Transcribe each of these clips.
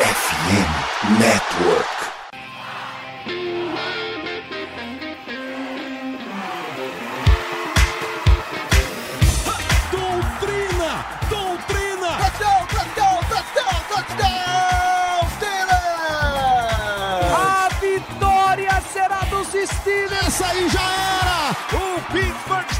FM Network. Doutrina! Doutrina! Touchdown, touchdown, touchdown, touchdown, Steelers! A vitória será dos Steelers! Essa aí já era! O Pittsburgh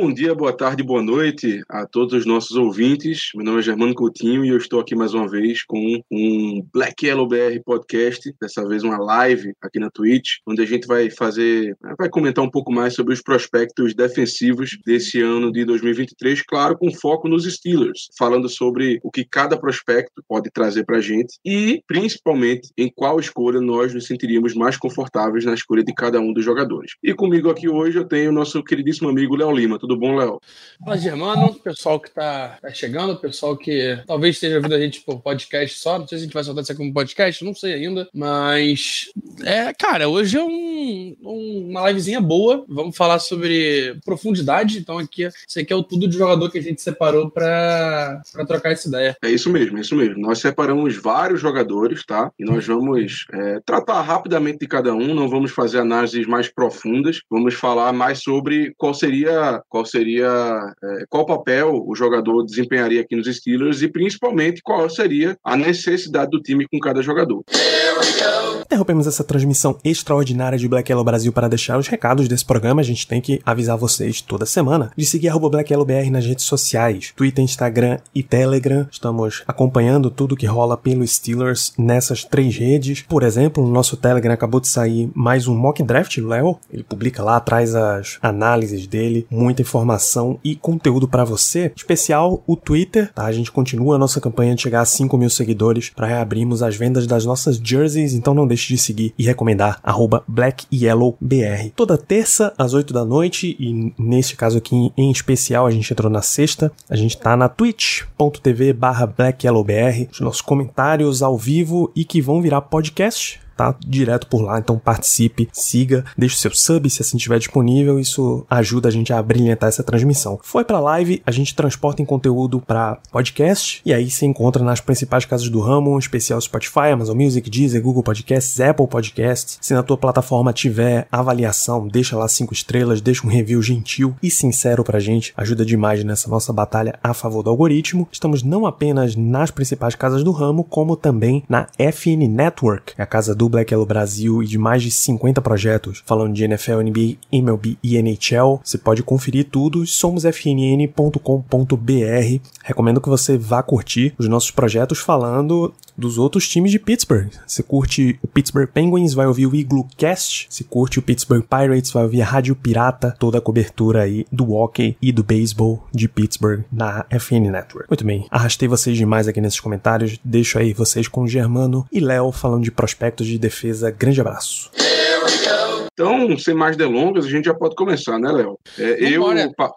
Bom dia, boa tarde, boa noite a todos os nossos ouvintes. Meu nome é Germano Coutinho e eu estou aqui mais uma vez com um Black Yellow BR podcast, dessa vez uma live aqui na Twitch, onde a gente vai fazer, vai comentar um pouco mais sobre os prospectos defensivos desse ano de 2023, claro, com foco nos Steelers, falando sobre o que cada prospecto pode trazer para a gente e, principalmente, em qual escolha nós nos sentiríamos mais confortáveis na escolha de cada um dos jogadores. E comigo aqui hoje eu tenho o nosso queridíssimo amigo Léo Lima. Tudo bom, Léo? Fala, Germano, pessoal que tá, tá chegando, pessoal que talvez esteja ouvindo a gente por podcast só, não sei se a gente vai soltar isso aqui como podcast, não sei ainda, mas é, cara, hoje é um, um- uma livezinha boa, vamos falar sobre profundidade, então aqui, esse aqui é o tudo de jogador que a gente separou pra, pra trocar essa ideia. É isso mesmo, é isso mesmo. Nós separamos vários jogadores, tá? E nós vamos é, tratar rapidamente de cada um, não vamos fazer análises mais profundas, vamos falar mais sobre qual seria, qual seria, é, qual papel o jogador desempenharia aqui nos Steelers e principalmente qual seria a necessidade do time com cada jogador. Interrompemos essa transmissão extraordinária de Black Yellow Brasil para deixar os recados desse programa. A gente tem que avisar vocês toda semana de seguir arroba Black BR nas redes sociais, Twitter, Instagram e Telegram. Estamos acompanhando tudo que rola pelo Steelers nessas três redes. Por exemplo, no nosso Telegram acabou de sair mais um mock draft do Léo. Ele publica lá, traz as análises dele, muita informação e conteúdo para você. Especial o Twitter, tá? A gente continua a nossa campanha de chegar a 5 mil seguidores para reabrirmos as vendas das nossas jerseys, então não deixe de seguir e recomendar arroba Black Yellow BR. Toda terça às 8 da noite e neste caso aqui em especial a gente entrou na sexta, a gente tá na twitch.tv barra Black Yellow BR, os nossos comentários ao vivo e que vão virar podcast tá direto por lá, então participe, siga, deixe o seu sub se assim estiver disponível, isso ajuda a gente a brilhantar essa transmissão. Foi pra live, a gente transporta em conteúdo para podcast e aí se encontra nas principais casas do ramo, em especial Spotify, Amazon Music, Deezer, Google Podcasts, Apple Podcasts. Se na tua plataforma tiver avaliação, deixa lá cinco estrelas, deixa um review gentil e sincero pra gente, ajuda demais nessa nossa batalha a favor do algoritmo. Estamos não apenas nas principais casas do ramo, como também na FN Network, a casa do Black Yellow Brasil e de mais de 50 projetos falando de NFL, NBA, MLB e NHL. Você pode conferir tudo. Somos fnn.com.br. Recomendo que você vá curtir os nossos projetos falando dos outros times de Pittsburgh. Se curte o Pittsburgh Penguins, vai ouvir o Igloo Cast. Se curte o Pittsburgh Pirates, vai ouvir a Rádio Pirata, toda a cobertura aí do hockey e do beisebol de Pittsburgh na FN Network. Muito bem, arrastei vocês demais aqui nesses comentários. Deixo aí vocês com o Germano e Léo falando de prospectos de defesa. Grande abraço. Então, sem mais delongas, a gente já pode começar, né, Léo? É, eu,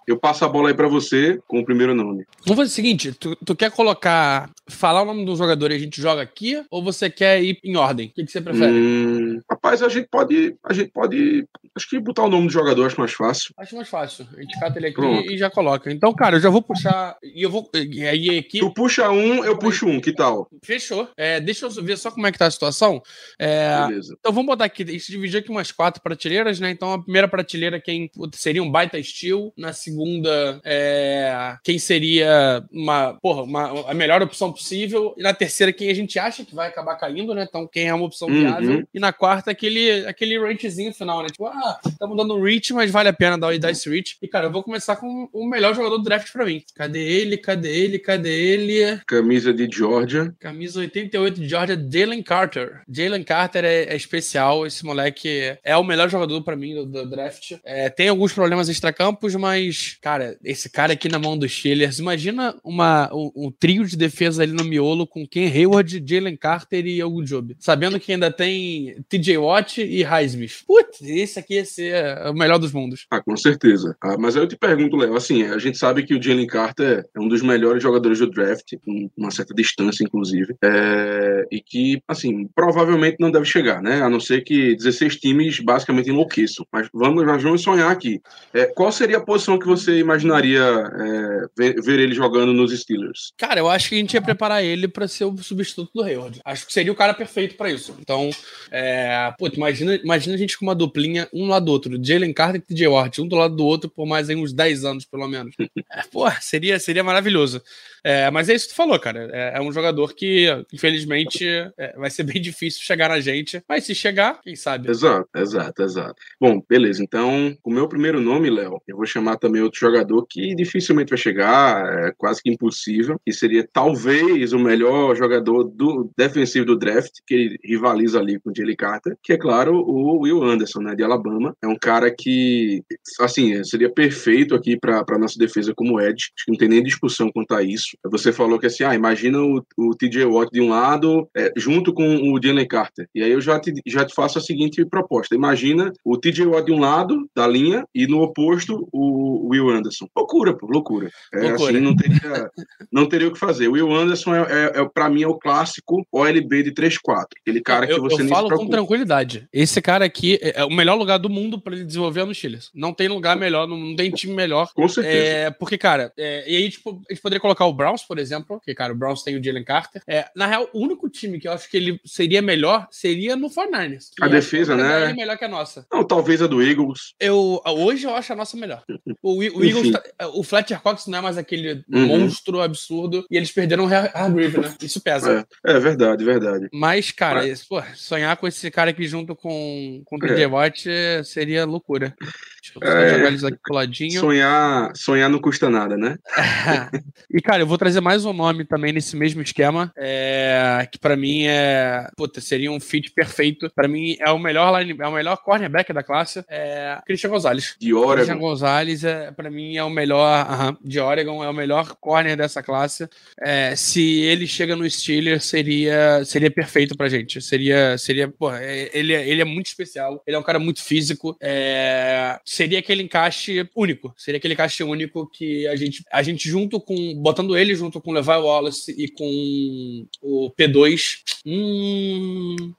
eu passo a bola aí para você com o primeiro nome. Vamos fazer o seguinte, tu, tu quer colocar, falar o nome do jogador e a gente joga aqui, ou você quer ir em ordem? O que, que você prefere? Hum, rapaz, a gente pode. A gente pode. Acho que botar o nome do jogador acho mais fácil. Acho mais fácil. A gente cata ele aqui Pronto. e já coloca. Então, cara, eu já vou puxar. E eu vou. E aí aqui. Tu puxa um, eu puxo um, que tal? Fechou. É, deixa eu ver só como é que tá a situação. É, Beleza. então vamos botar aqui. A gente dividiu aqui umas quatro prateleiras, né? Então a primeira prateleira quem seria um baita steel. Na segunda, é, quem seria uma, porra, uma, a melhor opção possível. E na terceira, quem a gente acha que vai acabar caindo, né? Então quem é uma opção Uhum. viável. E na quarta, aquele, aquele rangezinho final, né? Tipo, ah, estamos dando um reach, mas vale a pena dar, dar esse reach. E cara, eu vou começar com o melhor jogador do draft pra mim. Cadê ele? Cadê ele? Cadê ele? Camisa de Georgia. Camisa 88 de Georgia, Jalen Carter. Jalen Carter é, é especial, esse moleque é o melhor jogador pra mim do, do draft. É, tem alguns problemas extracampos, mas, cara, esse cara aqui na mão dos Steelers, imagina uma, um, um trio de defesa ali no miolo com Ken Hayward, Jalen Carter e Yogo Job. Sabendo que ainda tem TJ Watt e Highsmith. Putz, esse aqui ia ser o melhor dos mundos. Ah, com certeza. Ah, mas aí eu te pergunto, Léo, assim, a gente sabe que o Jalen Carter é um dos melhores jogadores do draft, com uma certa distância, inclusive, é, e que, assim, provavelmente não deve chegar, né? A não ser que 16 times basicamente enlouqueçam. Mas vamos, nós vamos sonhar aqui. É, qual seria a posição que você imaginaria é, ver, ver, ele jogando nos Steelers? Cara, eu acho que a gente ia preparar ele para ser o substituto do Hayward. Acho que seria o cara perfeito para isso. Então, é, pô, imagina, imagina a gente com uma duplinha, um lado do outro, Jalen Carter e TJ Watt, um do lado do outro por mais aí, uns 10 anos, pelo menos. É, pô, seria, seria maravilhoso. É, mas é isso que tu falou, cara. É, é um jogador que, infelizmente, é, vai ser bem difícil chegar na gente. Mas se chegar, quem sabe? Exato, exato, exato. Bom, beleza. Então, o meu primeiro nome, Léo, eu vou chamar também outro jogador que dificilmente vai chegar, é quase que impossível, que seria talvez o melhor jogador do defensivo do draft, que ele rivaliza ali com o Jalen Carter, que é claro o Will Anderson, né, de Alabama. É um cara que, assim, seria perfeito aqui para nossa defesa como Ed. Acho que não tem nem discussão quanto a isso. Você falou que assim, ah, imagina o, o TJ Watt de um lado, é, junto com o Jalen Carter. E aí eu já te, já te faço a seguinte proposta: imagina o TJ Watt de um lado da linha e no oposto o Will Anderson. Loucura, pô, loucura. É, loucura. Assim, não teria, não teria o que fazer. O Will Anderson, é, é, é para mim, é o clássico OLB de 3-4. Aquele cara que eu, você eu falo com tranquilidade. Esse cara aqui é, é o melhor lugar do mundo para ele desenvolver no Chile. Não tem lugar melhor, não tem time melhor. Com certeza. É, porque, cara, é, e aí, tipo, a gente poderia colocar o Browns, por exemplo, que, cara, o Browns tem o Jalen Carter. É, na real, o único time que eu acho que ele seria melhor seria no 49ers. A defesa, né? É melhor que a nossa. Não, talvez a do Eagles. Eu, hoje eu acho a nossa melhor. O, o Eagles, tá, o Fletcher Cox não é mais aquele uhum. monstro absurdo e eles perderam o Hargreave, né? Isso pesa. É, é verdade, verdade. Mas, cara, Mas... Pô, sonhar com esse cara aqui junto com, com o TJ é. Watt seria loucura. Deixa eu é, jogar eles aqui coladinho. Sonhar, sonhar não custa nada, né? e, cara, eu vou trazer mais um nome também nesse mesmo esquema, é, que para mim é. Puta, seria um fit perfeito. Para mim é o melhor line, é o melhor cornerback da classe. É Christian Gonzalez. De Oregon. Christian Gonzalez, é, para mim, é o melhor. Uh -huh, de Oregon, é o melhor corner dessa classe. É, se ele chega no Steelers, seria, seria perfeito pra gente. Seria. seria pô, é, ele, é, ele é muito especial. Ele é um cara muito físico. É, seria aquele encaixe único. Seria aquele encaixe único que a gente, a gente junto com. Botando ele junto com o Levi Wallace e com o P2. Hum,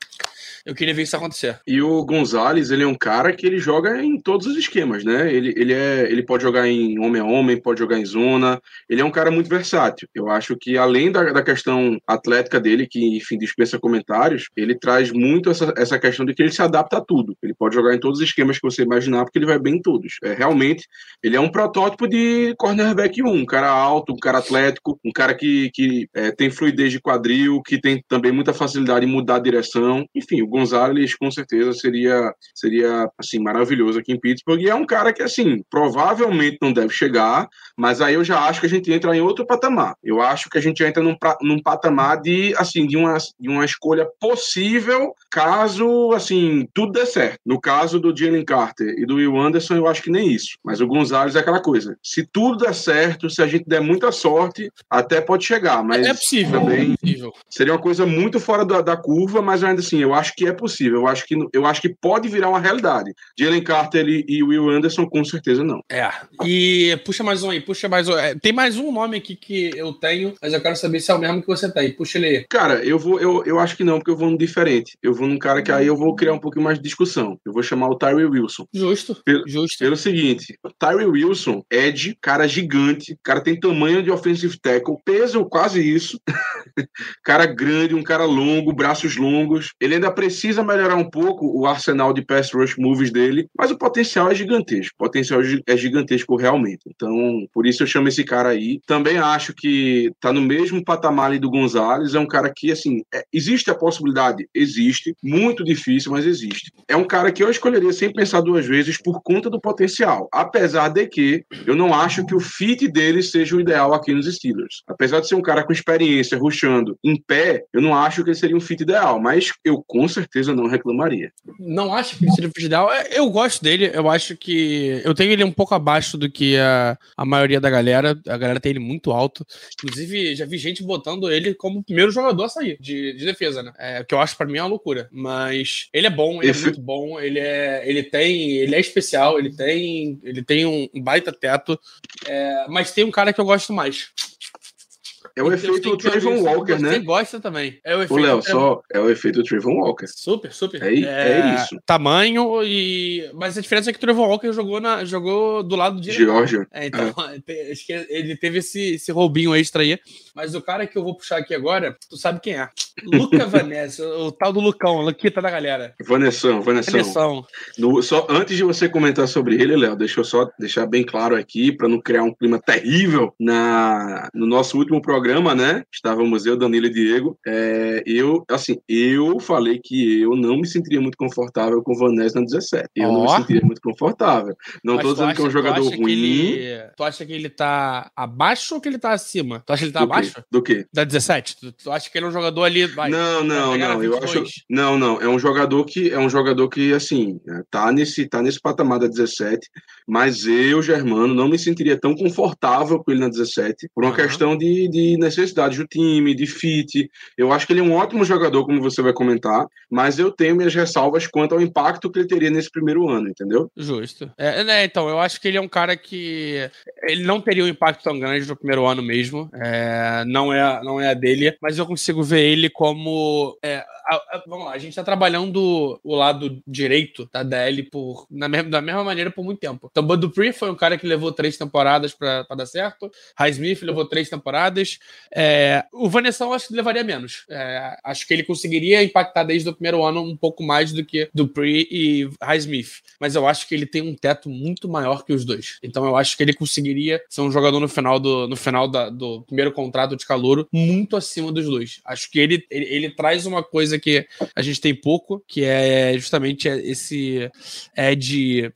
eu queria ver isso acontecer. E o Gonzalez, ele é um cara que ele joga em todos os esquemas, né? Ele, ele, é, ele pode jogar em homem a homem, pode jogar em zona. Ele é um cara muito versátil. Eu acho que, além da, da questão atlética dele, que, enfim, dispensa comentários, ele traz muito essa, essa questão de que ele se adapta a tudo. Ele pode jogar em todos os esquemas que você imaginar, porque ele vai bem em todos. É, realmente, ele é um protótipo de cornerback 1, um cara alto, um cara atlético, um cara que, que é, tem fluidez de quadril, que tem também muita facilidade em mudar a direção. Enfim, o Gonzalez com certeza seria seria assim maravilhoso aqui em Pittsburgh e é um cara que assim provavelmente não deve chegar, mas aí eu já acho que a gente entra em outro patamar. Eu acho que a gente entra num, num patamar de assim de uma, de uma escolha possível caso assim tudo der certo. No caso do Jalen Carter e do Will Anderson eu acho que nem isso, mas o Gonzalez é aquela coisa. Se tudo der certo, se a gente der muita sorte, até pode chegar, mas é possível, também é possível. seria uma coisa muito fora da, da curva, mas ainda assim eu acho que que é possível. Eu acho que, eu acho que pode virar uma realidade. Jalen Carter e, e Will Anderson, com certeza não. É. E puxa mais um aí, puxa mais um. É, tem mais um nome aqui que eu tenho, mas eu quero saber se é o mesmo que você tem. Puxa ele aí. Cara, eu vou, eu, eu acho que não, porque eu vou num diferente. Eu vou num cara que aí eu vou criar um pouquinho mais de discussão. Eu vou chamar o Tyree Wilson. Justo. Pelo, justo. Pelo seguinte, Tyree Wilson, Ed, cara gigante, cara tem tamanho de offensive tackle, peso quase isso. cara grande, um cara longo, braços longos. Ele ainda precisa precisa melhorar um pouco o arsenal de pass rush moves dele, mas o potencial é gigantesco. O potencial é gigantesco realmente. Então, por isso eu chamo esse cara aí. Também acho que tá no mesmo patamar ali do Gonzalez. É um cara que, assim, é, existe a possibilidade? Existe. Muito difícil, mas existe. É um cara que eu escolheria sem pensar duas vezes por conta do potencial. Apesar de que eu não acho que o fit dele seja o ideal aqui nos Steelers. Apesar de ser um cara com experiência, encaixando em pé, eu não acho que ele seria um fit ideal, mas eu com certeza não reclamaria. Não acho que um fit ideal. É, eu gosto dele, eu acho que. Eu tenho ele um pouco abaixo do que a, a maioria da galera. A galera tem ele muito alto. Inclusive, já vi gente botando ele como o primeiro jogador a sair de, de defesa, né? É, que eu acho para mim é uma loucura. Mas ele é bom, ele é muito bom, ele é. Ele tem. Ele é especial, ele tem. Ele tem um baita teto. É, mas tem um cara que eu gosto mais. É o efeito Trayvon Walker, né? Você gosta também. É o efeito. Léo, só é o efeito Trayvon Walker. Super, super. É, é, é, isso. Tamanho e. Mas a diferença é que o Trayvon Walker jogou, na, jogou do lado de. Georgia. É, então, é. acho que ele teve esse, esse roubinho extra aí. Mas o cara que eu vou puxar aqui agora, tu sabe quem é. Luca Vanessa, o tal do Lucão, Luquita da galera. Vanessão, Vanessão. Vanessão. No, só, antes de você comentar sobre ele, Léo, deixa eu só deixar bem claro aqui, para não criar um clima terrível na, no nosso último programa programa, né? Estávamos eu, Danilo e Diego. É, eu, assim, eu falei que eu não me sentiria muito confortável com o Vanessa na 17. Eu oh. não me sentiria muito confortável. Não tô dizendo que é um jogador ruim. Ele, tu acha que ele tá abaixo ou que ele tá acima? Tu acha que ele tá Do abaixo? Quê? Do quê? Da 17. Tu, tu acha que ele é um jogador ali. Vai, não, não, não. Eu acho. Não, não. É um jogador que é um jogador que, assim, tá nesse, tá nesse patamar da 17. Mas eu, Germano, não me sentiria tão confortável com ele na 17 por uma uhum. questão de, de necessidades do time, de fit. Eu acho que ele é um ótimo jogador, como você vai comentar, mas eu tenho minhas ressalvas quanto ao impacto que ele teria nesse primeiro ano, entendeu? Justo. É, né, então, eu acho que ele é um cara que ele não teria um impacto tão grande no primeiro ano mesmo. É, não, é, não é a dele, mas eu consigo ver ele como. É, a, a, vamos lá, a gente tá trabalhando o lado direito da DL por, na mesma, da mesma maneira por muito tempo. Então, Bud Dupree foi um cara que levou três temporadas para dar certo. Smith levou três temporadas. É, o Vanessa eu acho que levaria menos. É, acho que ele conseguiria impactar desde o primeiro ano um pouco mais do que Dupree e Highsmith. Mas eu acho que ele tem um teto muito maior que os dois. Então eu acho que ele conseguiria ser um jogador no final do, no final da, do primeiro contrato de calouro muito acima dos dois. Acho que ele, ele, ele traz uma coisa que a gente tem pouco, que é justamente esse é de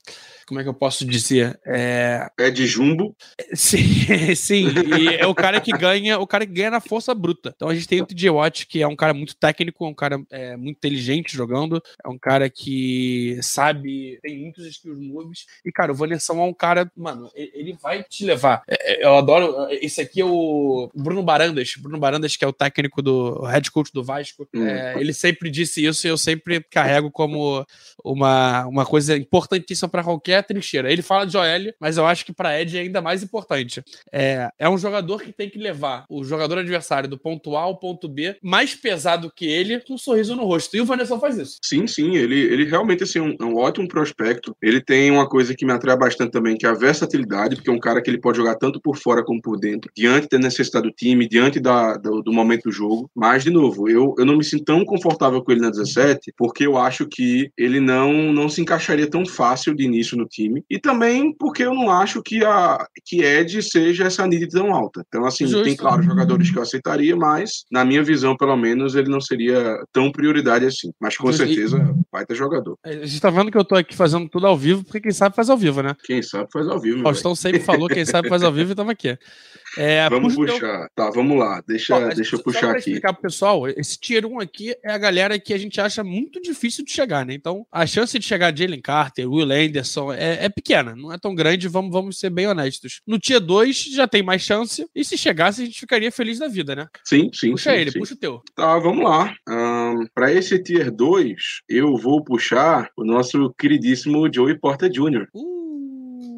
como é que eu posso dizer? É, é de jumbo. Sim, sim. E é o cara que ganha, o cara que ganha na força bruta. Então a gente tem o TJ Watt, que é um cara muito técnico, um cara é, muito inteligente jogando, é um cara que sabe, tem muitos skills moves. E, cara, o Vanessão é um cara, mano, ele vai te levar. É, é, eu adoro. Esse aqui é o Bruno Barandas. Bruno Barandas, que é o técnico do o head coach do Vasco. Hum. É, ele sempre disse isso e eu sempre carrego como uma, uma coisa importantíssima para qualquer trincheira. Ele fala de OL, mas eu acho que para Ed é ainda mais importante. É, é um jogador que tem que levar o jogador adversário do ponto A ao ponto B mais pesado que ele, com um sorriso no rosto. E o Vanessa faz isso. Sim, sim. Ele, ele realmente assim, é um, é um ótimo prospecto. Ele tem uma coisa que me atrai bastante também, que é a versatilidade, porque é um cara que ele pode jogar tanto por fora como por dentro, diante da necessidade do time, diante da, do, do momento do jogo. Mas, de novo, eu, eu não me sinto tão confortável com ele na 17, porque eu acho que ele não, não se encaixaria tão fácil de início no time. E também porque eu não acho que a que Ed seja essa need tão alta. Então, assim, Justo. tem, claro, jogadores que eu aceitaria, mas, na minha visão, pelo menos, ele não seria tão prioridade assim. Mas, com Justo. certeza, vai ter jogador. A gente tá vendo que eu tô aqui fazendo tudo ao vivo, porque quem sabe faz ao vivo, né? Quem sabe faz ao vivo. Faustão sempre falou, quem sabe faz ao vivo, e tamo aqui. É, vamos puxar. Teu... Tá, vamos lá. Deixa, Ó, deixa eu puxar aqui. explicar pro pessoal, esse tier 1 aqui é a galera que a gente acha muito difícil de chegar, né? Então, a chance de chegar Jalen Carter, Will Anderson é, é, pequena, não é tão grande, vamos, vamos ser bem honestos. No tier 2 já tem mais chance, e se chegasse, a gente ficaria feliz da vida, né? Sim, sim. Puxa sim, ele, sim. puxa o teu. Tá, vamos lá. Um, para esse tier 2, eu vou puxar o nosso queridíssimo Joey Porter Jr. Uh.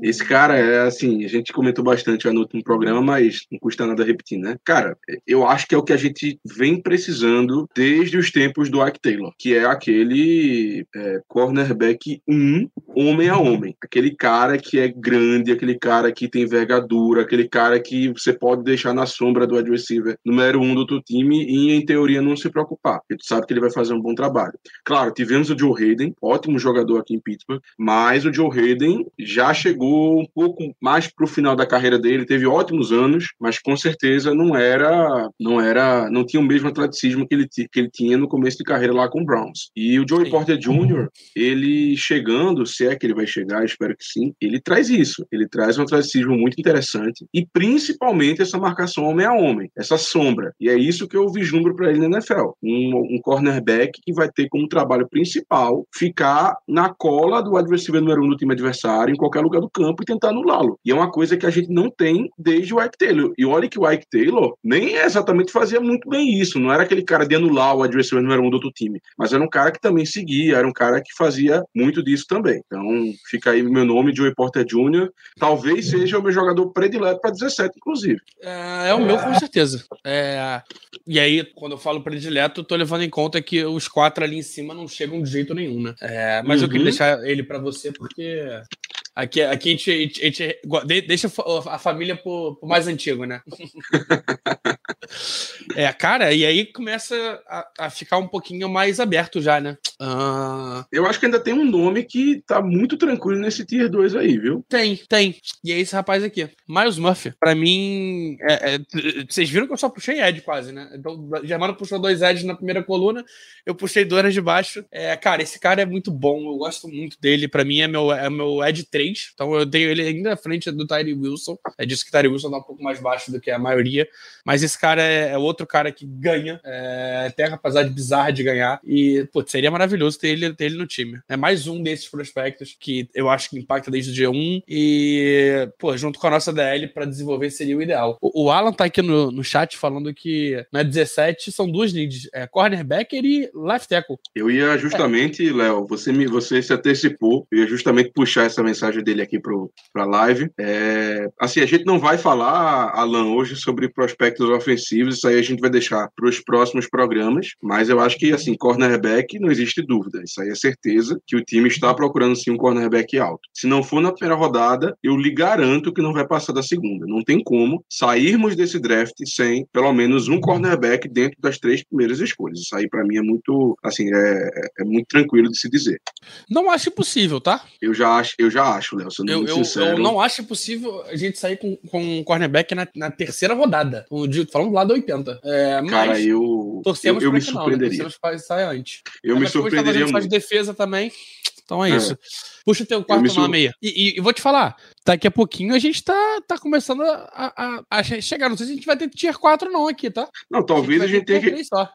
Esse cara é assim, a gente comentou bastante no último programa, mas não custa nada repetir, né? Cara, eu acho que é o que a gente vem precisando desde os tempos do Ike Taylor, que é aquele é, cornerback 1, homem a homem. Aquele cara que é grande, aquele cara que tem envergadura, aquele cara que você pode deixar na sombra do wide receiver número um do teu time e, em teoria, não se preocupar, porque tu sabe que ele vai fazer um bom trabalho. Claro, tivemos o Joe Hayden, ótimo jogador aqui em Pittsburgh, mas o Joe Hayden já chegou um pouco mais para o final da carreira dele, teve ótimos anos, mas com certeza não era, não era, não tinha o mesmo atleticismo que ele, que ele tinha no começo de carreira lá com o Browns. E o Joey. Porter Jr., ele chegando, se é que ele vai chegar, espero que sim, ele traz isso. Ele traz um atleticismo muito interessante e principalmente essa marcação homem a homem, essa sombra. E é isso que eu vislumbro para ele na NFL. Um, um cornerback que vai ter como trabalho principal ficar na cola do adversário número um do time adversário, em qualquer lugar do campo, e tentar anulá-lo. E é uma coisa que a gente não tem desde o Ike Taylor. E olha que o Ike Taylor nem exatamente fazia muito bem isso. Não era aquele cara de anular o adversário número um do outro time. Mas era um cara que também seguia, era um cara que fazia muito disso também. Então, fica aí meu nome, Joey Porter Jr. Talvez seja o meu jogador predileto para 17, inclusive. É, é, o meu, com certeza. É, e aí, quando eu falo predileto, tô levando em conta que os quatro ali em cima não chegam de jeito nenhum, né? É, mas uhum. eu queria uhum. deixar ele para você porque Aqui, aqui a, gente, a, gente, a gente deixa a família pro, pro mais antigo, né? é, cara, e aí começa a, a, ficar um pouquinho mais aberto já, né? Uh... Eu acho que ainda tem um nome que tá muito tranquilo nesse Tier 2 aí, viu? Tem, tem. E é esse rapaz aqui, Miles Murphy. Pra mim, é, é, vocês viram que eu só puxei Ed quase, né? Então, o Germano puxou dois Eds na primeira coluna, eu puxei dois de baixo. É, cara, esse cara é muito bom, eu gosto muito dele. Pra mim é meu, é meu Ed 3 3. Então eu tenho ele ainda à frente do Tyree Wilson. É disso que o Tyree Wilson tá um pouco mais baixo do que a maioria. Mas esse cara é, é outro cara que ganha. É, tem a capacidade bizarra de ganhar. E, putz, seria maravilhoso ter ele, ter ele no time. É mais um desses prospectos que eu acho que impacta desde o dia 1. E, pô, junto com a nossa DL para desenvolver seria o ideal. O, o, Alan tá aqui no, no chat falando que na 17 são duas needs: é, cornerbacker e left tackle. Eu ia justamente, é. Léo, você, me, você se antecipou. Eu ia justamente puxar essa mensagem mensagem dele aqui para a live. É, assim, a gente não vai falar, Alan, hoje sobre prospectos ofensivos, isso aí a gente vai deixar para os próximos programas, mas eu acho que, assim, cornerback não existe dúvida, isso aí é certeza que o time está procurando, sim, um cornerback alto. Se não for na primeira rodada, eu lhe garanto que não vai passar da segunda. Não tem como sairmos desse draft sem, pelo menos, um cornerback dentro das três primeiras escolhas. Isso aí, para mim, é muito, assim, é, é muito tranquilo de se dizer. Não acho impossível, tá? Eu já acho, eu já acho acho, Léo, eu, eu. Eu não acho possível a gente sair com, com um cornerback na, na terceira rodada. Falando lá do 80. É, mas Cara, eu. Torcemos eu, eu me surpreenderia. Não, né? Torcemos para antes. Eu é, me surpreenderia. Muito. de defesa também. Então é, é. isso. Puxa o teu quarto nome aí. E, e, e, vou te falar, daqui a pouquinho a gente tá, tá começando a, a, a, chegar. Não sei se a gente vai ter tier 4 não aqui, tá? Não, talvez a gente, a gente tenha que... Só.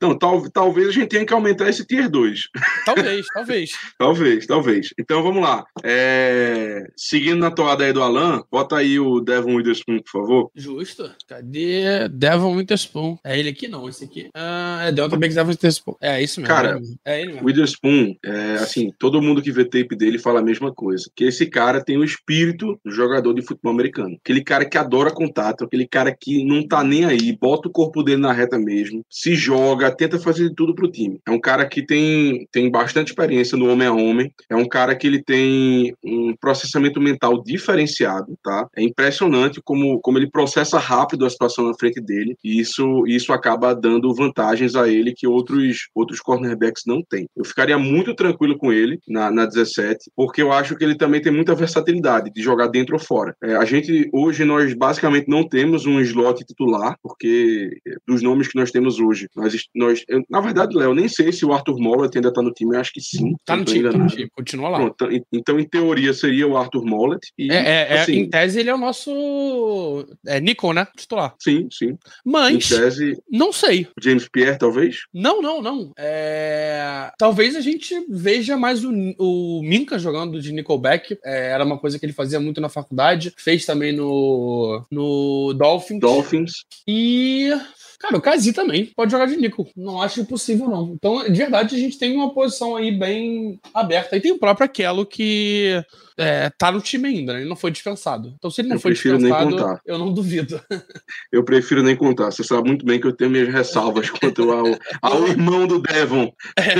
Não, tal, talvez a gente tenha que aumentar esse tier 2. Talvez, talvez. talvez, talvez. Então vamos lá. É... Seguindo na toada aí do Alan, bota aí o Devon Witherspoon, por favor. Justo. Cadê Devon Witherspoon? É ele aqui não, esse aqui. Ah, é Delta Banks Devon Witherspoon. É isso mesmo. Cara, é ele mesmo. Witherspoon, é, assim, todo mundo que vê tape dele fala a mesma coisa. Que esse cara tem o espírito do jogador de futebol americano. Aquele cara que adora contato, aquele cara que não tá nem aí, bota o corpo dele na reta mesmo, se joga, tenta fazer de tudo pro time. É um cara que tem, tem bastante experiência no homem a homem, é um cara que ele tem um processamento mental diferenciado, tá? É impressionante como, como ele processa rápido a situação na frente dele, e isso, isso acaba dando vantagens a ele que outros, outros cornerbacks não têm. Eu ficaria muito tranquilo com ele na, na 17, porque eu acho que ele também tem muita versatilidade de jogar dentro ou fora. É, a gente, hoje, nós basicamente não temos um slot titular, porque dos nomes que nós temos hoje, nós, nós eu, na verdade, Léo, nem sei se o Arthur Mollett ainda tá no time, acho que sim. Tá no time, tá no time, continua lá. Pronto, então, então, em teoria, seria o Arthur Mollett. E, é, é, é assim, em tese, ele é o nosso é, Nico, né? Titular. Sim, sim. Mas, em tese, não sei. James Pierre, talvez? Não, não, não. É... Talvez a gente veja mais o, o Jogando de Nickelback. É, era uma coisa que ele fazia muito na faculdade. Fez também no, no Dolphins. Dolphins. E Cara, o Kazi também pode jogar de Nico. Não acho impossível, não. Então, de verdade, a gente tem uma posição aí bem aberta. E tem o próprio Aquelo que é, tá no time ainda, né? Ele não foi dispensado. Então, se ele não eu foi dispensado, eu não duvido. Eu prefiro nem contar. Você sabe muito bem que eu tenho minhas ressalvas quanto ao, ao irmão do Devon. É.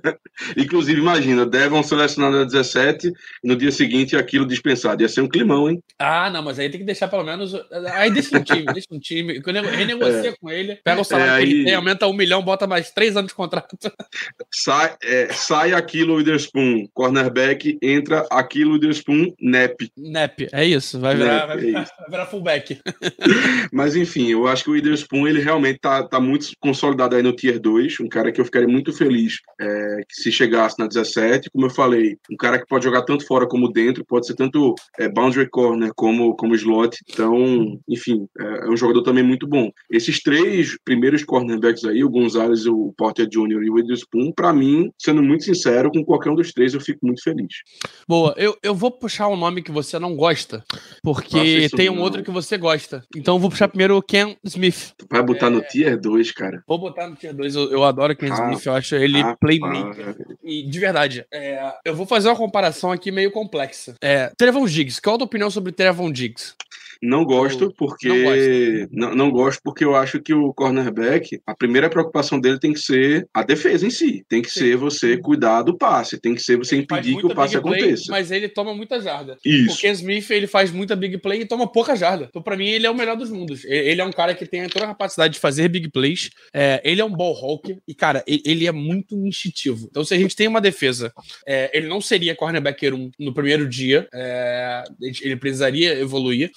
Inclusive, imagina, Devon selecionado a 17 e no dia seguinte aquilo dispensado. Ia ser um climão, hein? Ah, não, mas aí tem que deixar pelo menos. Aí deixa um time, deixa um time. Renegocia é. com ele ele, pega o salário É, que ele aí- tem, aumenta um milhão, bota mais três anos de contrato. Sai, é, sai aquilo Witherspoon, cornerback, entra aquilo Witherspoon, nap. Nep, é isso. Vai virar, Nep, vai é virar, isso. vai virar fullback. Mas enfim, eu acho que o Witherspoon ele realmente tá, tá muito consolidado aí no Tier 2, um cara que eu ficaria muito feliz é, que se chegasse na 17, como eu falei, um cara que pode jogar tanto fora como dentro, pode ser tanto é, boundary corner como, como slot, então, enfim, é, é um jogador também muito bom. Esses três primeiros cornerbacks aí, o Gonzalez, o Porter Jr. e o Witherspoon, pra mim, sendo muito sincero, com qualquer um dos três eu fico muito feliz. Boa, eu, eu vou puxar um nome que você não gosta, porque tem um não. outro que você gosta. Então eu vou puxar primeiro o Ken Smith. Tu vai botar É. no Tier 2, cara. Vou botar no Tier 2, eu, eu adoro Ken Ah, Smith, eu acho ele ah, playmaker. E de verdade, é, eu vou fazer uma comparação aqui meio complexa. É, Trevon Diggs, qual a tua opinião sobre Trevon Diggs? Não gosto porque não gosto. não, não gosto porque eu acho que o cornerback, a primeira preocupação dele tem que ser a defesa em si, tem que Sim. ser você cuidar do passe, tem que ser você Ele impedir que o passe play, aconteça. mas ele toma muita jarda. O Isso. Ken Smith, ele faz muita big play e toma pouca jarda. Então, pra mim, ele é o melhor dos mundos. Ele é um cara que tem toda a capacidade de fazer big plays. É, ele é um ball hawk. E, cara, ele é muito instintivo. Então, se a gente tem uma defesa, é, ele não seria cornerback 1 no primeiro dia. É, ele precisaria evoluir.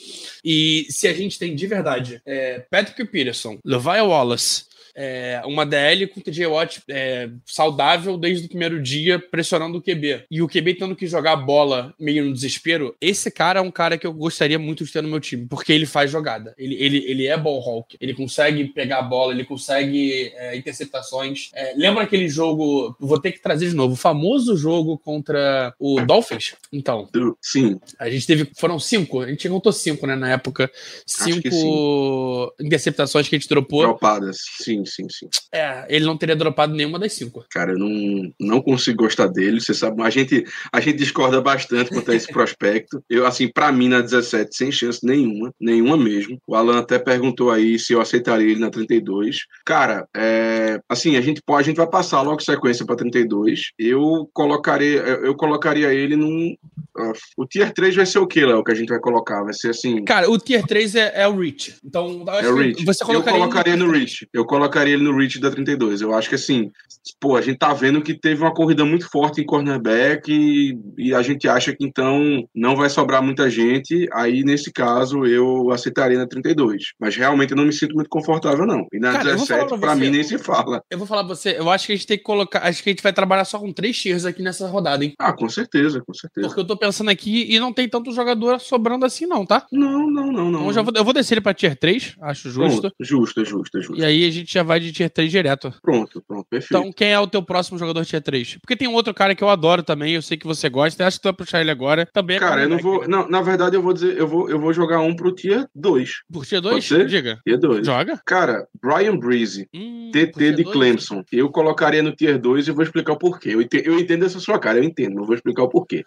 E se a gente tem de verdade é, Patrick Peterson, Levi Wallace, é, uma DL com o TJ Watt é, saudável desde o primeiro dia, pressionando o QB. E o QB tendo que jogar a bola meio no desespero. Esse cara é um cara que eu gostaria muito de ter no meu time, porque ele faz jogada. Ele, ele, ele é ball hawk. Ele consegue pegar a bola, ele consegue é, interceptações. É, lembra aquele jogo, vou ter que trazer de novo, o famoso jogo contra o Dolphins? Então, Sim, a gente teve. Foram cinco. A gente contou cinco, né, na época. Que Cinco interceptações que a gente dropou. dropadas. Sim, sim, sim. É, ele não teria dropado nenhuma das cinco. Cara, eu não, não consigo gostar dele, você sabe, a gente, a gente discorda bastante quanto a esse prospecto. Eu, assim, pra mim, na 17, sem chance nenhuma, nenhuma mesmo. O Alan até perguntou aí se eu aceitaria ele na 32. Cara, é, assim, a gente pode, a gente vai passar logo sequência pra 32. Eu colocaria, eu, eu colocaria ele num. ah, o tier 3 vai ser o que, Léo, que a gente vai colocar? Vai ser assim. Cara, o tier 3 é, é o Reach. Então, eu É o Rich. você eu colocaria. ele colocaria no tier Rich. Eu colocaria ele no Rich da 32. Eu acho que assim, pô, a gente tá vendo que teve uma corrida muito forte em cornerback e, e a gente acha que então não vai sobrar muita gente. Aí, nesse caso, eu aceitaria na 32. Mas realmente eu não me sinto muito confortável, não. E na Cara, eu vou falar 17, pra você, mim, nem se fala. Eu vou falar pra você, eu acho que a gente tem que colocar. Acho que a gente vai trabalhar só com três tiers aqui nessa rodada, hein? Ah, com certeza, com certeza. Porque eu tô pensando aqui e não tem tanto jogador sobrando assim, não, tá? Não, não, não, não. Então eu, vou, eu vou descer ele pra tier 3, acho justo. Pronto, justo, justo, justo. E aí a gente já vai de tier 3 direto. Pronto, pronto, perfeito. Então, quem é o teu próximo jogador tier 3? Porque tem um outro cara que eu adoro também, eu sei que você gosta, acho que tu vai puxar ele agora. Também é Cara, eu não vou. Não, na verdade, eu vou dizer, eu vou, eu vou jogar um pro tier 2. Por tier Pode 2? ser? Diga. Tier 2. Joga? Cara, Brian Breezy, Hum, TT de? Clemson. Eu colocaria no Tier 2 e vou explicar o porquê. Eu entendo, eu entendo essa sua cara, eu entendo, mas vou explicar o porquê.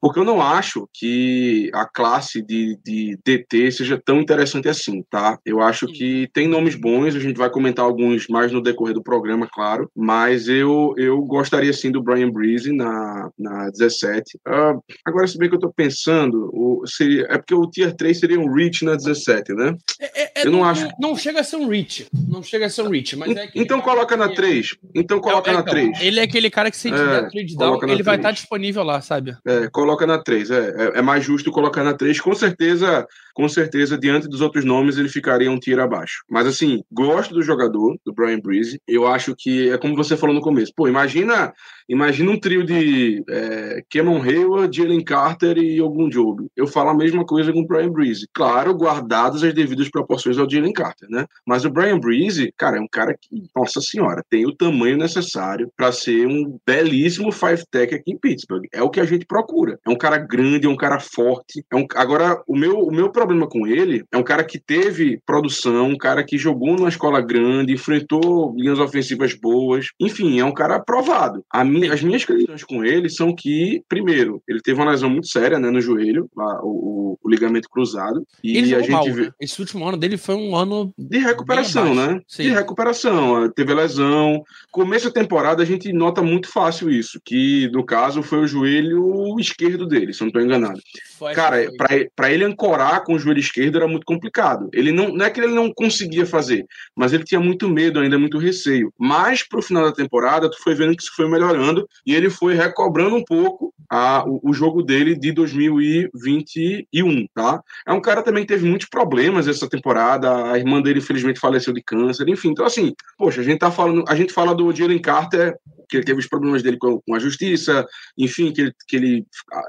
Porque eu não acho que a classe de, de DT seja tão interessante assim, tá? Eu acho que tem nomes bons, a gente vai comentar alguns mais no decorrer do programa, claro, mas eu, eu gostaria sim do Brian Breezy na, na 17. Ah, agora, se bem que eu tô pensando, o, seria, é porque o Tier 3 seria um Reach na 17, né? É- é- Eu não acho- Não chega a ser um reach. Não chega a ser um reach, mas é Então coloca na que- 3. Então coloca É, na então, 3. Ele é aquele cara que se É, tiver trade down, ele vai estar disponível lá, sabe? É, coloca na 3. É, é, é mais justo colocar na 3. Com certeza, com certeza, diante dos outros nomes, ele ficaria um tiro abaixo. Mas assim, gosto do jogador, do Brian Breeze. Eu acho que é como você falou no começo. Pô, imagina, imagina um trio de é, Cameron Hayward, Jalen Carter e algum Job. Eu falo a mesma coisa com o Brian Breeze. Claro, guardadas as devidas proporções ao Jalen Carter, né? Mas o Brian Breeze, cara, é um cara que, nossa senhora, tem o tamanho necessário para ser um belíssimo five tech aqui em Pittsburgh. É o que a gente procura. É um cara grande, é um cara forte. É um... Agora, o meu, o meu problema com ele é um cara que teve produção, um cara que jogou numa escola grande, enfrentou linhas ofensivas boas. Enfim, é um cara aprovado. A mi... As minhas questões com ele são que, primeiro, ele teve uma lesão muito séria né, no joelho, lá, o, o- ligamento cruzado. E ele a gente mal, vê. né? Esse último ano dele foi um ano. De recuperação, né? Sim. De recuperação. Teve lesão. Começo da temporada a gente nota muito fácil isso, que no caso foi o joelho esquerdo dele, se eu não estou enganado. Foi, Cara, para ele ancorar com o joelho esquerdo era muito complicado. Ele não, não é que ele não conseguia fazer, mas ele tinha muito medo ainda, muito receio. Mas pro final da temporada, tu foi vendo que isso foi melhorando e ele foi recobrando um pouco a, o, o jogo dele de 2021, tá? É um cara também que teve muitos problemas essa temporada, a irmã dele infelizmente faleceu de câncer, enfim. Então assim, poxa, a gente tá falando, a gente fala do Jalen Carter que ele teve os problemas dele com, com a justiça, enfim, que ele, que ele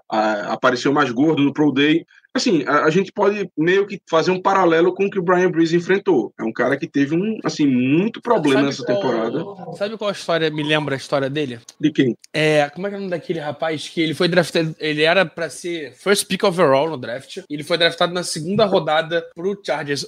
a, a, apareceu mais gordo no Pro Day assim, a, a, gente pode meio que fazer um paralelo com o que o Brian Breeze enfrentou. É um cara que teve um, assim, muito problema sabe nessa qual, temporada. Sabe qual história me lembra a história dele? De quem? É, como é que é o nome daquele rapaz que ele foi draftado, ele era para ser first pick overall no draft, ele foi draftado na segunda rodada pro Chargers,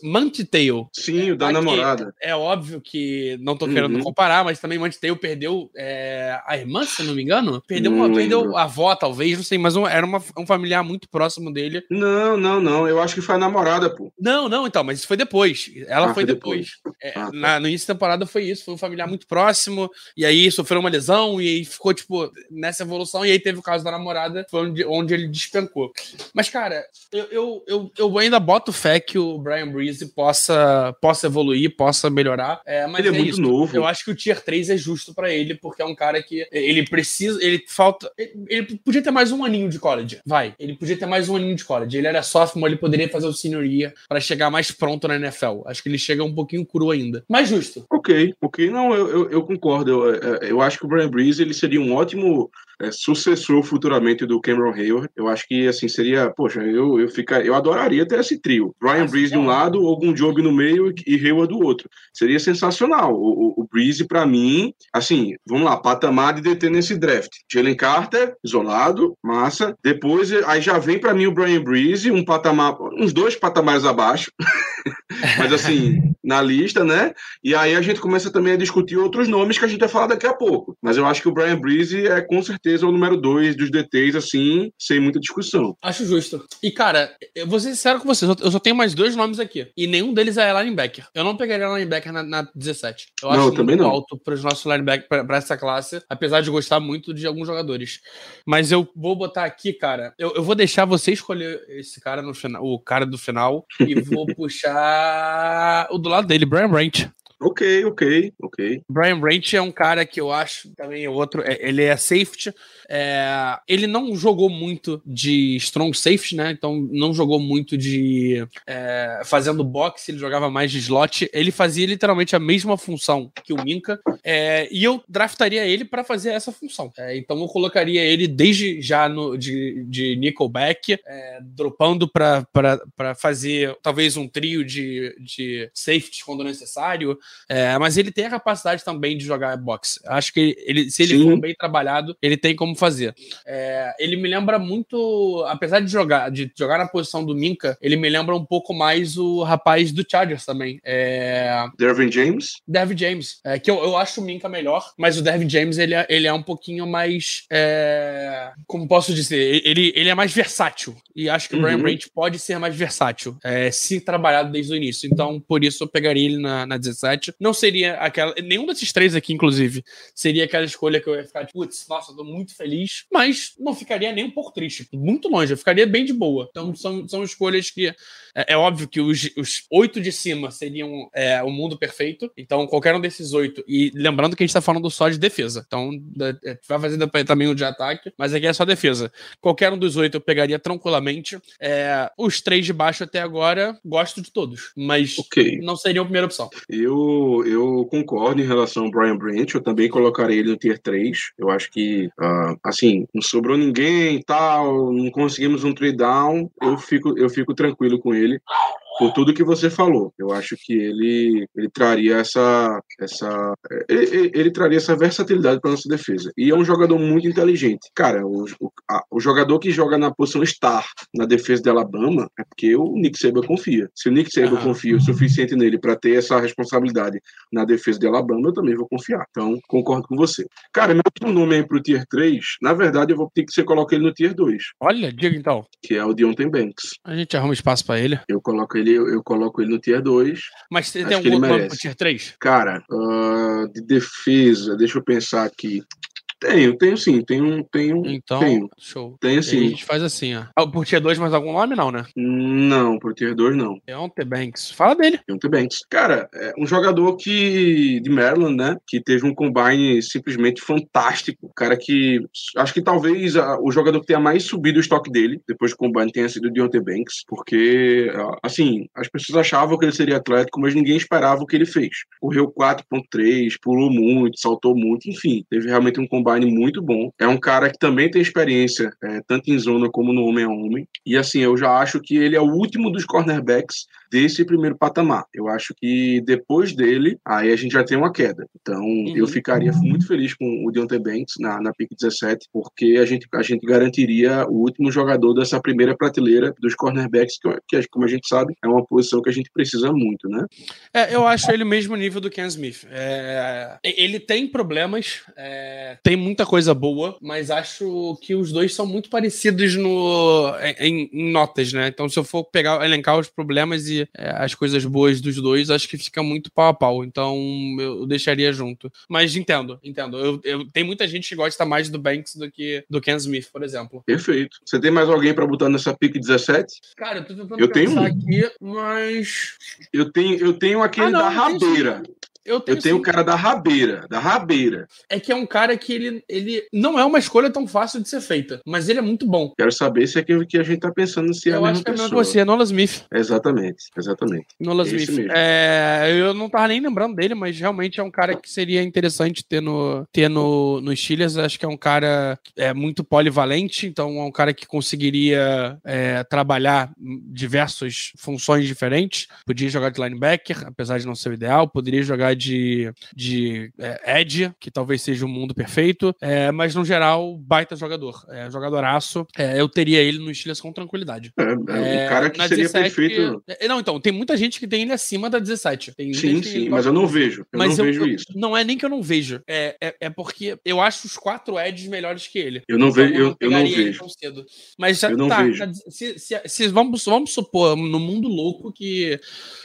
Tail. Sim, o da namorada. É óbvio que não tô querendo uhum. comparar, mas também Tail perdeu é, a irmã, se não me engano, perdeu, uma, perdeu a avó, talvez, não sei, mas um, era uma, um familiar muito próximo dele. Não, não, não, não. Eu acho que foi a namorada, pô. Não, não, então, mas isso foi depois. Ela ah, foi, depois. depois. É, ah, tá. na, no início da temporada foi isso, foi um familiar muito próximo, e aí sofreu uma lesão, e aí ficou, tipo, nessa evolução, e aí teve o caso da namorada, foi onde, onde ele despencou. Mas, cara, eu, eu, eu, eu ainda boto fé que o Brian Breeze possa, possa evoluir, possa melhorar. É, mas ele é, é muito isso. novo. Eu acho que o Tier 3 é justo para ele, porque é um cara que ele precisa, ele falta. Ele, ele podia ter mais um aninho de college. Vai. Ele podia ter mais um aninho de college. Ele ele era sophomore, ele poderia fazer o senhoria para chegar mais pronto na NFL. Acho que ele chega um pouquinho cru ainda. Mas justo. Ok, ok. Não, eu, eu, eu concordo. Eu, eu, eu, acho que o Brian Breeze ele seria um ótimo é, sucessor futuramente do Cameron Hayward. Eu acho que assim seria, poxa, eu eu ficar, eu adoraria ter esse trio. Brian Breeze de um lado, algum Job no meio e Hayward do outro. Seria sensacional. O, o, o Breeze para mim, assim, vamos lá, patamar de DT nesse draft. Jalen Carter, isolado, massa. Depois aí já vem para mim o Brian Breeze, um patamar, uns dois patamares abaixo. Mas assim, na lista, né? E aí a gente começa também a discutir outros nomes que a gente vai falar daqui a pouco. Mas eu acho que o Brian Breeze é com certeza o número dois dos DTs, assim, sem muita discussão. Acho justo. E, cara, eu vou ser sincero com vocês, eu só tenho mais dois nomes aqui. E nenhum deles é linebacker. Eu não pegaria linebacker na, na 17. Eu não, acho eu também não. alto para os nossos linebackers, para essa classe, apesar de gostar muito de alguns jogadores. Mas eu vou botar aqui, cara, eu, eu vou deixar você escolher esse cara no final, o cara do final, e vou puxar o do lado dele, Brian Branch. Ok, ok, ok. Brian Branch é um cara que eu acho também é outro. É, ele é safety. É, ele não jogou muito de strong safety, né? Então não jogou muito de é, fazendo boxe, ele jogava mais de slot. Ele fazia literalmente a mesma função que o Minka. É, e eu draftaria ele para fazer essa função. É, então eu colocaria ele desde já no, de, de nickelback, é, dropando para fazer talvez um trio de, de safety quando necessário. É, mas ele tem a capacidade também de jogar boxe. Acho que ele, se ele Sim. for bem trabalhado, ele tem como fazer. É, ele me lembra muito, apesar de jogar, de jogar na posição do Minka, ele me lembra um pouco mais o rapaz do Chargers também. É... Dervin James? Dervin James. É, que eu, eu acho o Minka melhor, mas o Dervin James ele é, ele é um pouquinho mais. É... Como posso dizer? Ele, ele é mais versátil. E acho que o Brian uhum. Branch pode ser mais versátil, é, se trabalhado desde o início. Então, por isso eu pegaria ele na, na 17 não seria aquela. Nenhum desses três aqui, inclusive, seria aquela escolha que eu ia ficar, putz, nossa, eu tô muito feliz, mas não ficaria nem um pouco triste. Muito longe, eu ficaria bem de boa. Então, são, são escolhas que. É, é óbvio que os, os oito de cima seriam é, o mundo perfeito. Então, qualquer um desses oito. E lembrando que a gente tá falando só de defesa. Então, é, vai fazer também o de ataque, mas aqui é só defesa. Qualquer um dos oito eu pegaria tranquilamente. É, os três de baixo até agora, gosto de todos, mas okay. não seriam a primeira opção. Eu eu, concordo em relação ao Brian Branch, eu também colocarei ele no tier 3. Eu acho que, uh, assim, não sobrou ninguém e tal, não conseguimos um trade down, eu fico, eu fico tranquilo com ele por tudo que você falou. Eu acho que ele, ele traria essa, essa ele, ele traria essa versatilidade para nossa defesa. E é um jogador muito inteligente. Cara, o, o, a, o, jogador que joga na posição star na defesa de Alabama é porque o Nick Saban confia. Se o Nick Saban confia o suficiente nele para ter essa responsabilidade na defesa de Alabama, eu também vou confiar. Então, concordo com você. Cara, meu outro nome aí pro tier 3, na verdade, eu vou ter que você coloque ele no tier 2. Olha, diga então. Que é o Deontay Banks. A gente arruma espaço para ele. Eu coloco ele ele, eu, coloco ele no tier 2. Mas você tem algum nome merece. pro tier 3? Cara, ah, de defesa, deixa eu pensar aqui. Tenho, tenho sim, tenho, tenho, Então, tenho. show. Tenho E aí a sim. gente faz assim, ó. Ah, Por tier 2, mais algum nome? Não, né? Não, pro tier 2 não. Deontay Banks. Fala dele. Deontay Banks. Cara, é um jogador que de Maryland, né? Que teve um combine simplesmente fantástico. Cara que acho que talvez a- o jogador que tenha mais subido o estoque dele depois do combine tenha sido o Deontay Banks, porque ah, assim as pessoas achavam que ele seria atlético, mas ninguém esperava o que ele fez. Correu 4.3, pulou muito, saltou muito, enfim, teve realmente um combine muito bom. É um cara que também tem experiência é, tanto em zona como no homem a homem. E assim, eu já acho que ele é o último dos cornerbacks desse primeiro patamar. Eu acho que depois dele, aí a gente já tem uma queda. Então, eu ficaria muito feliz com o Deontay Banks na, na pick 17, porque a gente, a gente garantiria o último jogador dessa primeira prateleira dos cornerbacks, que, que, como a gente sabe, é uma posição que a gente precisa muito, né? É, eu acho ele o mesmo nível do Ken Smith. É, ele tem problemas, é, tem muita coisa boa, mas acho que os dois são muito parecidos no, em, em notas, né? Então, se eu for pegar, elencar os problemas e é, as coisas boas dos dois, acho que fica muito pau a pau. Então, eu deixaria junto. Mas entendo, entendo. Eu, eu, tem muita gente que gosta mais do Banks do que do Ken Smith, por exemplo. Perfeito. Você tem mais alguém para botar nessa pick 17? Cara, eu tô tentando Eu tenho pensar um. aqui, mas. Eu tenho, eu tenho aquele Ah, não, da tenho rabeira. Eu tenho, Eu tenho sim. o cara da rabeira, da rabeira. É que é um cara que ele, ele não é uma escolha tão fácil de ser feita, mas ele é muito bom. Quero saber se é aquele que a gente tá pensando se é a eu acho que é a mesma pessoa. que você, Nola Smith. Exatamente, exatamente. Nola Esse Smith. mesmo. É, eu não tava nem lembrando dele, mas realmente é um cara que seria interessante ter no, ter no, no Steelers. Acho que é um cara é, muito polivalente, então é um cara que conseguiria é, trabalhar diversas funções diferentes. Podia jogar de linebacker, apesar de não ser o ideal. Poderia jogar de, de é, edge, que talvez seja o mundo perfeito. É, mas no geral, baita jogador. É, jogadoraço. É, eu teria ele no Steelers com tranquilidade. É, é um É, cara que seria 17 perfeito. é, Não, então, tem muita gente que tem ele acima da 17. Tem Sim, que sim, mas eu não vejo. Eu Mas não eu- vejo eu- isso. Não é nem que eu não vejo. É, é, é porque eu acho os quatro Eds melhores que ele. Eu não Então, vejo- eu- eu não vejo. tão cedo. Mas já tá. tá- se, se- se- vamos, vamos supor, no mundo louco, que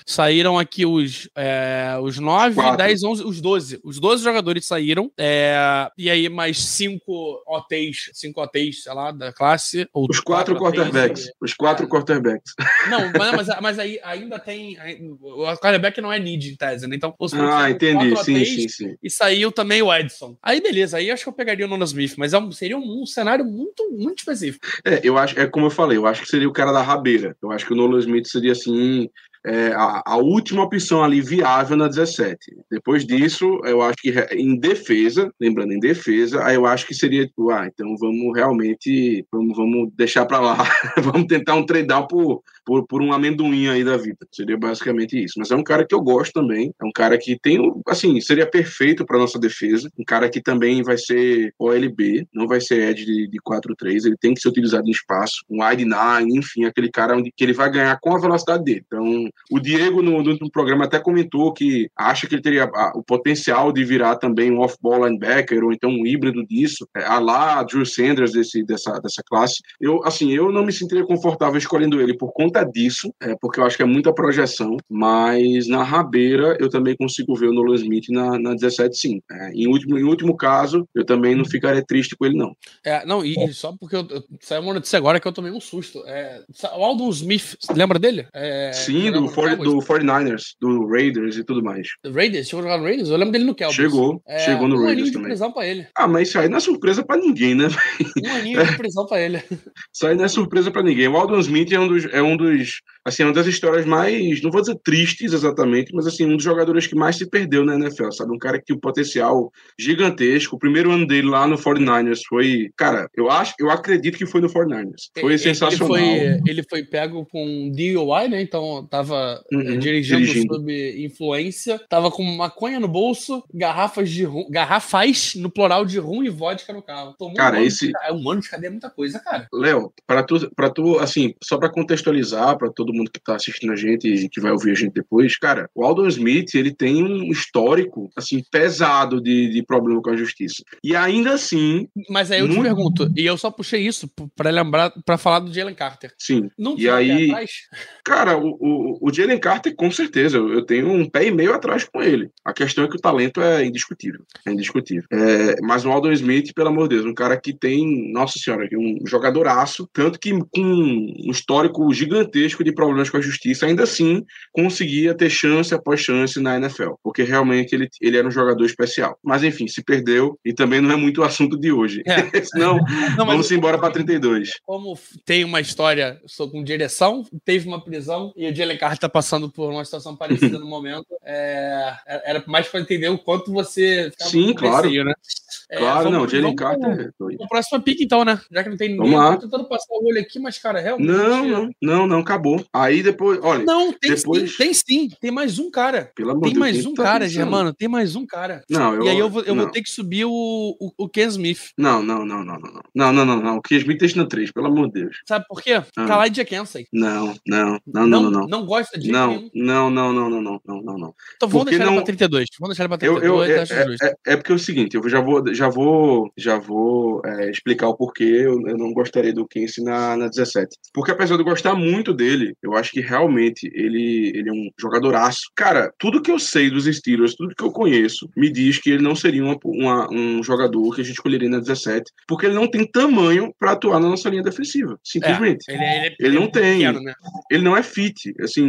saíram aqui os, é, os 9, Quatro. 10, 11, os 12. Os 12 jogadores saíram. é, e aí mais 5 OTs, 5 OTs, sei lá, da classe. Ou Os quatro quarterbacks. e- Os quatro quarterbacks. não, mas, mas, aí ainda tem. O quarterback não é need em tese, né? Então, os Ah, entendi. Sim, sim, sim. E saiu também o Edson. Aí, beleza, aí acho que eu pegaria o Nolan Smith, mas é um- seria um, um cenário muito, muito específico. É, eu acho, é como eu falei, eu acho que seria o cara da rabeira. Eu acho que o Nolan Smith seria assim. É, a, a última opção ali viável na 17. Depois disso, eu acho que em defesa, lembrando, em defesa, aí eu acho que seria tipo, ah, então vamos realmente, vamos, vamos deixar pra lá, vamos tentar um trade-down por, por, por um amendoim aí da vida. Seria basicamente isso. Mas é um cara que eu gosto também, é um cara que tem, assim, seria perfeito pra nossa defesa, um cara que também vai ser OLB, não vai ser Ed de, de 4-3, ele tem que ser utilizado em espaço, um wide nine, enfim, aquele cara onde que ele vai ganhar com a velocidade dele. Então, o Diego no, no programa até comentou que acha que ele teria ah, o potencial de virar também um off-ball linebacker ou então um híbrido disso, é, a lá Drew Sanders desse, dessa, dessa classe. Eu, assim, eu não me sentiria confortável escolhendo ele por conta disso, é, porque eu acho que é muita projeção, mas na rabeira eu também consigo ver o Nolan Smith na, na 17 sim. É, em, último, em último caso, eu também não ficaria triste com ele não. É, não, e, e só porque eu, eu saiu uma notícia agora que eu tomei um susto. É, o Aldon Smith, lembra dele? É, sim, do, 40, Cowboys. do 49ers, do Raiders e tudo mais. Raiders? Chegou a jogar no Raiders? Eu lembro dele no Cowboys. Chegou, É, chegou no um Raiders aninho de também. prisão pra ele. Ah, mas isso aí não é surpresa pra ninguém, né? Um aninho de prisão pra ele. Isso aí não é surpresa pra ninguém. O Aldon Smith é um dos, é um dos, assim, é uma das histórias mais, não vou dizer tristes exatamente, mas assim, um dos jogadores que mais se perdeu na NFL, sabe? Um cara que tinha um potencial gigantesco. O primeiro ano dele lá no 49ers foi, cara, eu acho, eu acredito que foi no 49ers. Foi Ele- sensacional. Ele foi, ele foi pego com DUI, né? Então tava Uhum, eh, dirigindo, dirigindo. sob influência. Tava com maconha no bolso, garrafas de rum, garrafas no plural de rum e vodka no carro. Tomou Cara, um, esse- ca- um ano de cadeia é muita coisa, cara. Léo, para tu, para tu, assim, só para contextualizar para todo mundo que tá assistindo a gente e que vai ouvir a gente depois, cara, o Aldon Smith ele tem um histórico assim pesado de, de problema com a justiça. E ainda assim, Mas aí eu te pergunto, e eu só puxei isso p- pra lembrar, pra falar do Jalen Carter. sim. Não E aí- atrás? Cara, o, o, o Jalen Carter, com certeza, eu tenho um pé e meio atrás com ele. A questão é que o talento é indiscutível. É indiscutível. É, mas o Aldon Smith, pelo amor de Deus, um cara que tem, nossa senhora, um jogadoraço, tanto que com um histórico gigantesco de problemas com a justiça, ainda assim conseguia ter chance após chance na NFL, porque realmente ele, ele era um jogador especial. Mas enfim, se perdeu e também não é muito o assunto de hoje. É. Senão, não, vamos embora para 32. Como tem uma história com direção, teve uma prisão e o Jalen Carter está passando por uma situação parecida no momento, é, era mais para entender o quanto você. Sim, claro. Receio, né? É, claro, vamos, não, Jalen Carter. O próximo pique, então, né? Já que não tem ninguém, lá. tô tentando passar o olho aqui, mas, cara, realmente. Não, não, não, não, acabou. Aí depois, olha. Não, tem depois... sim, tem sim. Tem mais um cara. Pelo amor tem mais Deus, um tá cara, Germano. Tem mais um cara. Não, eu, e aí eu vou, eu vou ter que subir o, o, o Ken Smith. Não, não, não, não, não. Não, não, não, não. O Ken Smith deixa no 3, pelo amor de Deus. Sabe por quê? Ah. Kalai Jackensen. Não, não, não, não, não, não. Não gosta de. Não, não, não, não, não, não, não, não, Então vamos porque deixar não... ela pra 32. Vamos deixar pra 32, eu, eu, é, é, é, é, porque é o seguinte, eu já vou, já vou, já vou é, explicar o porquê eu, eu, não gostaria do Kense na, na 17. Porque apesar de eu gostar muito dele, eu acho que realmente ele, ele é um jogadoraço. Cara, tudo que eu sei dos Steelers, tudo que eu conheço, me diz que ele não seria uma, uma, um jogador que a gente escolheria na 17, porque ele não tem tamanho para atuar na nossa linha defensiva, simplesmente. É, ele, é, ele, ele, ele, não tem. Pequeno, né? Ele não é fit, assim,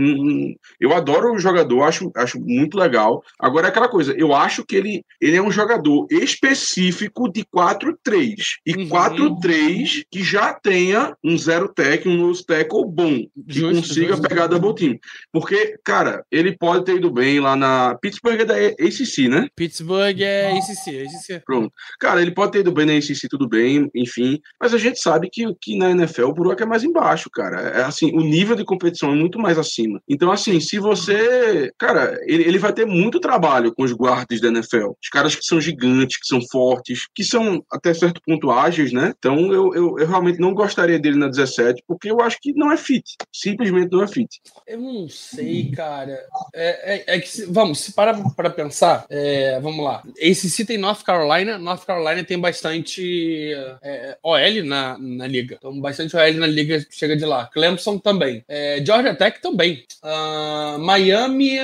eu adoro o jogador, acho, acho muito legal. Agora é aquela coisa, eu acho que ele, ele é um jogador específico de 4-3. E uhum. 4-3 que já tenha um zero tech, um nose tackle bom, que justo, consiga justo. pegar double team. Porque, cara, ele pode ter ido bem lá na. Pittsburgh é da ACC, né? Pittsburgh é ACC, ACC. Pronto. Cara, ele pode ter ido bem na ACC, tudo bem, enfim. Mas a gente sabe que, que na NFL o buraco é mais embaixo, cara. É assim, o nível de competição é muito mais acima. Então, assim, se você. Cara, ele, ele vai ter muito trabalho com os guardas da NFL. Os caras que são gigantes, que são fortes, que são até certo ponto ágeis, né? Então, eu, eu, eu realmente não gostaria dele na 17, porque eu acho que não é fit. Simplesmente não é fit. Eu não sei, cara. É, é, é que, se, vamos, se parar para pensar, é, vamos lá. ACC tem North Carolina, North Carolina tem bastante é, OL na, na liga. Então, bastante OL na liga chega de lá. Clemson também. É, Georgia Tech também. Uh, Miami.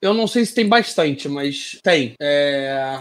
Eu não sei se tem bastante, mas tem. É...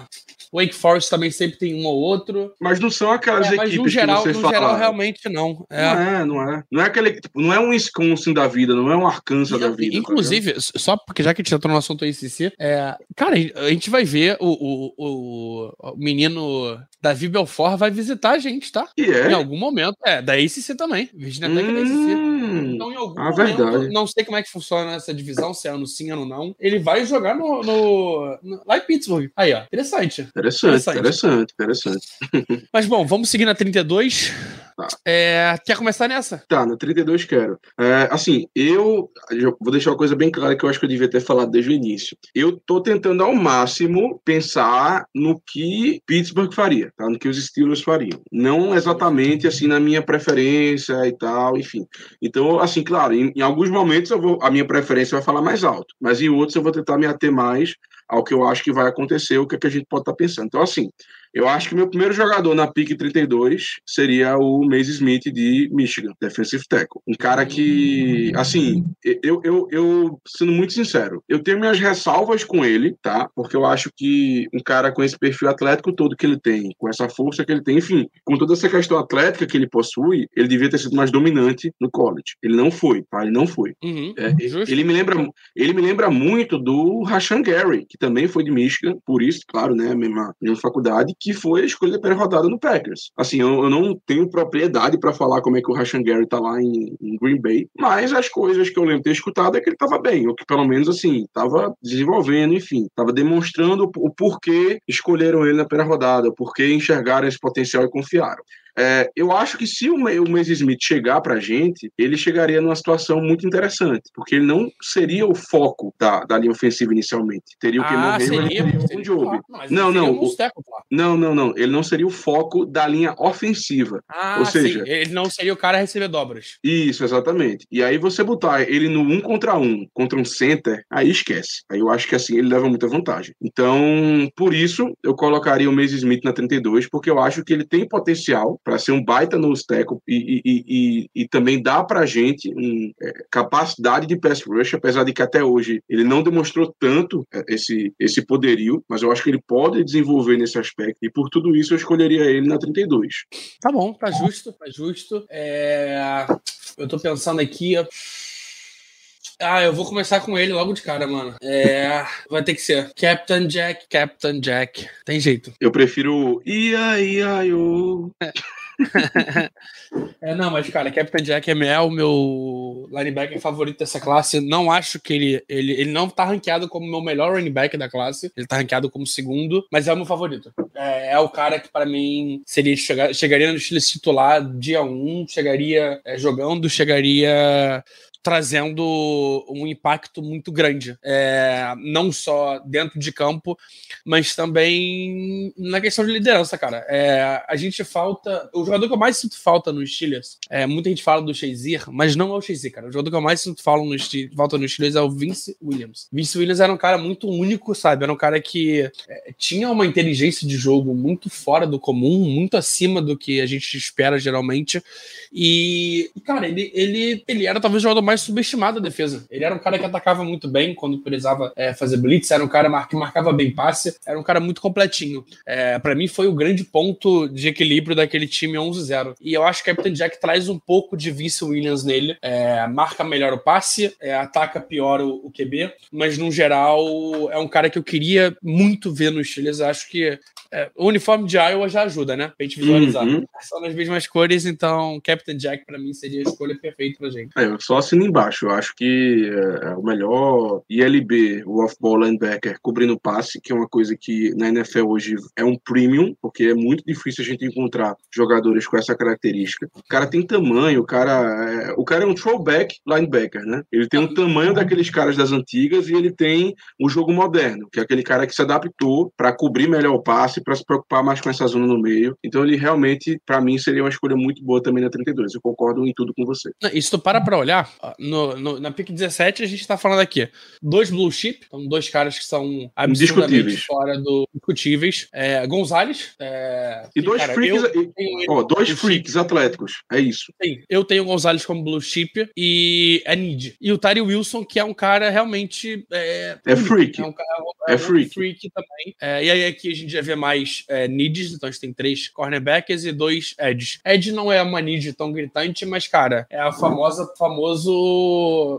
Wake Forest também sempre tem um ou outro. Mas não são aquelas é, equipes no geral, que você no fala. geral, realmente não. É. Não é, não é. Não é aquele, tipo, não é um Wisconsin da vida, não é um Arkansas da vida. Tá inclusive, tá só porque já que a gente entrou no assunto ICC, é, cara, a gente vai ver o, o, o, menino Davi Belfort vai visitar a gente, tá? E é? Em algum momento. É, da ACC também. Virginia Tech hum, da ACC. Então, em algum a momento, verdade. não sei como é que funciona essa divisão, se é ano sim, ano não. Ele vai jogar no, no, no lá em Pittsburgh. Aí, ó. Interessante. Interessante, interessante, interessante. Mas bom, vamos seguir na 32. Tá. É, quer começar nessa? Tá, na 32 quero. É, assim, eu, eu vou deixar uma coisa bem clara que eu acho que eu devia ter falado desde o início. Eu tô tentando ao máximo pensar no que Pittsburgh faria, tá? No que os Steelers fariam. Não exatamente assim na minha preferência e tal, enfim. Então, assim, claro, em, em alguns momentos eu vou, a minha preferência vai falar mais alto, mas em outros eu vou tentar me ater mais ao que eu acho que vai acontecer, o que, é que a gente pode estar tá pensando. Então, assim, eu acho que meu primeiro jogador na pick 32 seria o Mace Smith de Michigan, defensive tackle. Um cara que, assim, eu, eu, eu, sendo muito sincero, eu tenho minhas ressalvas com ele, tá? Porque eu acho que um cara com esse perfil atlético todo que ele tem, com essa força que ele tem, enfim, com toda essa questão atlética que ele possui, ele devia ter sido mais dominante no college. Ele não foi, tá? Ele não foi. Uhum, é, ele, me lembra, ele me lembra muito do Rashan Gary, que também foi de Michigan, por isso, claro, né? A mesma, mesma faculdade, que foi a escolha da primeira rodada no Packers. Assim, eu, eu não tenho propriedade para falar como é que o Rashan Gary tá lá em, em, Green Bay, mas as coisas que eu lembro ter escutado é que ele estava bem, ou que pelo menos assim, estava desenvolvendo, enfim, estava demonstrando o, o porquê escolheram ele na primeira rodada, o porquê enxergaram esse potencial e confiaram. É, eu acho que se o, Mace Smith chegar para a gente, ele chegaria numa situação muito interessante, porque ele não seria o foco da, da linha ofensiva inicialmente. Teria o que ah, seria, seria Job. Não, não, o, não, não, não. Ele não seria o foco da linha ofensiva. Ah, Ou seja, sim. ele não seria o cara a receber dobras. Isso, exatamente. E aí você botar ele no um contra um, contra um center, aí esquece. Aí eu acho que assim ele leva muita vantagem. Então, por isso, eu colocaria o Mace Smith na 32, porque eu acho que ele tem potencial para ser um baita no tackle e, e, e, e, também dá pra gente um, é, capacidade de pass rush, apesar de que até hoje ele não demonstrou tanto é, esse, esse poderio, mas eu acho que ele pode desenvolver nesse aspecto e por tudo isso eu escolheria ele na 32. Tá bom, tá justo, tá justo. É... Eu tô pensando aqui. Ah, eu vou começar com ele logo de cara, mano. É, vai ter que ser Captain Jack, Captain Jack. Tem jeito. Eu prefiro Ia, Ia, Yo. é, não, mas, cara, Captain Jack é o meu linebacker favorito dessa classe. Não acho que ele, ele. Ele não tá ranqueado como o meu melhor running back da classe. Ele tá ranqueado como segundo, mas é o meu favorito. É, é o cara que, para mim, seria chegar, chegaria no estilo titular dia 1, um, chegaria é, jogando, chegaria trazendo um impacto muito grande, é, não só dentro de campo, mas também na questão de liderança, cara. É, a gente falta. O jogador que eu mais sinto falta nos Steelers, é, muita gente fala do Shazier, mas não é o Shazier, cara. O jogador que eu mais sinto falta nos, falta nos Steelers é o Vince Williams. Vince Williams era um cara muito único, sabe? Era um cara que é, tinha uma inteligência de jogo muito fora do comum, muito acima do que a gente espera geralmente. E, cara, ele, ele, ele era talvez o jogador mais mais subestimado da defesa. Ele era um cara que atacava muito bem quando precisava é, fazer blitz, era um cara que marcava bem passe, era um cara muito completinho. É, para mim foi o grande ponto de equilíbrio daquele time 11-0. E eu acho que o Captain Jack traz um pouco de Vince Williams nele, é, marca melhor o passe, é, ataca pior o, o, QB, mas no geral é um cara que eu queria muito ver nos Steelers. Acho que é, o uniforme de Iowa já ajuda, né? Pra gente visualizar. Uhum. São nas mesmas cores, então Captain Jack para mim seria a escolha perfeita pra gente. É, eu só assino embaixo. Eu acho que é, é o melhor ILB, o off-ball linebacker, cobrindo passe, que é uma coisa que na NFL hoje é um premium, porque é muito difícil a gente encontrar jogadores com essa característica. O cara tem tamanho, o cara é, o cara é um throwback linebacker, né? Ele tem o tamanho daqueles caras das antigas e ele tem o jogo moderno, que é aquele cara que se adaptou para cobrir melhor o passe, para se preocupar mais com essa zona no meio. Então ele realmente, para mim, seria uma escolha muito boa também na 32. Eu concordo em tudo com você. Se tu para pra olhar, no, no, na pick 17 a gente tá falando aqui dois blue chip, então dois caras que são absurdamente fora do discutíveis. É, Gonzalez. É, e dois cara, freaks, e, ó, dois freaks atléticos. É isso. Sim, eu tenho o Gonzalez como blue chip e é need. E o Tari Wilson, que é um cara realmente. É, é freak. É, um, é, é, freak. freak também. É, e aí aqui a gente já vê mais é, needs, então a gente tem três cornerbacks e dois edges. Edge não é uma need tão gritante, mas, cara, é a famosa, famoso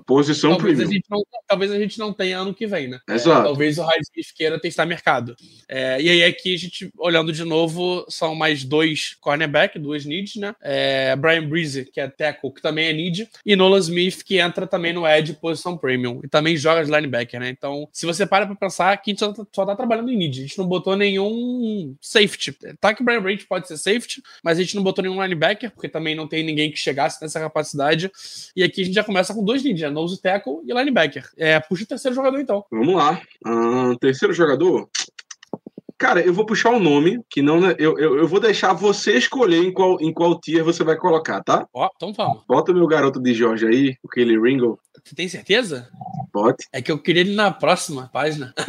Posição talvez A gente não, talvez a gente não tenha ano que vem, né? Exato. É, talvez o Highsmith queira testar mercado. É, e aí aqui a gente, olhando de novo, são mais dois cornerback, duas needs, né? É, Brian Breeze, que é tackle, que também é need, e Nolan Smith, que entra também no edge posição premium, e também joga de linebacker, né? Então, se você para pra pensar, aqui a gente só tá, só tá trabalhando em need, a gente não botou nenhum safety. Tá que o Brian Breeze pode ser safety, mas a gente não botou nenhum linebacker, porque também não tem ninguém que chegasse nessa capacidade, e aqui a gente já começa com dois needs, né? nose tackle e linebacker. É, puxa o terceiro jogador então. Vamos lá. Uh, terceiro jogador. Cara, eu vou puxar um nome que não. Eu, eu, eu, vou deixar você escolher em qual, em qual tier você vai colocar, tá? Ó, então vamos. Bota o meu garoto de Jorge aí, o Kelly Ringo. Você tem certeza? Bote. É que eu queria ele na próxima página.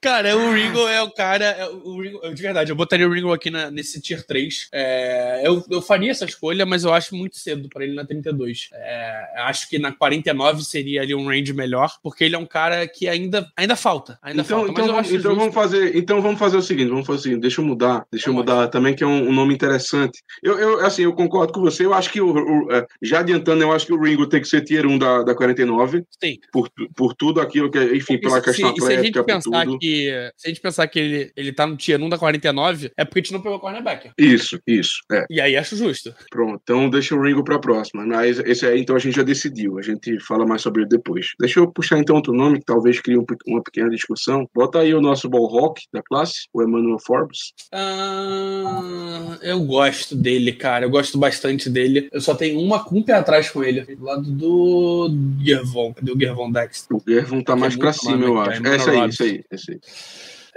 Cara, o Ringo é o cara. É o Ringo, de verdade, eu botaria o Ringo aqui na, nesse tier 3. É, eu, eu faria essa escolha, mas eu acho muito cedo para ele na 32. É, acho que na 49 seria ali um range melhor, porque ele é um cara que ainda, ainda falta. Ainda então, falta. Então, vamos, então vamos fazer. Então vamos fazer o seguinte: vamos fazer o seguinte, deixa eu mudar. Deixa eu mudar também, que é um, um, nome interessante. Eu, eu, assim, eu concordo com você. Eu acho que o, o, é, já adiantando, eu acho que o Ringo tem que ser tier 1 da, da 49. Sim. Por, por tudo aquilo que, enfim, pela se, questão se, atlética. Se a gente pensar que se a gente pensar que ele, ele tá no tier 1 da 49, é porque a gente não pegou cornerback. Isso, isso. É. E aí acho justo. Pronto, então deixa o Ringo pra próxima. Mas esse aí, então, a gente já decidiu. A gente fala mais sobre ele depois. Deixa eu puxar então outro nome que talvez crie um, uma pequena discussão. Bota aí o nosso ball rock da classe, o Emmanuel Forbes. Ah, eu gosto dele, cara. Eu gosto bastante dele. Eu só tenho uma com um pé atrás com ele. Do lado do Gervon. Cadê o Gervon Dex? O Gervon tá mais é pra cima, eu acho. É, esse aí, esse aí, esse aí.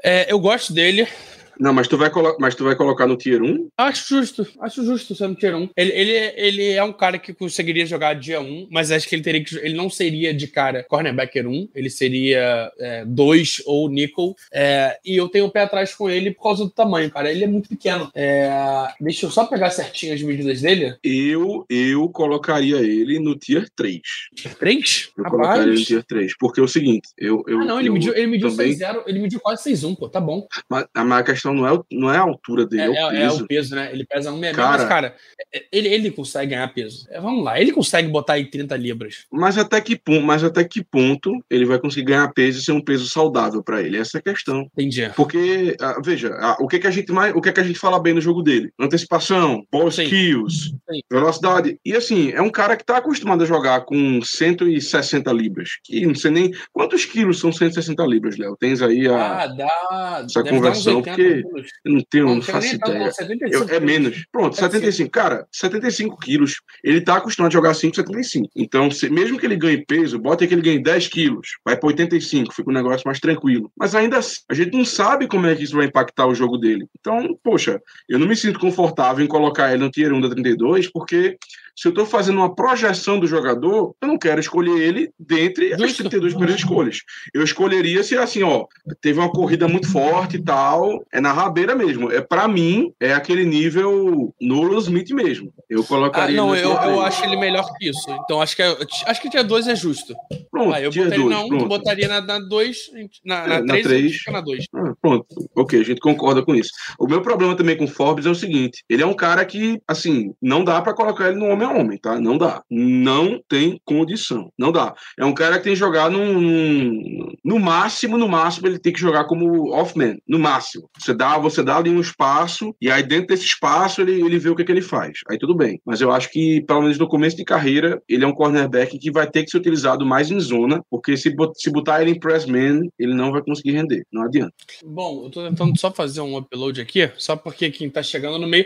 É, eu gosto dele. Não, mas tu vai, mas tu vai colocar no Tier 1? Acho justo, acho justo ser no Tier 1. Ele, ele, ele é um cara que conseguiria jogar dia 1, mas acho que ele teria que. Ele não seria de cara cornerbacker 1, ele seria 2 é, ou nickel. É, e eu tenho o um pé atrás com ele por causa do tamanho, cara. Ele é muito pequeno. É, deixa eu só pegar certinho as medidas dele. Eu, eu colocaria ele no Tier 3. Tier 3? Eu Rapaz. colocaria ele no Tier 3. Porque é o seguinte, eu. eu ah, não, ele eu mediu, ele mediu também... 6-0, ele mediu quase 6-1, pô, tá bom. Mas, mas, a questão não é, não é a altura dele, é, é, o peso. É, o peso, né? Ele pesa 1,66, cara, mas, cara, ele, ele consegue ganhar peso. É, vamos lá, ele consegue botar aí 30 libras. Mas até que ponto, mas até que ponto ele vai conseguir ganhar peso e ser um peso saudável para ele? Essa é a questão. Entendi. Porque, ah, veja, ah, o que, que a gente mais, o que, que a gente fala bem no jogo dele? Antecipação, ball skills, Sim. velocidade. E assim, é um cara que tá acostumado a jogar com 160 libras. Que não sei nem quantos quilos são 160 libras, Léo. Tens aí a ah, dá, essa conversão, porque eu não tenho, não, não faço ideia. Eu, é menos. Pronto, 75. Cara, 75 quilos. Ele tá acostumado a jogar 5,75. Então, se, mesmo que ele ganhe peso, bota que ele ganhe 10 quilos, vai para 85, fica um negócio mais tranquilo. Mas ainda assim, a gente não sabe como é que isso vai impactar o jogo dele. Então, poxa, eu não me sinto confortável em colocar ele no tier 1 da 32, porque se eu estou fazendo uma projeção do jogador, eu não quero escolher ele dentre Justo. as 32 primeiras escolhas. Eu escolheria se assim, ó, teve uma corrida muito forte e tal, é na rabeira mesmo. É para mim é aquele nível Nulo Smith mesmo. Eu colocaria. Ah, não, eu, eu acho ele melhor que isso. Então acho que é, acho que dia 2 é justo. Pronto, ah, eu botaria dois, na 1, um, tu botaria na 2, na 3, na 3 na 2. Ah, pronto. OK, a gente concorda com isso. O meu problema também com Forbes é o seguinte, ele é um cara que assim, não dá para colocar ele no homem a homem, tá? Não dá. Não tem condição. Não dá. É um cara que tem que jogar num, no máximo, no máximo ele tem que jogar como off-man, no máximo. Você dá, você dá ali um espaço e aí dentro desse espaço ele, ele vê o que, é que ele faz. Aí tudo bem. Mas eu acho que, pelo menos no começo de carreira, ele é um cornerback que vai ter que ser utilizado mais em zona, porque se botar ele em press man, ele não vai conseguir render. Não adianta. Bom, eu tô tentando só fazer um upload aqui, só porque quem tá chegando no meio.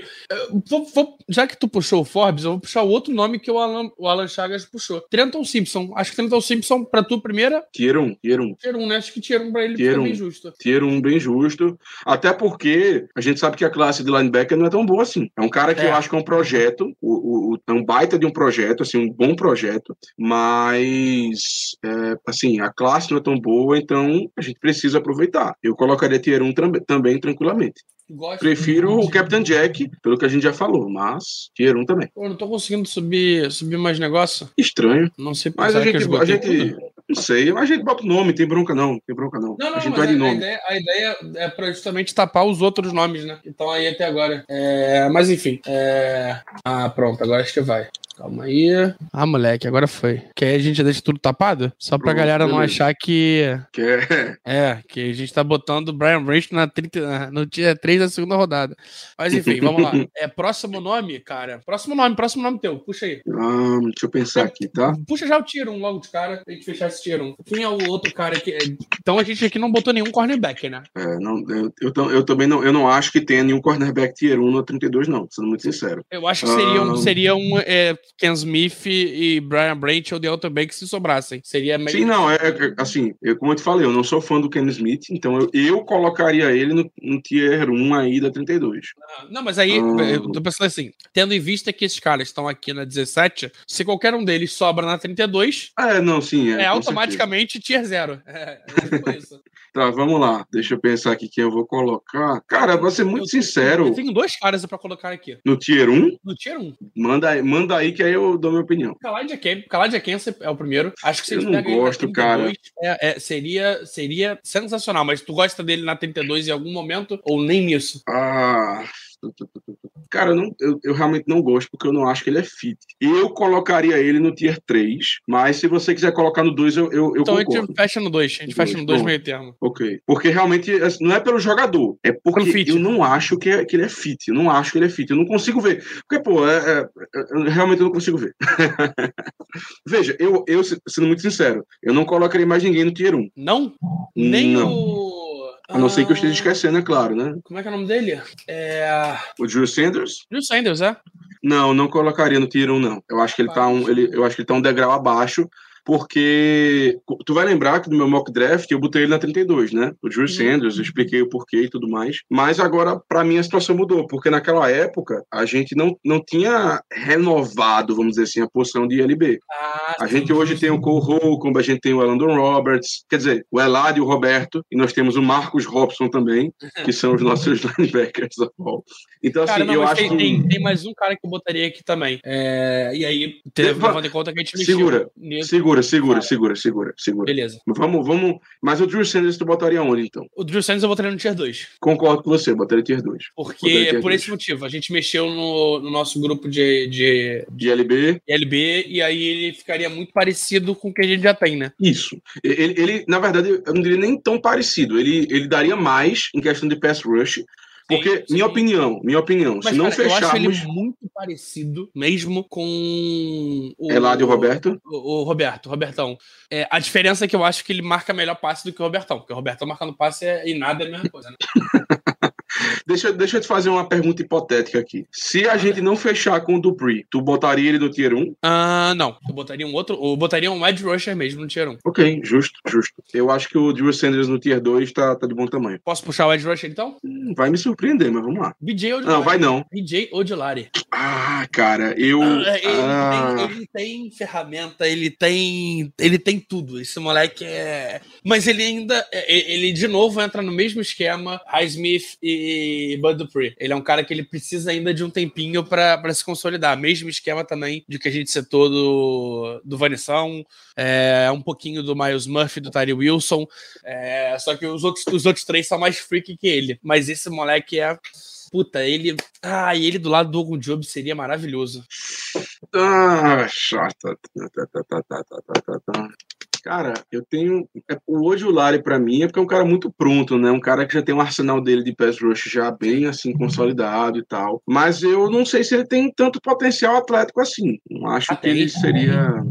Vou, vou, já que tu puxou o Forbes, eu vou puxar o outro nome que o Alan, o Alan Chagas puxou. Trenton Simpson. Acho que Trenton Simpson, pra tu, primeira. Tier 1, Tier 1. Tier 1, né? Acho que Tier 1 pra ele tier bem justo. Tier 1 bem justo. Até porque a gente sabe que a classe de linebacker não é tão boa assim. É um cara que é. eu acho que é um projeto, o, o, é um baita de um projeto, assim, um bom projeto, mas, é, assim, a classe não é tão boa, então a gente precisa aproveitar. Eu colocaria Tier 1 também tranquilamente. Gosto Prefiro o Captain Jack, pelo que a gente já falou, mas Tier 1 também. Pô, não tô conseguindo subir, subir mais negócio. Estranho. Não sei Mas a gente, a gente não sei, mas a gente bota o nome, tem bronca não, tem bronca não. Não, não, a gente vai de nome. A ideia, a ideia é pra justamente tapar os outros nomes, né? Então aí até agora. É, mas enfim. É... Ah, pronto, agora acho que vai. Calma aí. Ah, moleque, agora foi. Que aí a gente deixa tudo tapado? Só pra Pronto, galera não achar que. Que é. É, que a gente tá botando o Brian Branch na 30, no dia 3 da segunda rodada. Mas enfim, vamos lá. É próximo nome, cara. Próximo nome, próximo nome teu. Puxa aí. Ah, deixa eu pensar aqui, tá? Puxa já o tiro um logo de cara pra gente fechar esse tiro um. Quem é o outro cara aqui? Então a gente aqui não botou nenhum cornerback, né? É, não, eu, eu, eu também não, eu não acho que tenha nenhum cornerback tier 1 no 32, não, sendo muito sincero. Eu acho que seria um, ah, seria um é, Ken Smith e Brian Branch ou Delta Banks se sobrassem. Seria meio... Sim, não, é, é assim, eu, como eu te falei, eu não sou fã do Ken Smith, então eu, eu colocaria ele no, no tier 1 aí da 32. Ah, não, mas aí, ah. eu tô pensando assim, tendo em vista que esses caras estão aqui na 17, se qualquer um deles sobra na 32... É, não, sim, é. É automaticamente tier 0. É, é isso. tá, vamos lá. Deixa eu pensar aqui quem eu vou colocar. Cara, vou ser muito eu, sincero. Eu tenho dois caras pra colocar aqui. No tier 1? No tier 1. Manda, manda aí que aí eu dou minha opinião. Kaladia Kense é o primeiro. Acho que se eu não gosto, 32, cara. É, é, seria, seria sensacional, mas tu gosta dele na 32 em algum momento ou nem nisso? Ah. Cara, eu, não, eu, eu, realmente não gosto, porque eu não acho que ele é fit. Eu colocaria ele no tier 3, mas se você quiser colocar no 2, eu, eu, eu então concordo. a gente fecha no 2, a gente fecha no 2 meio termo. Ok. Porque realmente assim, não é pelo jogador, é porque eu não acho que, é, que ele é fit. Eu não acho que ele é fit. Eu não consigo ver. Porque, pô, é, é realmente eu não consigo ver. Veja, eu, eu, sendo muito sincero, eu não colocaria mais ninguém no tier 1. Não? Nem não. o a não ser que eu esteja esquecendo, é claro, né? Como é que é o nome dele? É... O Drew Sanders? Drew Sanders, é? Não, não colocaria no tier 1, não. Eu acho que ele tá um, ele, eu acho que ele tá um degrau abaixo, porque tu vai lembrar que no meu mock draft eu botei ele na 32, né? O Drew Sanders, eu expliquei o porquê e tudo mais. Mas agora, para mim, a situação mudou, porque naquela época a gente não, não tinha renovado, vamos dizer assim, a posição de ILB. Ah, A gente hoje tem o Cole Holcomb, a gente tem o Landon Roberts, quer dizer, o Eladio e o Roberto, e nós temos o Marcos Robson também, que são os nossos linebackers. Então, assim, Cara, não, eu acho tem, que. tem, tem mais um cara que eu botaria aqui também. É, e aí, teve, Va- levando em conta que a gente mexeu Segura, nisso. Segura, segura, Fala. segura, segura, segura. Beleza. Vamos, vamos. Mas o Drew Sanders tu botaria onde, então? O Drew Sanders eu botaria no Tier 2. Concordo com você, botaria tier 2. Porque, tier por esse motivo, a gente mexeu no, no nosso grupo de, de, De LB, de LB e aí ele ficaria muito parecido com o que a gente já tem, né? Isso. Ele, ele, na verdade, eu não diria nem tão parecido. Ele, ele daria mais em questão de pass rush. Porque, Sim, minha sim. opinião, minha opinião, Mas, se não cara, eu acho ele fecharmos muito parecido mesmo com o, Eladio e Roberto, o, o Roberto, o Robertão. É, a diferença é que eu acho que ele marca melhor passe do que o Robertão, porque o Robertão marcando passe é, e nada é a mesma coisa, né? deixa, deixa eu te fazer uma pergunta hipotética aqui. Se a gente não fechar com o Dupree, tu botaria ele no tier 1? Ah, não. Eu botaria um outro. Eu botaria um Edge Rusher mesmo no Tier 1. Ok, justo, justo. Eu acho que o Drew Sanders no tier 2 tá, tá de bom tamanho. Posso puxar o Edge Rusher então? Hum, Vai me surpreender, mas vamos lá. BJ Odilari. Não, vai não. BJ Odilari. Ah, cara, eu. Ah, ele, ah, tem, ele tem ferramenta, ele tem. Ele tem tudo. Esse moleque é. Mas ele ainda. é- Ele de novo entra no mesmo esquema Highsmith e Bud Dupree. Ele é um cara que ele precisa ainda de um tempinho pra se consolidar. Mesmo esquema também de que a gente citou do, do Vanissão, é, um pouquinho do Miles Murphy, do Tyree Wilson. é, só que os outros, os outros três são mais freak que ele. Mas esse moleque é. Puta, ele. Ah, e ele do lado do Ogun Job seria maravilhoso. Ah, chata. Cara, eu tenho. é, O Ojulari, pra mim, é porque é um cara muito pronto, né? Um cara que já tem um arsenal dele de pass rush já bem assim consolidado e tal. Mas eu não sei se ele tem tanto potencial atlético assim. Não acho Ah, que ele tem. seria.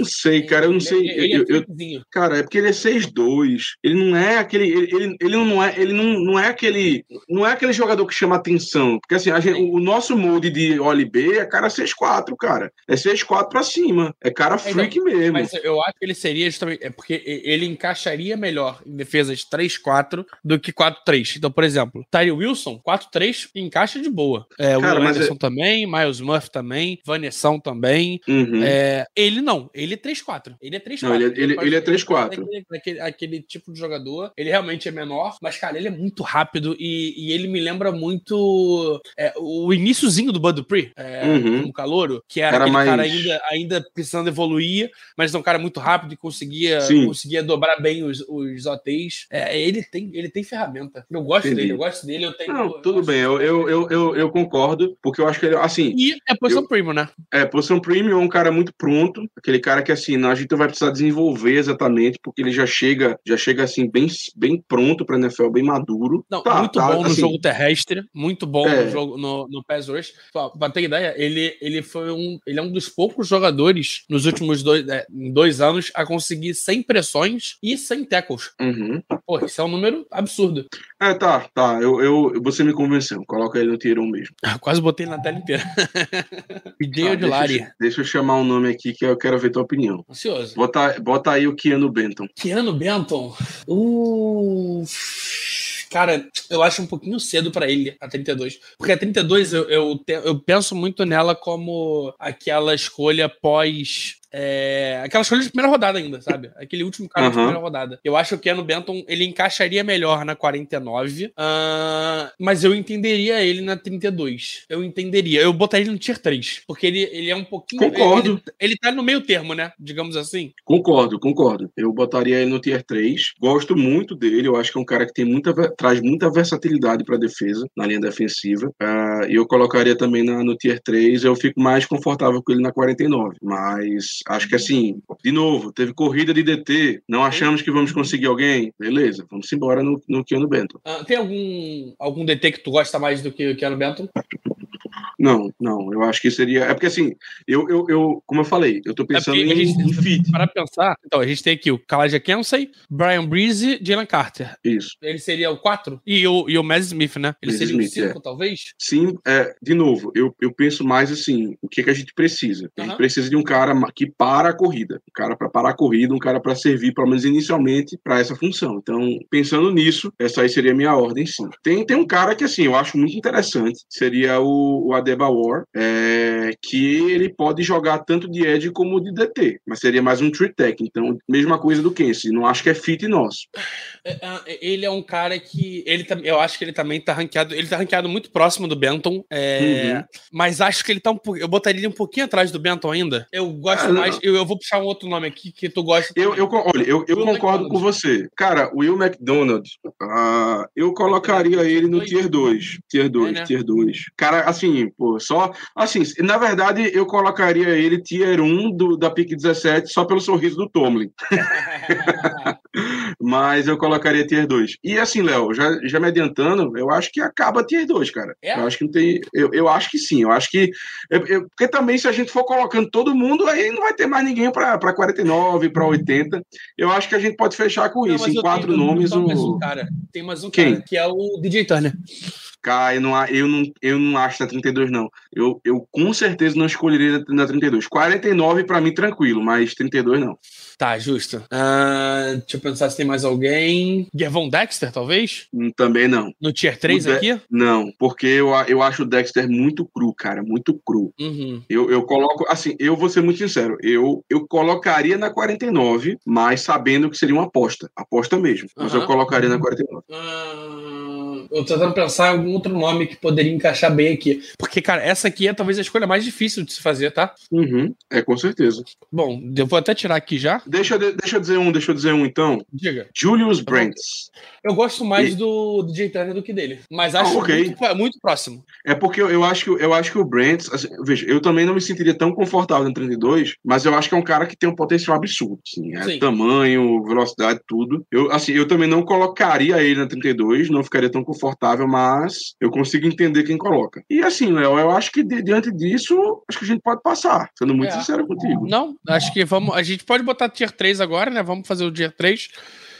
Não sei, cara, eu não Ele- sei. Ele, eu- é eu-. Cara, é porque ele é 6'2". Ele não é aquele. Ele, ele, ele não é. Ele não, não é aquele. Não é aquele jogador que chama atenção. Porque assim, gente, o nosso molde de OLB é cara 6'4, cara. É 6'4 pra cima. É cara freak mesmo. Mas eu acho que ele seria justamente. É porque ele encaixaria melhor em defesas 3-4 do que 4-3. Então, por exemplo, Tyree Wilson, 4-3, encaixa de boa. É, o Cara, Anderson também, Miles Murphy também, Vanessão também. Uhum. É, ele não, ele é 3-4. Ele é 3-4. Não, ele é- ele- pode- ele é pode 3-4. ser Aquele, aquele, tipo de jogador. Ele realmente é menor, mas, cara, ele é muito rápido e, e ele me lembra muito é, o iníciozinho do Bud Dupree, é, Uhum. como calouro, que era, Era aquele cara mais- ainda, ainda precisando evoluir, mas é um cara muito rápido e conseguia, Sim. conseguia dobrar bem os, os OTs. É, ele, tem, ele tem ferramenta. Eu gosto Entendi. dele, eu gosto dele. Eu tenho, Não, eu tudo bem, eu, eu, eu, eu, eu concordo, porque eu acho que ele, assim, E é posição Eu- premium, né? é, posição premium é um cara muito pronto, aquele cara que, assim, a gente vai precisar desenvolver exatamente, porque ele já chega, já chega assim, bem, bem pronto pra NFL, bem maduro. Não, Tá, muito tá, bom no assim, jogo terrestre, muito bom É. no jogo no, no pass rush. Pra, pra ter ideia, ele, ele foi um, ele é um dos poucos jogadores nos últimos dois, é, dois anos a conseguir 100 pressões e 100 tackles. Uhum. Pô, isso é um número absurdo. É, tá, tá, eu, eu, você me convenceu, coloca ele no tier 1 mesmo. Quase botei na tela inteira. PJ Tá, Odilari. deixa, eu- deixa eu chamar um nome aqui que eu quero ver tua opinião. Ansioso. Bota, bota aí o Keanu Benton. Keanu Benton. Uh. Cara, eu acho um pouquinho cedo pra ele, a 32. Porque a 32 eu, eu, te- eu penso muito nela como aquela escolha pós. É, aquela escolha de primeira rodada ainda, sabe? Aquele último cara de Aham. primeira rodada. Eu acho que o Keanu Benton ele encaixaria melhor na 49, ah, mas eu entenderia ele na 32. Eu entenderia. Eu botaria ele no tier 3. Porque ele, ele é um pouquinho. Concordo. Ele, ele tá no meio termo, né? Digamos assim. Concordo, concordo. Eu botaria ele no tier 3. Gosto muito dele. Eu acho que é um cara que tem muita, traz muita versatilidade para defesa, na linha defensiva. Ah, E eu colocaria também na- no tier 3. Eu fico mais confortável com ele na 49. Mas acho que assim, de novo, teve corrida de DT. Não achamos que vamos conseguir alguém? Beleza, vamos embora no, no Keanu Benton. Ah, tem algum, algum DT que tu gosta mais do que o Keanu Benton? Não, não. Eu acho que seria. É porque assim, eu, eu, eu como eu falei, eu tô pensando É porque a em, gente- em fit. Para pensar, então, a gente tem aqui o Kalaja Kensey, Brian Breeze, Jalen Carter. Isso. Ele seria o 4? E o, e o Mads Smith, né? Ele Mads seria o Smith, 5, talvez? Sim, é, de novo, eu, eu penso mais assim, o que, que a gente precisa? A gente precisa de um cara que para a corrida, um cara para parar a corrida, um cara para servir, pelo menos inicialmente, para essa função. Então, pensando nisso, essa aí seria a minha ordem, sim. Tem, tem um cara que, assim, eu acho muito interessante, seria o, o Adebayor, é, que ele pode jogar tanto de Edge como de DT, mas seria mais um tree tech. Então, mesma coisa do Kenzie, não acho que é fit nosso. É, é, Ele é um cara que. Ele, eu acho que ele também tá ranqueado. Ele tá ranqueado muito próximo do Benton. é, Uhum. Mas acho que ele tá um pouco. Eu botaria ele um pouquinho atrás do Benton ainda. Eu gosto Ah, mais. Eu, eu vou puxar um outro nome aqui que tu gosta. Eu, também. eu, olha, eu, eu concordo com você. Cara, o Will McDonald, ah, eu colocaria ele no tier 2. Tier 2, É, né? tier 2. Cara, assim, pô, só. Assim, na verdade, eu colocaria ele tier 1 do, da PIC 17 só pelo sorriso do Tomlin. Mas eu colocaria tier 2. E assim, Léo, já, já me adiantando, eu acho que acaba tier 2, cara. É? Eu acho que não tem. Eu, eu acho que sim. Eu acho que. eu- eu- porque também, se a gente for colocando todo mundo, aí não vai ter mais ninguém para 49, para 80. Eu acho que a gente pode fechar com Não, isso. Em quatro tenho- nomes, um o. cara. Tem mais um Quem? cara, que é o DJ Turner. Cara, eu não, eu, não, eu não acho na 32, não. Eu, eu com certeza não escolheria na 32. 49 para mim, tranquilo, mas 32 não. Tá, justo. Ah, deixa eu pensar se tem mais alguém. Gervon Dexter, talvez? Hum, Também não. No tier 3 O De- aqui? Não, porque eu, eu acho o Dexter muito cru, cara, muito cru. Uhum. Eu, eu coloco, assim, eu vou ser muito sincero, eu, eu colocaria na 49, mas sabendo que seria uma aposta, aposta mesmo, mas Aham. eu colocaria na 49. Ah, eu tô tentando pensar em algum outro nome que poderia encaixar bem aqui. Porque, cara, essa aqui é talvez a escolha mais difícil de se fazer, tá? Uhum, é, com certeza. Bom, eu vou até tirar aqui já. Deixa, deixa eu dizer um, deixa eu dizer um então. Diga. Julius Brents. Eu gosto mais E- do DJ Turner do que dele. Mas acho Ah, ok. muito, muito próximo. É porque eu, eu acho que eu acho que o Brents, assim, veja, eu também não me sentiria tão confortável no 32, mas eu acho que é um cara que tem um potencial absurdo, assim, é Sim. tamanho, velocidade, tudo. Eu assim, eu também não colocaria ele na 32, não ficaria tão confortável, mas eu consigo entender quem coloca. E assim, Léo, eu acho que di- diante disso, acho que a gente pode passar, sendo muito É. sincero contigo. Não, acho que vamos. A gente pode botar tier 3 agora, né? Vamos fazer o tier 3.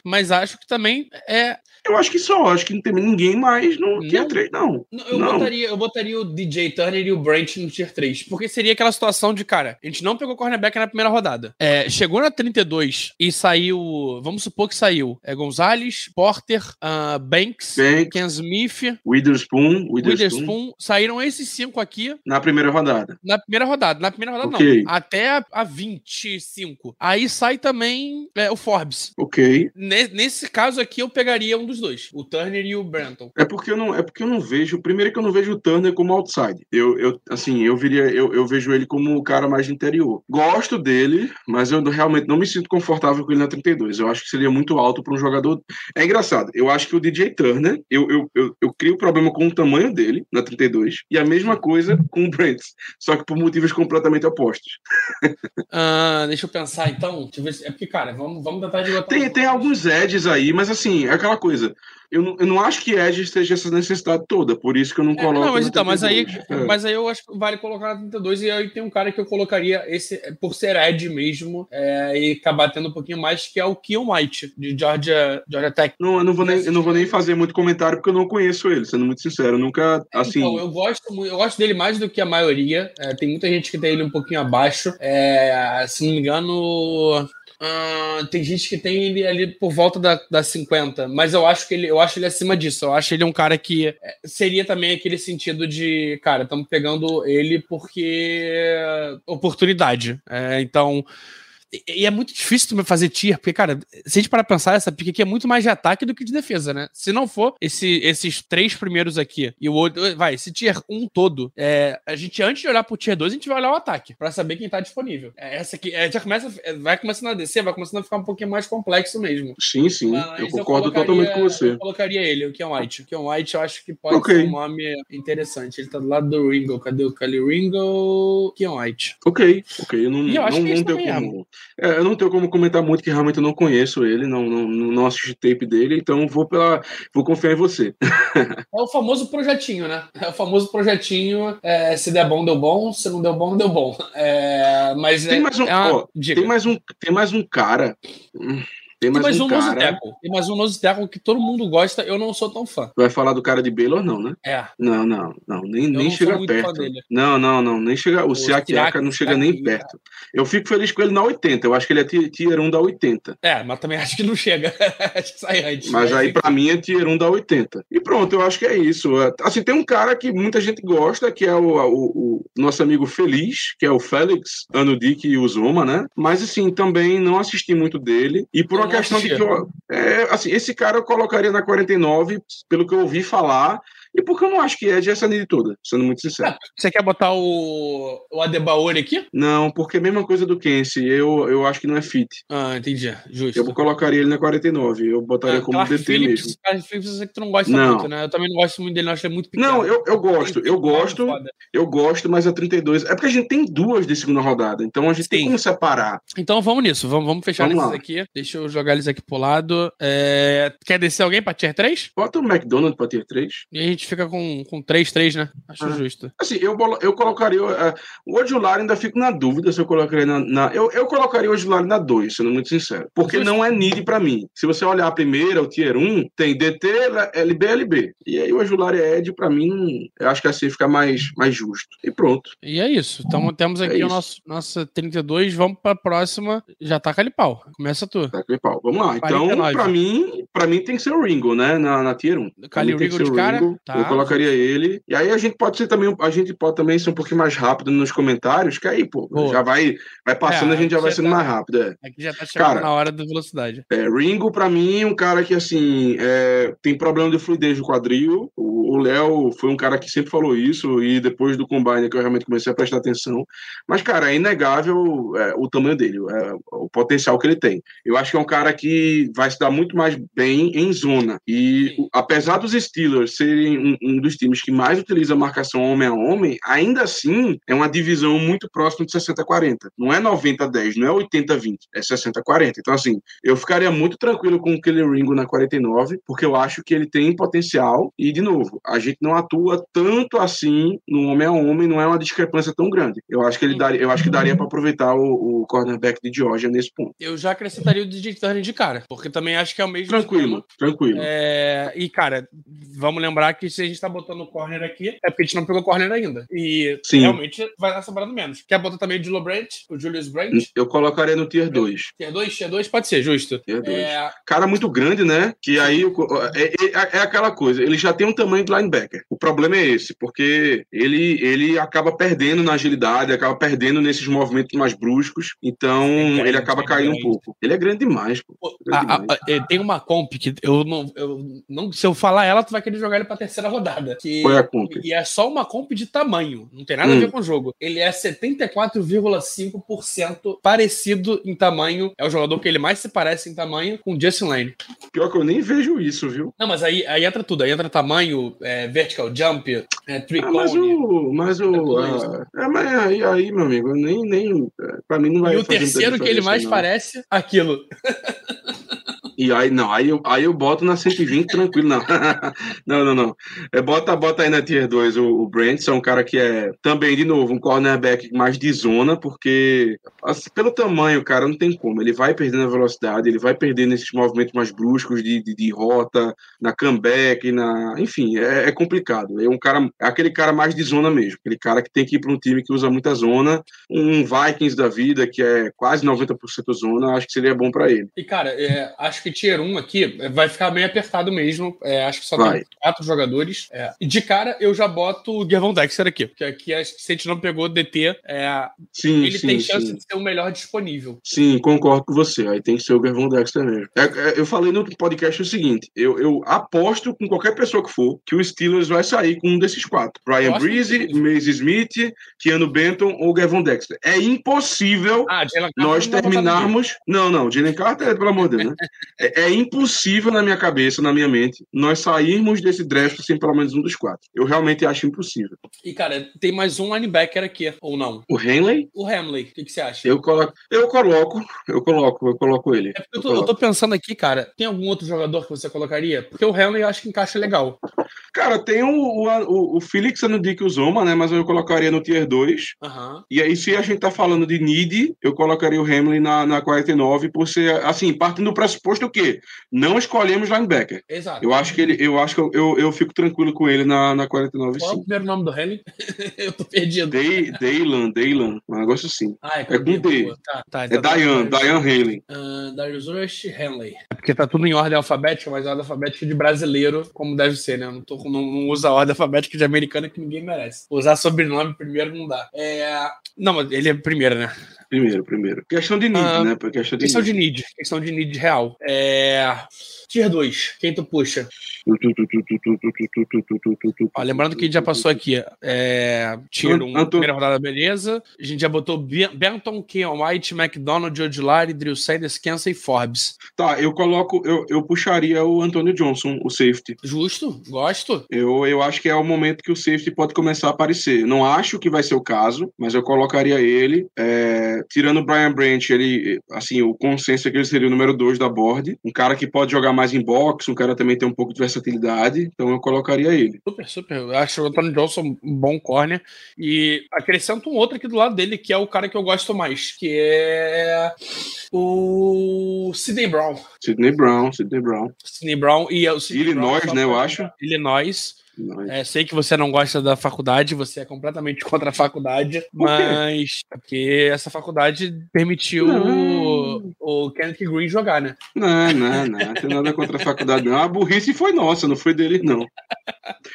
Mas acho que também é. Eu acho que só, acho que não tem ninguém mais no tier Não? 3, não. Eu, Não. Botaria, eu botaria o DJ Turner e o Brent no tier 3. Porque seria aquela situação de, cara, a gente não pegou cornerback na primeira rodada. É, chegou na 32 e saiu. Vamos supor que saiu. É Gonzalez, Porter, ah, Banks, Banks, Ken Smith, Witherspoon, Witherspoon, Witherspoon. Saíram esses cinco aqui na primeira rodada. na primeira rodada. Na primeira rodada, Ok. não. Até a, a 25. Aí sai também é, o Forbes. Ok. Ne- nesse caso aqui, eu pegaria um dos dois, o Turner e o Branton. É porque eu não, é porque eu não vejo. Primeiro que eu não vejo o Turner como outside. Eu, eu assim, eu viria, eu, eu vejo ele como o cara mais de interior. Gosto dele, mas eu realmente não me sinto confortável com ele na 32. Eu acho que seria muito alto para um jogador. É engraçado. Eu acho que o DJ Turner, eu, eu, eu, eu crio problema com o tamanho dele na 32 e a mesma coisa com o Brent, só que por motivos completamente opostos. Ah, deixa eu pensar então. Deixa eu ver se- É porque, cara, vamos, vamos tentar de Tem, tem alguns edges aí, mas assim, é aquela coisa. Eu não, eu não acho que edge esteja essa necessidade toda, por isso que eu não É, coloco. não, mas então, mas aí, 32. É. mas aí eu acho que vale colocar na 32 e aí tem um cara que eu colocaria esse por ser Ed mesmo é, e acabar tendo um pouquinho mais, que é o Keon White, de Georgia, Georgia Tech. Não, eu não vou nem, eu não vou nem fazer muito comentário porque eu não conheço ele, sendo muito sincero. Eu nunca, assim. Então, eu gosto, eu gosto dele mais do que a maioria. É, tem muita gente que tem ele um pouquinho abaixo. É, se não me engano. Ah, tem gente que tem ele ali por volta da, da 50, mas eu acho que ele, eu acho ele acima disso. Eu acho ele um cara que é, seria também aquele sentido de, cara, estamos pegando ele porque oportunidade. É, então, e, é muito difícil também fazer tier, porque, cara, se a gente parar pra pensar, essa pick aqui é muito mais de ataque do que de defesa, né? Se não for esse, esses três primeiros aqui e o outro, vai, esse tier 1 todo, é, a gente, antes de olhar pro tier 2, a gente vai olhar o ataque, pra saber quem tá disponível. É, essa aqui, é, já começa, é, vai começando a descer, vai começando a ficar um pouquinho mais complexo mesmo. Sim, sim. Mas eu concordo colocaria- totalmente com você. Eu colocaria ele, o Keon White. O Keon White eu acho que pode Ok. ser um nome interessante. Ele tá do lado do Ringo. Cadê o Kelly Ringo? Keon White. Ok, ok. Eu não, E eu acho não, que não também como. É, eu não tenho como comentar muito, que realmente eu não conheço ele, não, não, não assisti tape dele, então vou, pela, vou confiar em você. É o famoso projetinho, né? É o famoso projetinho. É, se der bom, deu bom. Se não deu bom, não deu bom. É, mas tem, é, mais um, é ó, tem, mais um, tem mais um cara. hum, Tem Tem mais, mais um, um cara. tackle. Tem mais um tackle que todo mundo gosta, eu não sou tão fã. Vai falar do cara de Baylor, não, né? É. Não, não, não, nem, Eu nem não chega perto. Não, não, não, nem chega. O O Siakiaka Siak- não chega nem Siak- perto. Eu fico feliz com ele na 80. Eu acho que ele é ti- tier 1 da 80. É, mas também acho que não chega. acho que sai antes. Mas aí, pra mim, é tier 1 da 80. E pronto, eu acho que é isso. É, Assim, tem um cara que muita gente gosta, que é o, o- o nosso amigo Feliz, que é o Félix Anudik e Uzoma, né? Mas, assim, também não assisti muito dele. E por questão de que eu. é, assim, esse cara eu colocaria na 49, pelo que eu ouvi falar. E porque eu não acho que é de essa de toda, sendo muito sincero. Você quer botar o, o Adebaori aqui? Não, porque é a mesma coisa do Kense. Eu, eu acho que não é fit. Ah, entendi. Justo. Eu colocaria ele na 49. Eu botaria Ah, como Clark DT Phillips, mesmo. Clark Phillips, eu sei que tu não gosta Não. muito, né? Eu também não gosto muito dele, não acho ele muito pequeno. Não, eu, eu gosto, eu gosto, Foda. eu gosto, mas a 32. É porque a gente tem duas de segunda rodada, então a gente tem Sim. como separar. Então vamos nisso, vamos, vamos fechar Vamos nesses lá. aqui. Deixa eu jogar eles aqui pro lado. É, Quer descer alguém pra tier 3? Bota o McDonald's pra ter 3. E a gente fica com, com 3, 3, né? Acho Ah. justo. Assim, eu, eu colocaria. uh, o Odular ainda fico na dúvida se eu colocaria na. na- eu, eu colocaria o Odular na 2, sendo muito sincero. Porque Justo. não é need pra mim. Se você olhar a primeira, o tier 1, tem DT, LB, LB. E aí o Odular é Ed, pra mim, eu acho que assim fica mais, mais justo. E pronto. E é isso. Então temos aqui É o nosso nossa 32. Vamos pra próxima. Já tá ali pau. Começa tu. Tá, aqui, pau. Vamos lá. Então, 49. pra mim, pra mim tem que ser o Ringo, né? Na, na tier 1. Pra Khalil mim tem que Ringo de cara? Ringo. Tá. Eu colocaria ele. E aí a gente pode ser também, a gente pode também ser um pouquinho mais rápido nos comentários, que aí, pô, Boa. já vai, vai passando, É, a gente já vai sendo tá- mais rápido. É. Aqui já tá chegando Cara. na hora da velocidade. É, Ringo, pra mim, é um cara que, assim, é, tem problema de fluidez no quadril. O Léo foi um cara que sempre falou isso, e depois do Combine que eu realmente comecei a prestar atenção. Mas, cara, é inegável é, o tamanho dele, é, o potencial que ele tem. Eu acho que é um cara que vai se dar muito mais bem em zona. E, Sim. apesar dos Steelers serem um, um dos times que mais utiliza a marcação homem a homem, ainda assim é uma divisão muito próxima de 60-40. Não é 90-10, não é 80-20, é 60-40. Então, assim, eu ficaria muito tranquilo com o Kelly Ringo na 49, porque eu acho que ele tem potencial. E, de novo, a gente não atua tanto assim no homem a homem, não é uma discrepância tão grande. Eu acho que ele daria, eu acho que daria para aproveitar o, o cornerback de Georgia nesse ponto. Eu já acrescentaria o DJ Turner de cara, porque também acho que é o mesmo Tranquilo, esquema. tranquilo. É, e, cara, vamos lembrar que se a gente tá botando o corner aqui, é porque a gente não pegou corner ainda. E Sim. realmente vai estar sobrando menos. Quer botar também o Dilo Brandt, o Julius Brandt? Eu colocaria no tier 2. Tier 2? Tier 2 pode ser, justo. Tier 2. É, cara muito grande, né? Que aí o- é, é- é aquela coisa, ele já tem um tamanho de linebacker. O problema é esse, porque ele, ele acaba perdendo na agilidade, acaba perdendo nesses movimentos mais bruscos, então É ele acaba é caindo um pouco. Ele é grande demais, pô. Grande a- a- demais. a- é, tem uma comp que eu não, eu não. Se eu falar ela, tu vai querer jogar ele pra terceira rodada. Que, é a comp? E é só uma comp de tamanho. Não tem nada a Hum. ver com o jogo. Ele é 74,5% parecido em tamanho. É o jogador que ele mais se parece em tamanho com o Justin Lane. Pior que eu nem vejo isso, viu? Não, mas aí, aí entra tudo. Aí entra tamanho, é, vertical jump, é, three Ah, mas o. Mas o. tudo ah, é, mas aí, aí, meu amigo, nem. nem é, pra mim não vai E o terceiro que ele mais não. parece, aquilo. E aí, não, aí eu, aí eu boto na 120 tranquilo, não. não, não, não. É, bota, bota aí na Tier 2 o, o Brent, é um cara que é também, de novo, um cornerback mais de zona, porque assim, pelo tamanho, cara, não tem como. Ele vai perdendo a velocidade, ele vai perdendo esses movimentos mais bruscos de, de, de rota, na comeback, na. Enfim, é, é complicado. É um cara, é aquele cara mais de zona mesmo. Aquele cara que tem que ir para um time que usa muita zona. Um Vikings da vida, que é quase 90% zona, acho que seria bom para ele. E, cara, é, acho que Tier 1 aqui é, vai ficar meio apertado mesmo. É, acho que só Vai. tem quatro jogadores. É. De cara, eu já boto o Gervon Dexter aqui. Porque aqui, acho que se a gente não pegou DT, é, Sim, ele sim, tem chance sim. de ser o melhor disponível. Sim, concordo com você. Aí tem que ser o Gervon Dexter mesmo. É, é, eu falei no podcast o seguinte: eu, eu aposto com qualquer pessoa que for que o Steelers vai sair com um desses quatro: Brian Breeze, que sim. Mace Smith, Keanu Benton ou Gervon Dexter. É impossível Ah, nós terminarmos. Não, não, Jalen Carter, pelo amor de Deus, né? é, é impossível na minha cabeça, na minha mente, nós sairmos desse draft sem pelo menos um dos quatro. Eu realmente acho impossível. E, cara, tem mais um linebacker aqui, ou não? O Henley? O Hamley, o que, que você acha? Eu coloco, eu coloco, eu coloco, eu coloco ele. É eu, tô, eu, tô, pensando aqui, cara, tem algum outro jogador que você colocaria? Porque o Hamley eu acho que encaixa legal. Cara, tem o, o, o Felix no Dick Zoma, né? Mas eu colocaria no Tier 2. Uhum. E aí, se a gente tá falando de need, eu colocaria o Hamlin na, na 49, por ser, assim, partindo do pressuposto que não escolhemos linebacker. Exato. Eu acho que ele, eu acho que eu, eu, eu fico tranquilo com ele na, na 49, Qual é o primeiro nome do Hamlin? eu tô perdido. Day, Daylan, Daylan, um negócio assim. Ah, é, é com D. Tá, tá, é Diane, Diane Haley. Uh, Darius Rush, Henley. É porque tá tudo em ordem alfabética, mas ordem alfabética de brasileiro, como deve ser, né? Não, tô, não, não usa a ordem alfabética de americana que ninguém merece. Usar sobrenome primeiro não dá. É... Não, mas ele é primeiro, né? Primeiro, primeiro. Questão de need, ah, né? Questão de questão need. de need. Questão de need real. É... Tier 2, quem tu puxa? Ó, lembrando que a gente já passou aqui. É, tier 1, primeira rodada, beleza. A gente já botou Benton, Keon White, McDonald, George Lari, Drew Sanders, Kansas e Forbes. Tá, eu coloco, eu, eu puxaria o Antonio Johnson, o safety. Justo, gosto. Eu, eu acho que é o momento que o safety pode começar a aparecer. Não acho que vai ser o caso, mas eu colocaria ele. É, tirando o Brian Branch, ele, assim, o consenso é que ele seria o número 2 da board. Um cara que pode jogar mais em boxe, um cara também tem um pouco de versatilidade, então eu colocaria ele. Super, super. Eu acho o Anthony Johnson um bom corner. E acrescento um outro aqui do lado dele, que é o cara que eu gosto mais, que é o Sidney Brown. Sidney Brown, Sidney Brown. Sidney Brown e o Sidney Illinois, Brown, né, eu acho. Illinois. É, sei que você não gosta da faculdade, você é completamente contra a faculdade, mas é porque essa faculdade permitiu o, o Kenneth Green jogar, né? Não, não, não, não tem nada contra a faculdade, não. A burrice foi nossa, não foi dele, não.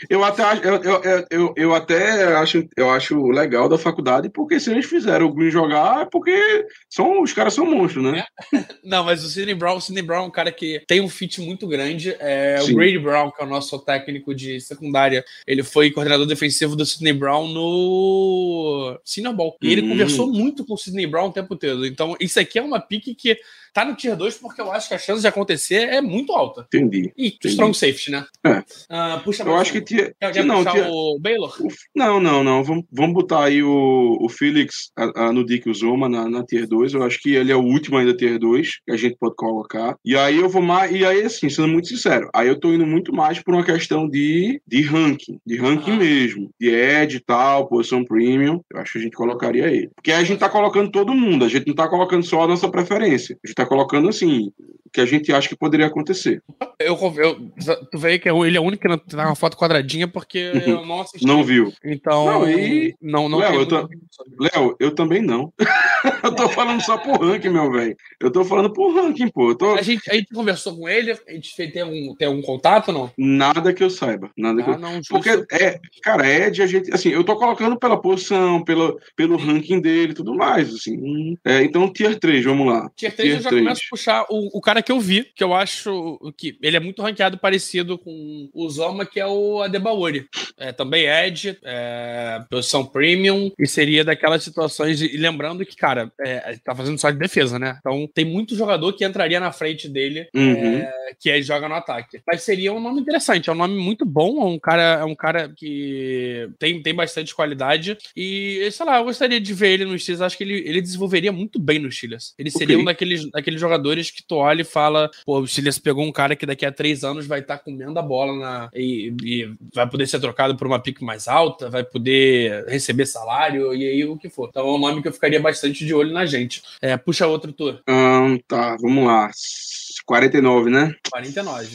Eu até, eu, eu, eu, eu, até acho, eu acho legal da faculdade, porque se eles fizeram o Green jogar, é porque são, os caras são monstros, né? Não, mas o Sidney Brown, o Sidney Brown é um cara que tem um fit muito grande. É, o Grady Brown, que é o nosso técnico de secundária, ele foi coordenador defensivo do Sidney Brown no Senior. E ele hum. conversou muito com o Sidney Brown o tempo todo. Então, isso aqui é uma pique que tá no Tier 2 porque eu acho que a chance de acontecer é muito alta. Entendi. E entendi. strong safety, né? É. Uh, puxa eu acho um. que tinha. Quer, não, puxar tia... o Baylor? O... Não, não, não. Vamos, vamos botar aí o, o Felix a, a, no Dick Zoma na, na Tier 2. Eu acho que ele é o último ainda Tier 2 que a gente pode colocar. E aí eu vou mais. E aí, assim, sendo muito sincero, aí eu tô indo muito mais por uma questão de, de ranking. De ranking ah. mesmo. De Ed e tal, posição premium. Eu acho que a gente colocaria ele. Porque aí a gente tá colocando todo mundo. A gente não tá colocando só a nossa preferência. A gente tá colocando assim que a gente acha que poderia acontecer. Eu, eu tu vê que ele é o único que não tá uma foto quadradinha porque eu não assisti. Não viu. Então, não, e... não, não Léo, eu, tô... Léo, eu também não. eu tô falando só por ranking, meu velho. Eu tô falando por ranking, pô. Tô... A, gente, a gente conversou com ele, a gente tem algum, tem algum contato não? Nada que eu saiba. Nada ah, que eu... não, Porque, é, cara, Ed, a gente, assim, eu tô colocando pela posição, pelo, pelo ranking dele e tudo mais, assim. É, então, tier 3, vamos lá. Tier 3 tier eu já 3. começo a puxar o, o cara que eu vi, que eu acho que ele é muito ranqueado parecido com o Zoma, que é o Adebaori. É, também Ed, é, posição premium, e seria daquelas situações. De, e lembrando que, cara, é, tá fazendo só de defesa, né? Então tem muito jogador que entraria na frente dele, uhum. é, que ele joga no ataque. Mas seria um nome interessante, é um nome muito bom, é um cara, é um cara que tem, tem bastante qualidade. E, sei lá, eu gostaria de ver ele no Steelers. Acho que ele, ele desenvolveria muito bem no Steelers. Ele seria okay. um daqueles, daqueles jogadores que tu olha e fala, pô, o Steelers pegou um cara que daqui a três anos vai estar tá comendo a bola na, e, e, vai poder ser trocado por uma pique mais alta, vai poder receber salário e aí o que for. Então é um nome que eu ficaria bastante de olho na gente. É, puxa outro tour. Hum, tá, vamos lá. 49, né? 49.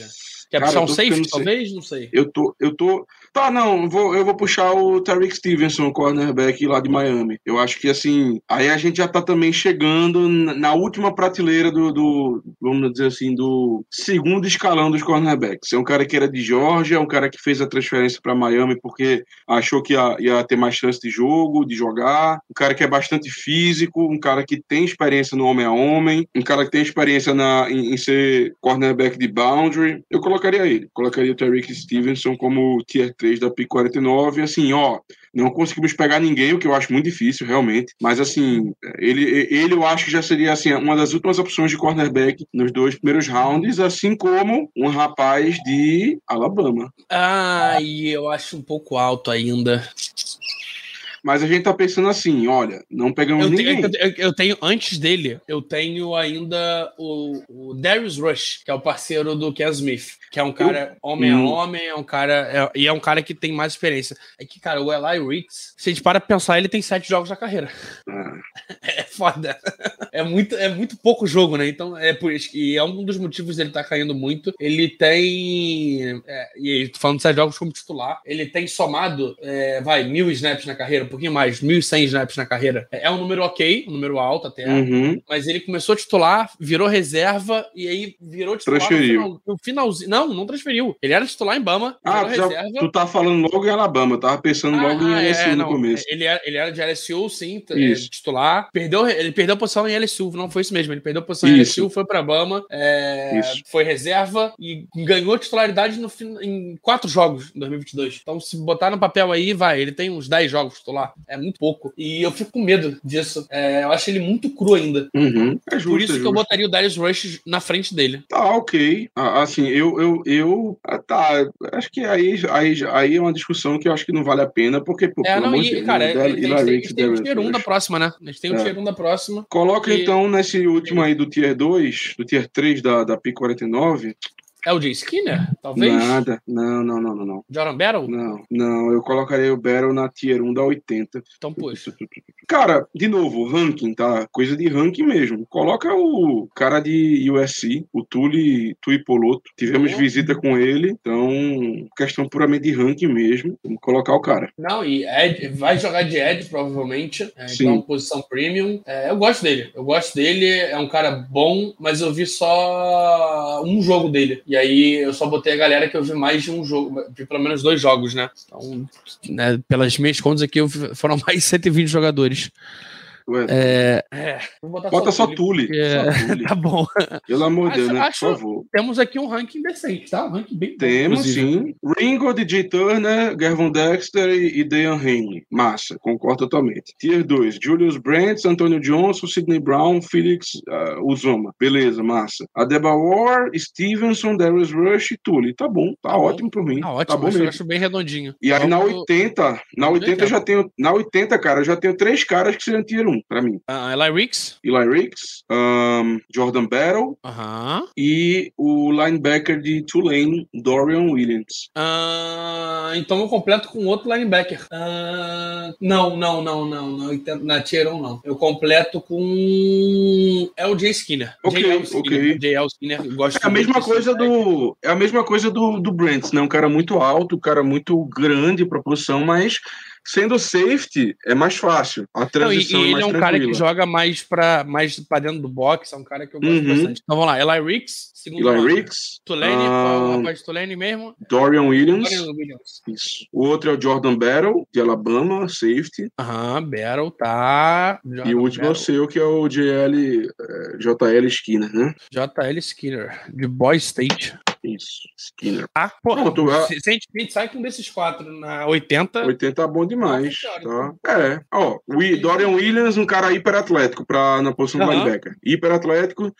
Quer Cara, puxar um safe, talvez? Não sei. Eu tô, eu tô, Tá, não, vou, eu vou puxar o Tariq Stevenson, cornerback lá de Miami. Eu acho que, assim, aí a gente já tá também chegando na última prateleira do, do vamos dizer assim, do segundo escalão dos cornerbacks. É um cara que era de Georgia, é um cara que fez a transferência para Miami porque achou que ia, ia, ter mais chance de jogo, de jogar. Um cara que é bastante físico, um cara que tem experiência no homem a homem, um cara que tem experiência na, em, em ser cornerback de boundary. Eu colocaria ele, colocaria o Tariq Stevenson como tier 3 da PIC 49, assim, ó, Não conseguimos pegar ninguém, o que eu acho muito difícil, realmente. Mas, assim, ele, ele eu acho que já seria assim, uma das últimas opções de cornerback nos dois primeiros rounds, assim como um rapaz de Alabama. Ah, e eu acho um pouco alto ainda. Mas a gente tá pensando assim, olha, não pegamos Eu ninguém. tenho, eu, eu tenho, antes dele, eu tenho ainda o, o Darius Rush, que é o parceiro do Ken Smith, que é um cara homem Hum. a homem, é um cara. é- e é um cara que tem mais experiência. É que, cara, o Eli Ricks, se a gente para pra pensar, ele tem sete jogos na carreira. Ah, É foda. É muito, é muito pouco jogo, né? Então, é por isso. E é um dos motivos dele estar caindo muito. Ele tem. é, e aí, falando de sete jogos como titular. Ele tem somado, é, vai, mil snaps na carreira, pouquinho mais, 1.100 snaps na carreira. É, é um número ok, um número alto até. uhum. Mas ele começou titular, virou reserva e aí virou titular Transferiu. no, final, no finalzinho. Não, não transferiu. Ele era titular em Bama, Ah, já- reserva. tu tá falando logo em Alabama, eu tava pensando logo em Ah, LSU é, no não, começo. Ele era, ele era de LSU, sim, é, Isso. titular. Perdeu, ele perdeu a posição em LSU, não foi isso mesmo. Ele perdeu a posição em Isso. LSU, foi pra Bama, é, foi reserva e ganhou titularidade no, em quatro jogos em 2022. Então, se botar no papel aí, vai, ele tem uns 10 jogos titular. É muito pouco. E eu fico com medo disso. É, eu acho ele muito cru ainda. Uhum. É justo, Por isso é que eu botaria o Darius Rush na frente dele. Tá, ok. Ah, Assim, eu, eu, eu ah, tá, acho que aí, aí, aí é uma discussão que eu acho que não vale a pena, porque, pô, É, pelo não, amor de e, Deus, cara, a gente tem, o tier 1 da próxima, né? A gente tem o É. tier 1 da próxima. Coloca E- então nesse último aí do Tier 2, do Tier 3 da, da P49. É o Jay Skinner, talvez? Nada. Não, não, não, não, não. Jordan Battle? Não, não, eu colocaria o Battle na Tier 1 da 80. Então, puxa. Cara, de novo, ranking, tá? Coisa de ranking mesmo. Coloca o cara de USC, o Tuli Tuipoloto. Tivemos Boa. visita com ele, então, questão puramente de ranking mesmo. Vamos colocar o cara. Não, e Ed, vai jogar de Ed, provavelmente. É, Sim. então, posição premium. É, eu gosto dele. Eu gosto dele, é um cara bom, mas eu vi só um jogo dele. E aí eu só botei a galera que eu vi mais de um jogo, vi pelo menos dois jogos, né? Então, né, pelas minhas contas aqui, foram mais de 120 jogadores. É, é, vou botar Bota só Tule, Tule. porque- Tule. Tá bom. Pelo amor de Deus, né? acho- Por favor. Temos aqui um ranking decente, tá? Um ranking bem bom, Temos inclusive. sim. Ringo, DJ Turner, Gervon Dexter e Dean Haney. Massa, concordo totalmente. Tier 2, Julius Brandt, Antonio Johnson, Sidney Brown, Felix uh, Uzoma. Beleza, massa. Adebayor, Stevenson, Darius Rush e Tully. Tá bom, tá, Tá bom. ótimo por mim. Ah, tá ótimo, bom acho, mesmo. acho bem redondinho. E aí na Vamos- 80, na 80 eu já tenho, na 80, cara, eu já tenho três caras que seriam tier 1 pra mim. Ah, Eli Ricks? Eli Ricks, um, Jordan Battle Aham. e o linebacker de Tulane, Dorian Williams. Ah, então eu completo com outro linebacker. Ah, não, não, não, não, não. Na Tier 1, não. Eu completo com. Jay Skinner. Ok, J.L. Skinner. ok. J.L. Skinner. eu Gosto É a mesma coisa do é a mesma coisa do, do Brent, né? Um cara muito alto, um cara muito grande em proporção, mas sendo safety é mais fácil. A Não, e, transição e é ele mais é um cara que tranquila. joga mais pra, mais pra dentro do box, é um cara que eu gosto Uhum. bastante. Então vamos lá, Eli Ricks, segundo Eli. Ricks, Tulane, é ah, rapaz de Tulane mesmo? Dorian Williams, Dorian Williams. isso. O outro é o Jordan Battle de Alabama, safety, Aham, Battle, tá. e Jordan o último é o Battle. seu que é o JL eh, JL Skinner, né? J.L. Skinner, de Boy State. Isso, Skinner. Ah, pô, Pronto, ah. se, se a gente, a sai com um desses quatro na 80, 80 tá bom demais, tá? É, ó, o Dorian Williams, um cara hiperatlético pra, na posição de Aham. linebacker. Hiperatlético.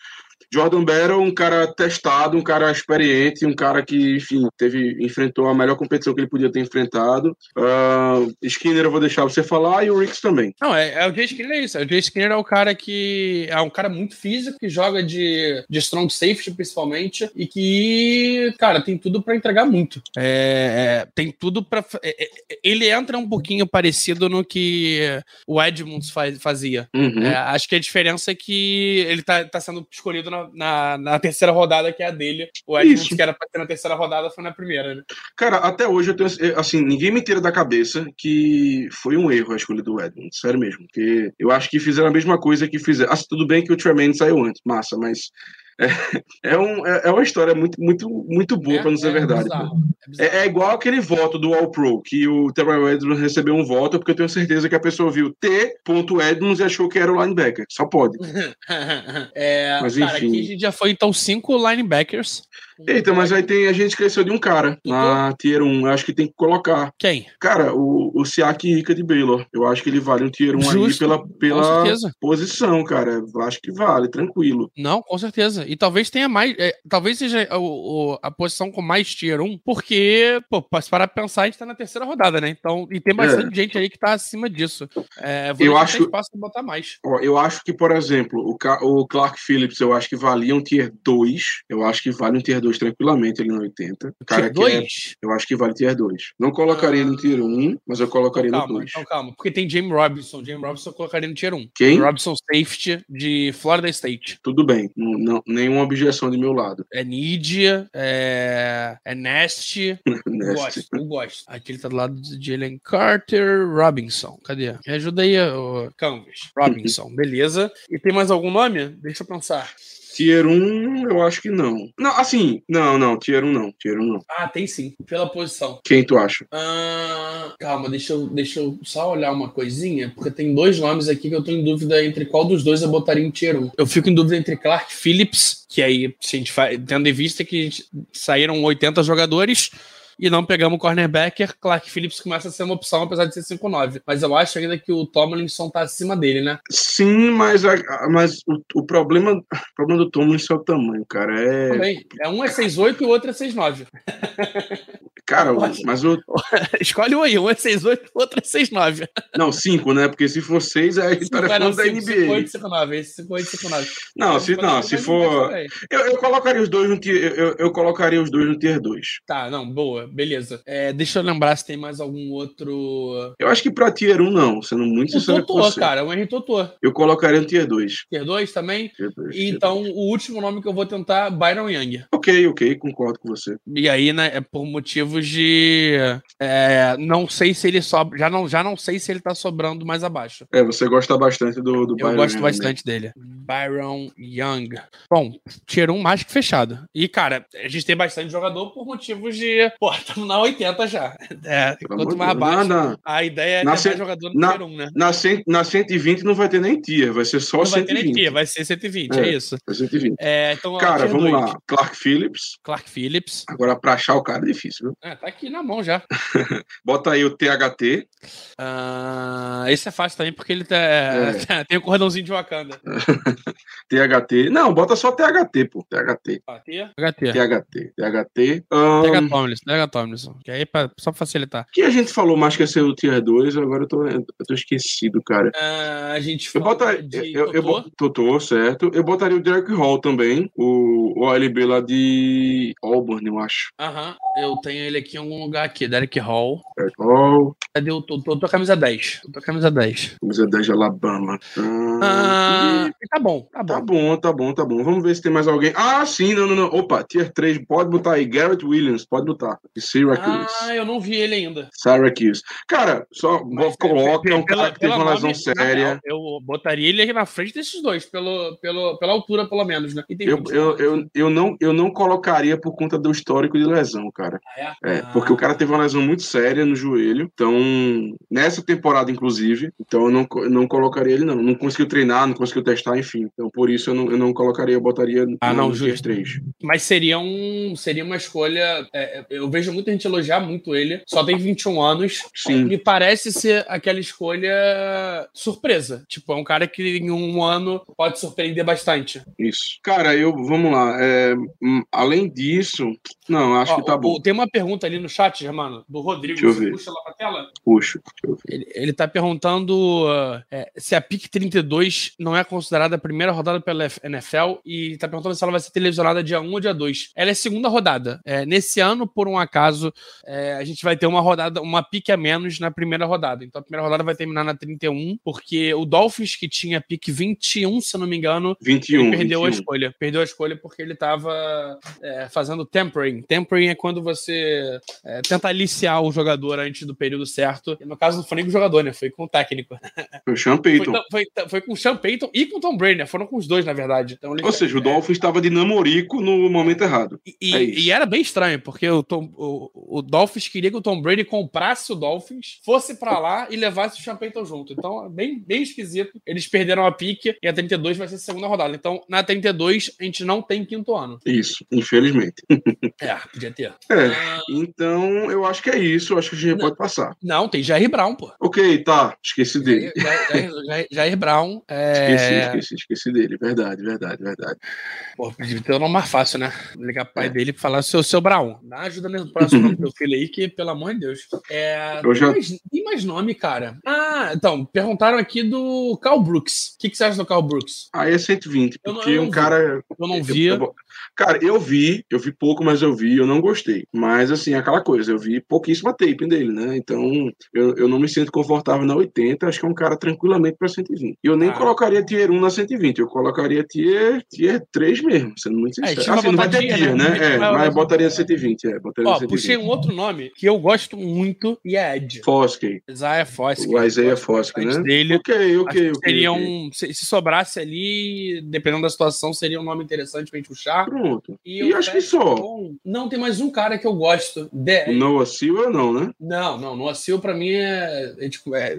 Jordan Battle, um cara testado, um cara experiente, um cara que, enfim, teve, enfrentou a melhor competição que ele podia ter enfrentado. Ah, Skinner eu vou deixar você falar e o Ricks também. Não, é, é o Jay Skinner é isso. O Jay Skinner é o cara que é um cara muito físico, que joga de, de strong safety, principalmente, e que, cara, tem tudo pra entregar muito. É, é, tem tudo pra. é, é, ele entra um pouquinho parecido no que o Edmunds faz- fazia. Uhum. É, acho que a diferença é que ele tá, tá sendo escolhido na, na, na terceira rodada, que é a dele. O Edmunds, Isso. que era pra ser na terceira rodada, foi na primeira, né? Cara, até hoje eu tenho. Assim, ninguém me tira da cabeça que foi um erro a escolha do Edmund, sério mesmo. Porque eu acho que fizeram a mesma coisa que fizeram. Assim, tudo bem que o Tremaine saiu antes, massa, mas. É, é, um, é, é uma história muito, muito, muito boa, É, pra não ser é verdade. bizarro. É, é, igual aquele voto do All Pro, que o Terrell Edmonds recebeu um voto, porque eu tenho certeza que a pessoa viu T. Edmonds e achou que era o linebacker. Só pode. é, Mas, enfim. Cara, aqui a gente já foi então cinco linebackers. Eita, mas aí tem a gente esqueceu de um cara na Tier 1. Eu acho que tem que colocar. Quem? Cara, o, o Siak Rica de Baylor. Eu acho que ele vale um Tier 1 Justo. aí pela, pela posição, cara. Eu acho que vale, tranquilo. Não, com certeza. E talvez tenha mais. É, talvez seja o, o, a posição com mais Tier 1, porque, pô, para parar pra pensar, a gente tá na terceira rodada, né? Então, e tem bastante é. gente aí que tá acima disso. É, eu acho espaço pra botar mais. Ó, eu acho que, por exemplo, o, o Clark Phillips, eu acho que valia um Tier 2. Eu acho que vale um Tier 2 2 tranquilamente ali no 80. O cara tier 2? É, eu acho que vale tier 2. Não colocaria no tier 1, mas eu colocaria então, calma, no 2. Então calma, porque tem James Robinson. James Robinson eu colocaria no tier 1. Quem? Robinson Safety de Florida State. Tudo bem, não, não, nenhuma objeção de meu lado. É Nidia, é, é Nest. eu gosto, eu gosto. Aqui ele tá do lado de Jalen Carter Robinson. Cadê? Me ajuda aí, o Canvas. Robinson, beleza. E tem mais algum nome? Deixa eu pensar. Tier 1, eu acho que não. Não, assim, não, não, Tier 1 não, Tier 1 não. Ah, tem sim, pela posição. Quem tu acha? Ah, calma, deixa eu, deixa eu só olhar uma coisinha, porque tem dois nomes aqui que eu tô em dúvida entre qual dos dois eu botaria em Tier 1. Eu fico em dúvida entre Clark Phillips, que aí, se a gente faz, tendo em vista que saíram 80 jogadores, e não pegamos o cornerbacker. Clark Phillips começa a ser uma opção, apesar de ser 5-9. Mas eu acho ainda que o Tomlinson tá acima dele, né? Sim, mas, a, mas o, o, problema, o problema do Tomlinson é o tamanho, cara. É, Também. é um é 6'8 e o outro é 6'9. Cara, mas o. Escolhe um aí, um é 6'8 e o outro é 6'9. Não, 5, né? Porque se for 6, aí tá falando da NBA. 5'8 e 5'9, esse 5'8 e 5'9. Não, se, não, se for. Eu, eu colocaria os dois no tier. Eu, eu colocaria os dois no tier 2. Tá, não, boa beleza. É, deixa eu lembrar se tem mais algum outro. Eu acho que pra Tier 1 não, sendo muito sincero. Totô, cara, o Henry Totô. Eu colocaria no Tier 2. Tier 2 também? Tier 2, então, tier 2. o último nome que eu vou tentar, Byron Young. Ok, ok, concordo com você. E aí, né, é por motivos de. É, não sei se ele sobra. Já não, já não sei se ele tá sobrando mais abaixo. É, você gosta bastante do, do Byron. Eu gosto Young, bastante né? dele. Byron Young. Bom, Tier 1 mais que fechado. E, cara, a gente tem bastante jogador por motivos de. Pô, estamos na 80 já. É, quanto mais baixo, não, a ideia é na ter mais jogador no na, tier 1, né? Na, cent, na 120 não vai ter nem tier, vai ser só não 120. Vai ter nem tier, vai ser 120, é, é isso. Vai 120. É, então, cara, vamos lá. Clark Phillips. Clark Phillips. Agora, pra achar o cara é difícil, viu? É, tá aqui na mão já. Bota aí o THT. Uh, ah, esse é fácil também, porque ele tá, é. tem o cordãozinho de Wakanda. THT. Não, bota só THT, pô. THT. Ah, THT. THT. THT. Um... TH Tomlinson. TH Tomlinson. Que aí, pra, só pra facilitar. Que a gente falou mais que ia ser o Tier 2, agora eu tô, eu tô esquecido, cara. Uh, a gente eu botaria, eu, eu, eu, Totô, certo. Eu botaria o Derek Hall também, o, o OLB lá de Auburn, eu acho. Aham, uh -huh. eu tenho ele aqui em algum lugar aqui, Derek Hall. Derek Hall. Cadê o Totô? Tô camisa 10. Tô camisa 10. Camisa 10 de Alabama. Ah, e... tá bom, tá bom. Tá bom, tá bom, tá bom. Vamos ver se tem mais alguém. Ah, sim, não, não, não. Opa, Tier 3, pode botar aí. Garrett Williams, pode botar. De Syracuse. Ah, eu não vi ele ainda. Syracuse. Cara, só Mas, coloca é um cara que teve uma lesão séria. eu botaria ele aqui na frente desses dois, pelo, pelo, pela altura, pelo menos, né? Eu, eu, eu, eu, não, eu não colocaria por conta do histórico de lesão, cara. Ah, é? é porque o cara teve uma lesão muito séria no joelho. Então, nessa temporada, inclusive, então eu não, eu não colocaria ele, não. Não conseguiu treinar, não conseguiu testar, enfim. Então, por isso eu não, eu não colocaria, eu botaria ah, no, não, justo. 3. Mas seria, um, seria uma escolha. É, eu vejo muita gente elogiar muito ele. Só tem 21 anos. Sim. Me parece ser aquela escolha surpresa. Tipo, é um cara que em um ano pode surpreender bastante. Isso. Cara, eu vamos lá. É, hum, além disso, não, acho Ó, que tá bom. Tem uma pergunta ali no chat, Germano, do Rodrigo. Deixa eu ver. puxa lá pra tela? Puxa. Ele, ele tá perguntando uh, é, se a PIC 32 não é considerada a primeira rodada pela NFL e tá perguntando se ela vai ser televisionada dia 1 ou dia 2. Ela é segunda rodada. É, nesse ano, por um acaso, é, a gente vai ter uma rodada, uma pique a menos na primeira rodada. Então a primeira rodada vai terminar na 31, porque o Dolphins, que tinha pique 21, se eu não me engano, 21, perdeu 21. a escolha. Perdeu a escolha porque ele tava é, fazendo tempering. Tempering é quando você é, tentar aliciar o jogador antes do período certo. E no caso não foi nem com o jogador, né? Foi com o técnico. Foi o Sean Payton. Foi, foi, foi, com o Sean Payton e com o Tom Brady, né? Foram com os dois, na verdade. Então, Ou seja, o Dolphins estava de namorico no momento errado. E, é e, era bem estranho, porque o, Tom, o, o, Dolphins queria que o Tom Brady comprasse o Dolphins, fosse para lá e levasse o Sean Payton junto. Então, é bem, bem esquisito. Eles perderam a pique e a 32 vai ser a segunda rodada. Então, na 32, a gente não tem quinto ano. Isso, infelizmente. é, podia ter. É, ah, então eu acho que é isso. Eu acho que a gente não, pode passar. Não, tem Jair Brown, pô. Ok, tá. Esqueci dele. Jair, Jair, Jair, Jair Brown. É... Esqueci, esqueci, esqueci dele. Verdade, verdade, verdade. Pô, podia ter um nome mais fácil, né? Ligar pro pai é. dele e falar: seu, seu Brown, dá ajuda no próximo nome do teu filho aí, que, pelo amor de Deus. É, eu já... tem, mais, tem mais nome, cara. Ah, então, perguntaram aqui do Carl Brooks. O que, que você acha do Carl Brooks? Aí é 120, porque eu não, eu um vi. cara. Eu não via. Eu, Cara, eu vi, eu vi pouco, mas eu vi, eu não gostei. Mas, assim, aquela coisa, eu vi pouquíssima tape dele, né? Então, eu, eu não me sinto confortável na 80, acho que é um cara tranquilamente para 120. E eu nem ah. colocaria tier 1 na 120, eu colocaria tier, tier 3 mesmo, sendo muito é, sincero. É, assim, não vai ter tier, né? né? É, mas eu botaria 120, é. Botaria Ó, 120. puxei um outro nome que eu gosto muito e é Ed. Foskey. Isaiah Foskey. O Isaiah Foskey, né? Dele. Ok, ok, ok. Seria okay. um... Se, se, sobrasse ali, dependendo da situação, seria um nome interessante pra gente puxar. Pronto. E, e acho que só. Bom. Não, tem mais um cara que eu gosto. De... O Noah Silva não, né? Não, não. Noah Silva pra mim é, é, tipo, é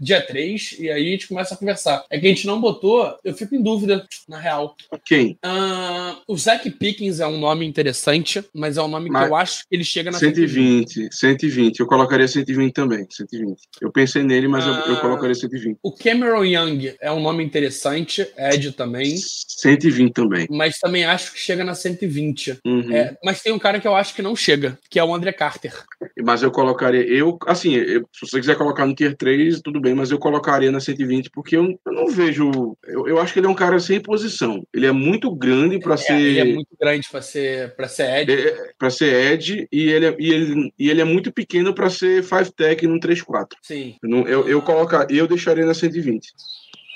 dia 3 e aí a gente começa a conversar. É que a gente não botou, eu fico em dúvida, na real. Quem? Uh, o Zach Pickens é um nome interessante, mas é um nome mas que eu acho que ele chega na 120. 120. 120. Eu colocaria 120 também. 120. Eu pensei nele, mas uh, eu, eu, ah, colocaria 120. O Cameron Young é um nome interessante, Ed também. 120 também. Mas também acho que chega na 120. Uhum. É, mas tem um cara que eu acho que não chega, que é o André Carter. Mas eu colocaria, eu, assim, eu, se você quiser colocar no Tier 3, tudo bem, mas eu colocaria na 120, porque eu, eu não vejo. Eu, eu, acho que ele é um cara sem posição. Ele é muito grande para é, ser. Ele é muito grande para ser, pra ser Ed. É, para ser Ed, e ele, é, e, ele, e ele é muito pequeno para ser 5 Tech no 3-4. Sim. Eu, eu, eu, colocar, eu deixaria na 120.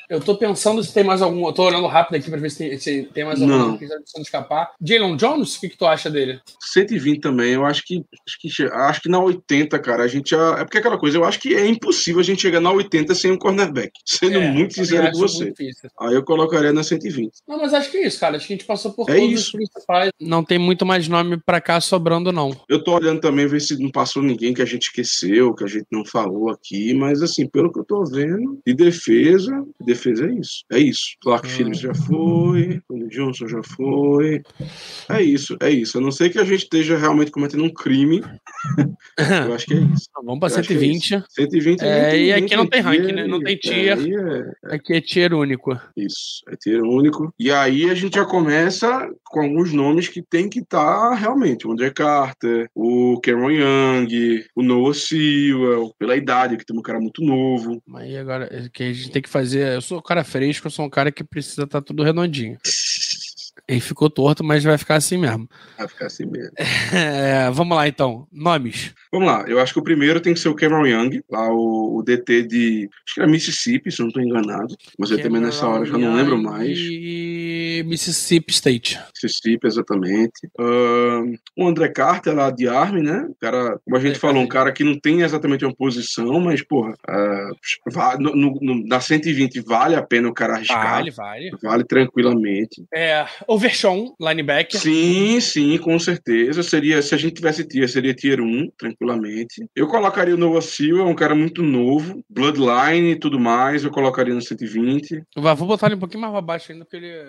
Eu tô pensando se tem mais algum. Eu tô olhando rápido aqui pra ver se tem, se tem mais algum que tá deixando escapar. Jalen Jones, o que, que tu acha dele? 120 também. Eu acho que, acho que. Acho que na 80, cara, a gente já. É porque aquela coisa, eu acho que é impossível a gente chegar na 80 sem um cornerback. Sendo é, muito sincero com você. Aí eu colocaria na 120. Não, mas acho que é isso, cara. Acho que a gente passou por é todos isso. os principais. Não tem muito mais nome pra cá sobrando, não. Eu tô olhando também, ver se não passou ninguém que a gente esqueceu, que a gente não falou aqui. Mas, assim, pelo que eu tô vendo, de defesa, defesa é isso. É isso. Clark hum. Phillips já foi, o Johnson já foi. É isso, é isso. A não ser que a gente esteja realmente cometendo um crime. eu acho que é isso. Vamos para 120. É 120 é, e aqui não tem ranking, né? Não tem tier. É, aqui é tier único. Isso, é tier único. E aí a gente já começa com alguns nomes que tem que estar tá realmente. O André Carter, o Cameron Young, o Noah Sewell, pela idade, que tem um cara muito novo. Aí agora, que a gente tem que fazer. Sou o cara fresco, eu sou um cara que precisa estar tá tudo redondinho. Ele ficou torto, mas vai ficar assim mesmo. Vai ficar assim mesmo. É, vamos lá, então. Nomes. Vamos lá. Eu acho que o primeiro tem que ser o Cameron Young, lá o, o DT de. Acho que era Mississippi, se não estou enganado. Mas Cameron eu também nessa hora já não lembro mais. E Mississippi State. Mississippi, exatamente. Uh, o André Carter lá de Army, né? Cara, como a gente é, falou, um cara que não tem exatamente uma posição, mas, porra, uh, no, no, na 120 vale a pena o cara arriscar. Vale, vale. Vale tranquilamente. É, Overshawn, linebacker. Sim, sim, com certeza. Seria, se a gente tivesse tier, seria tier 1, tranquilamente. Eu colocaria o Noah Seal, é um cara muito novo, Bloodline e tudo mais, eu colocaria no 120. Vou botar ele um pouquinho mais abaixo ainda, porque ele.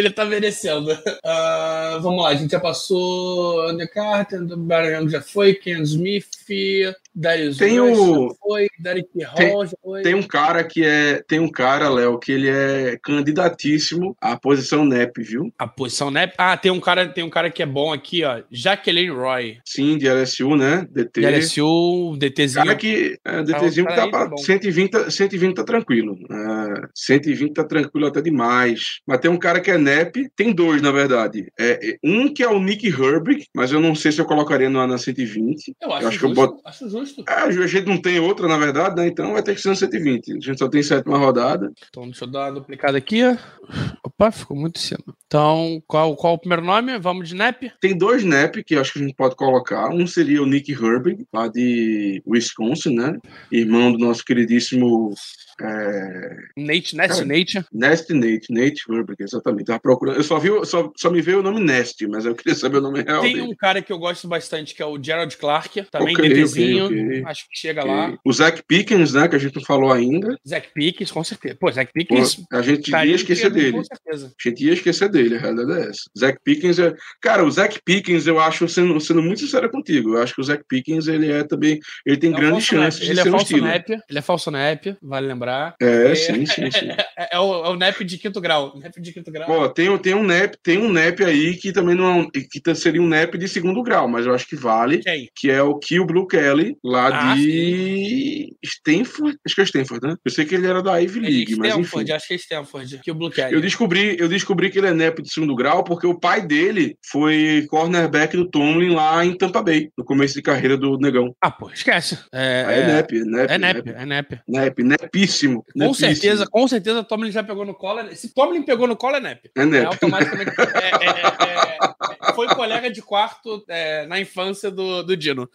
ele tá merecendo. Uh, vamos lá, a gente já passou Under Carter, Baron já foi, Ken Smith, Darius tem o foi, Derek Hall já foi. Tem um cara que é, tem um cara, Léo, que ele é candidatíssimo à posição NEP, viu? A posição NEP? Ah, tem um cara, tem um cara que é bom aqui, ó, Jaqueline Roy. Sim, de LSU, né? DT. De LSU, DTzinho. Cara que, é, DTzinho que tá para 120, 120 tá tranquilo. É, 120 tá tranquilo até demais. Mas tem um cara que é NEP, tem dois, na verdade. É, é, um que é o Nick Herbig, mas eu não sei se eu colocaria no, na 120. Eu acho, Eu acho que eu justo. boto- Acho justo. Ah, a gente não tem outra, na verdade, né? Então vai ter que ser no 120. A gente só tem sétima rodada. Então, deixa eu dar uma duplicada aqui. Opa, ficou muito em cima. Então, qual, qual o primeiro nome? Vamos de NEP? Tem dois NEP que eu acho que a gente pode colocar. Um seria o Nick Herbig, lá de Wisconsin, né? Irmão do nosso queridíssimo é, Nate, Nest Cara, Nate. Nest Nate, Nate Herbig, exatamente. Tava procurando. Eu só vi, só, só me veio o nome Nest, mas eu queria saber o nome real Tem dele. um cara que eu gosto bastante, que é o Gerald Clark, também Ok, DTzinho. ok, ok. Acho que chega Ok. lá. O Zach Pickens, né? Que a gente não falou ainda. Zack Pickens, com certeza. Pô, Zack Pô, Pickens. a gente ia esquecer P1, dele. Com certeza. A gente ia esquecer dele, a realidade é essa. Zach Pickens é. Cara, o Zach Pickens, eu acho, sendo, sendo muito sincero contigo, eu acho que o Zach Pickens, ele é também. Ele tem É grandes falso chances de Ele é ser um falso Steeler. nap. Ele é falso nap, vale lembrar. É, sim, sim, sim. É, é o, é o nap de quinto grau. Nap de quinto grau. Pô, tem, tem um NEP, tem um NEP aí que também não é um- que seria um NEP de segundo grau, mas eu acho que vale, Quem? que é o Kill Blue Kelly, lá Ah, de Stanford. Acho que é Stanford, né? Eu sei que ele era da Ivy É League, mas enfim. Stanford, acho que é Stanford. O Blue Cat. Eu descobri, eu descobri que ele é NEP de segundo grau porque o pai dele foi cornerback do Tomlin lá em Tampa Bay, no começo de carreira do Negão. Ah, pô, esquece. É, Aí é, NEP, é NEP, É nap, é nap. NEP, nepíssimo. Com nepíssimo. certeza, com certeza, Tomlin já pegou no colo. é- Se Tomlin pegou no colo, é nap. É É NEP. automaticamente. é- é- é- é- foi colega de quarto é, na infância do, do Dino.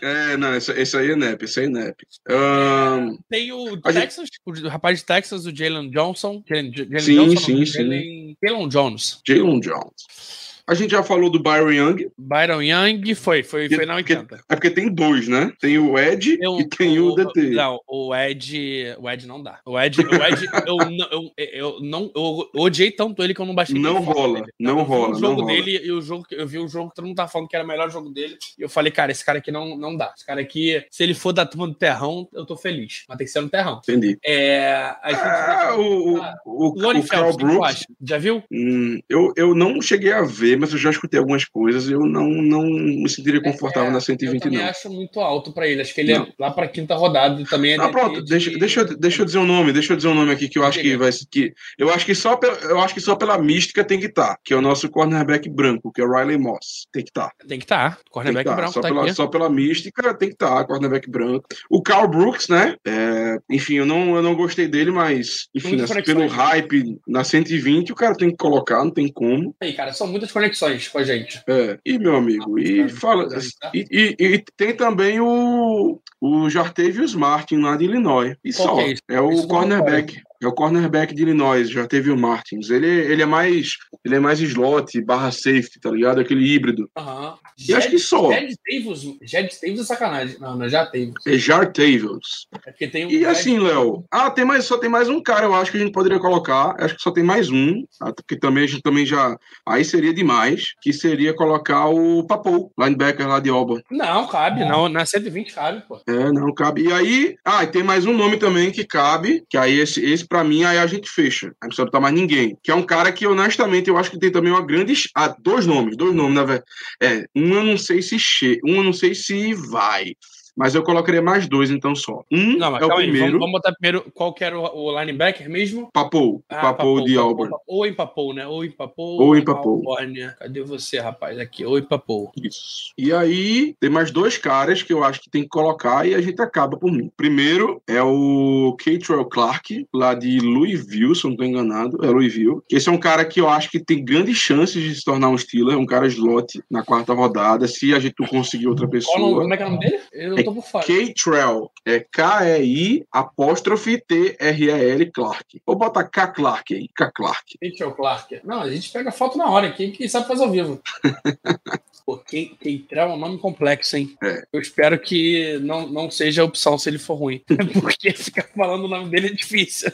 É, não, esse, esse aí é NEP, esse aí é NEP. Ahn, Tem o A gente- Texas, o rapaz de Texas, o Jalen Johnson. Jalen, Jalen Sim, Johnson, sim, não, sim. Jalen, Jalen Jones. Jalen Jones. A gente já falou do Byron Young, Byron Young foi, foi, foi na porque- 80. é porque tem dois, né? Tem o Ed Eu- e tem o, DT. Não, o Ed. O Ed não dá. O Ed, o Ed eu, eu, eu não. Eu odiei tanto ele que eu não baixei Não rola, não rola, o não jogo rola. dele e o jogo eu vi o jogo que todo mundo tava falando que era o melhor jogo dele. E eu falei, cara, esse cara aqui não, não dá. Esse cara aqui, se ele for da turma do terrão, eu tô feliz. Mas tem que ser no terrão. Entendi. É. A gente Ah, o, o, Ah, o, o Carl o Brooks. Já viu? Hum, eu, eu não cheguei a ver, mas eu já escutei algumas coisas. Eu não, não me sentiria confortável É, na Eu 120, também não. acho muito alto pra ele. Acho que ele Não. é lá pra quinta rodada também é Ah, pronto, de- deixa, deixa, eu- deixa eu dizer um nome, deixa eu dizer um nome aqui que eu acho que vai ser- que eu acho que só pela, eu acho que só pela mística tem que estar, que é o nosso cornerback branco, que é o Riley Moss, tem que estar. Tem que estar. Que Cornerback tá. branco Só, tá pela, aqui. só pela mística tem que estar, cornerback branco. O Carl Brooks, né? É, enfim, eu não, eu não gostei dele, mas enfim, assim, conexões, pelo né? hype na 120, o cara tem que colocar, não tem como. Aí, cara, são muitas conexões com a gente. É, e meu amigo, e Ah, fala. tá. E, e- e tem também o, o Jartavius Martin lá de Illinois. E Qual só. é isso? É o não cornerback. É o cornerback de Illinois, Jartavius Martins. Ele, ele é mais. Ele é mais slot, barra safety, tá ligado? Aquele híbrido. Aham. E acho que só. Jed Davis, Jed Davis é sacanagem. Não, não é já Davis. É Jartavius. É porque tem um E Jed- assim, Léo. Ah, tem mais, só tem mais um cara, eu acho que a gente poderia colocar. Acho que só tem mais um. tá? Porque também a gente também já. Aí seria demais. Que seria colocar o Papou, linebacker lá de Auburn. Não, cabe. Não, na 120 cabe, pô. É, não cabe. E aí, ah, e tem mais um nome também que cabe, que aí esse, esse para mim aí a gente fecha. Aí não precisa botar mais ninguém. Que é um cara que honestamente eu acho que tem também uma grande, ah, dois nomes, dois nomes na verdade. É, um eu não sei se che, um eu não sei se vai. Mas eu colocaria mais dois então só. Um Não, é o aí. primeiro, Vamos, vamos botar primeiro qual que era o, o linebacker mesmo? Papou, Ah, Papou de Auburn. Papou, Ou empapou, né? Ou empapou. Ou empapou. Califórnia. Cadê você, rapaz? Aqui, ou empapou. Isso. E aí, tem mais dois caras que eu acho que tem que colocar e a gente acaba por mim. Primeiro é o Catrell Clark, lá de Louisville, se eu não estou enganado. É Louisville. Esse é um cara que eu acho que tem grandes chances de se tornar um Steeler, um cara slot na quarta rodada, se a gente não conseguir outra pessoa. como é que é o nome dele? Eu tô por fora. Catrell é K-E-I apóstrofe T-R-E-L Clark. Vou botar K Clark aí, K Clark. É o Clark? Não, a gente pega foto na hora. Quem, quem sabe faz ao vivo. Pô, quem, quem é um nome complexo, hein? É. Eu espero que não, não seja a opção se ele for ruim. Porque ficar falando o nome dele é difícil.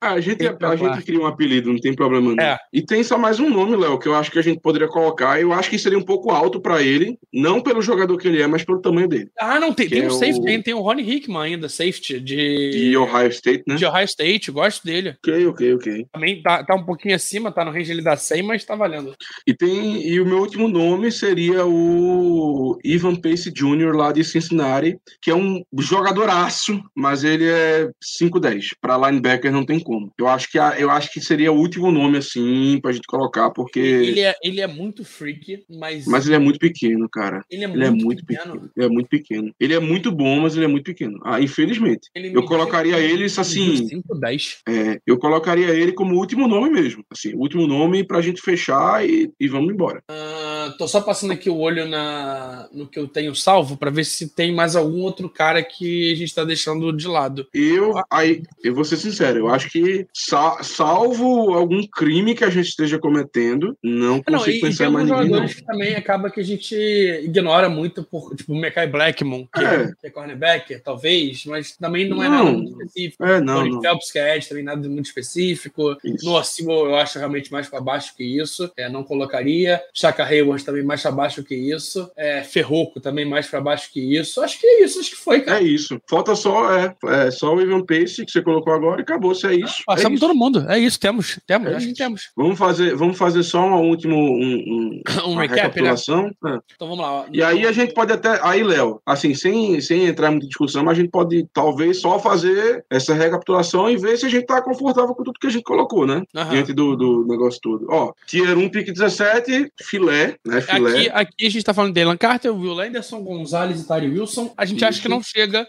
Ah, a gente, Catrell a gente cria um apelido, não tem problema não. É. E tem só mais um nome, Léo, que eu acho que a gente poderia colocar. Eu acho que seria um pouco alto pra ele, não pelo jogador que ele é, mas pelo tamanho dele. Ah, não, tem, tem é um safety, o- tem, o Ronnie Hickman ainda, safety, de, De Ohio State, né? de Ohio State, gosto dele. Ok, ok, ok. Também tá, tá um pouquinho acima, tá no range ele da 100, mas tá valendo. E tem e o meu último nome seria colocaria o Ivan Pace Jr. lá de Cincinnati, que é um jogadoraço, mas ele é 5'10. Para linebacker não tem como. Eu acho que a, eu acho que seria o último nome assim pra gente colocar, porque Ele é, ele é muito freak, mas. mas ele é muito pequeno, cara. ele é Ele é muito pequeno. pequeno. Ele é muito pequeno. Ele é muito bom, mas ele é muito pequeno. Ah, infelizmente. Ele Eu colocaria eles, assim- 5, 10. É, eu colocaria ele como último nome mesmo. Assim, último nome pra gente fechar e, e vamos embora. Ah, tô só passando aqui o olho na, no que eu tenho salvo pra ver se tem mais algum outro cara que a gente tá deixando de lado. Eu, aí, eu vou ser sincero, eu acho que, sa- salvo algum crime que a gente esteja cometendo, não Ah, Não, consigo e, e pensar tem em mais ninguém. Não. que também acaba que a gente ignora muito, por, tipo o Mekai Blackmon, que é. É. é cornerback, talvez, mas também não é Não. nada muito específico. É, não, Tony não. Phelps, que é Ed, também nada muito específico. Isso. No Sewell, eu acho realmente mais para baixo que isso. É, não colocaria. Chaka Hayward também mais para baixo que isso. É, Ferroco também mais para baixo que isso. Acho que é isso, acho que foi, cara. É isso. Falta só, é, é só o Ivan Pace que você colocou agora e acabou. Se é isso. é Passamos isso. todo mundo. É isso, temos. Temos, É acho que isso. temos. Vamos fazer, vamos fazer só um último um, um- Um uma recap, né? recapitulação. É. Então vamos lá. E aí a gente pode até. Aí, Léo, assim, sem, sem entrar em muita discussão, mas a gente pode talvez só fazer essa recapitulação e ver se a gente tá confortável com tudo que a gente colocou, né? Aham. Diante do, do negócio todo. Ó, Tier 1, pick 17, filé, né? Filé. Aqui, aqui a gente tá falando de Alan Carter, Will Lenderson, Gonzalez e Tari Wilson. A gente acha Isso. que não chega,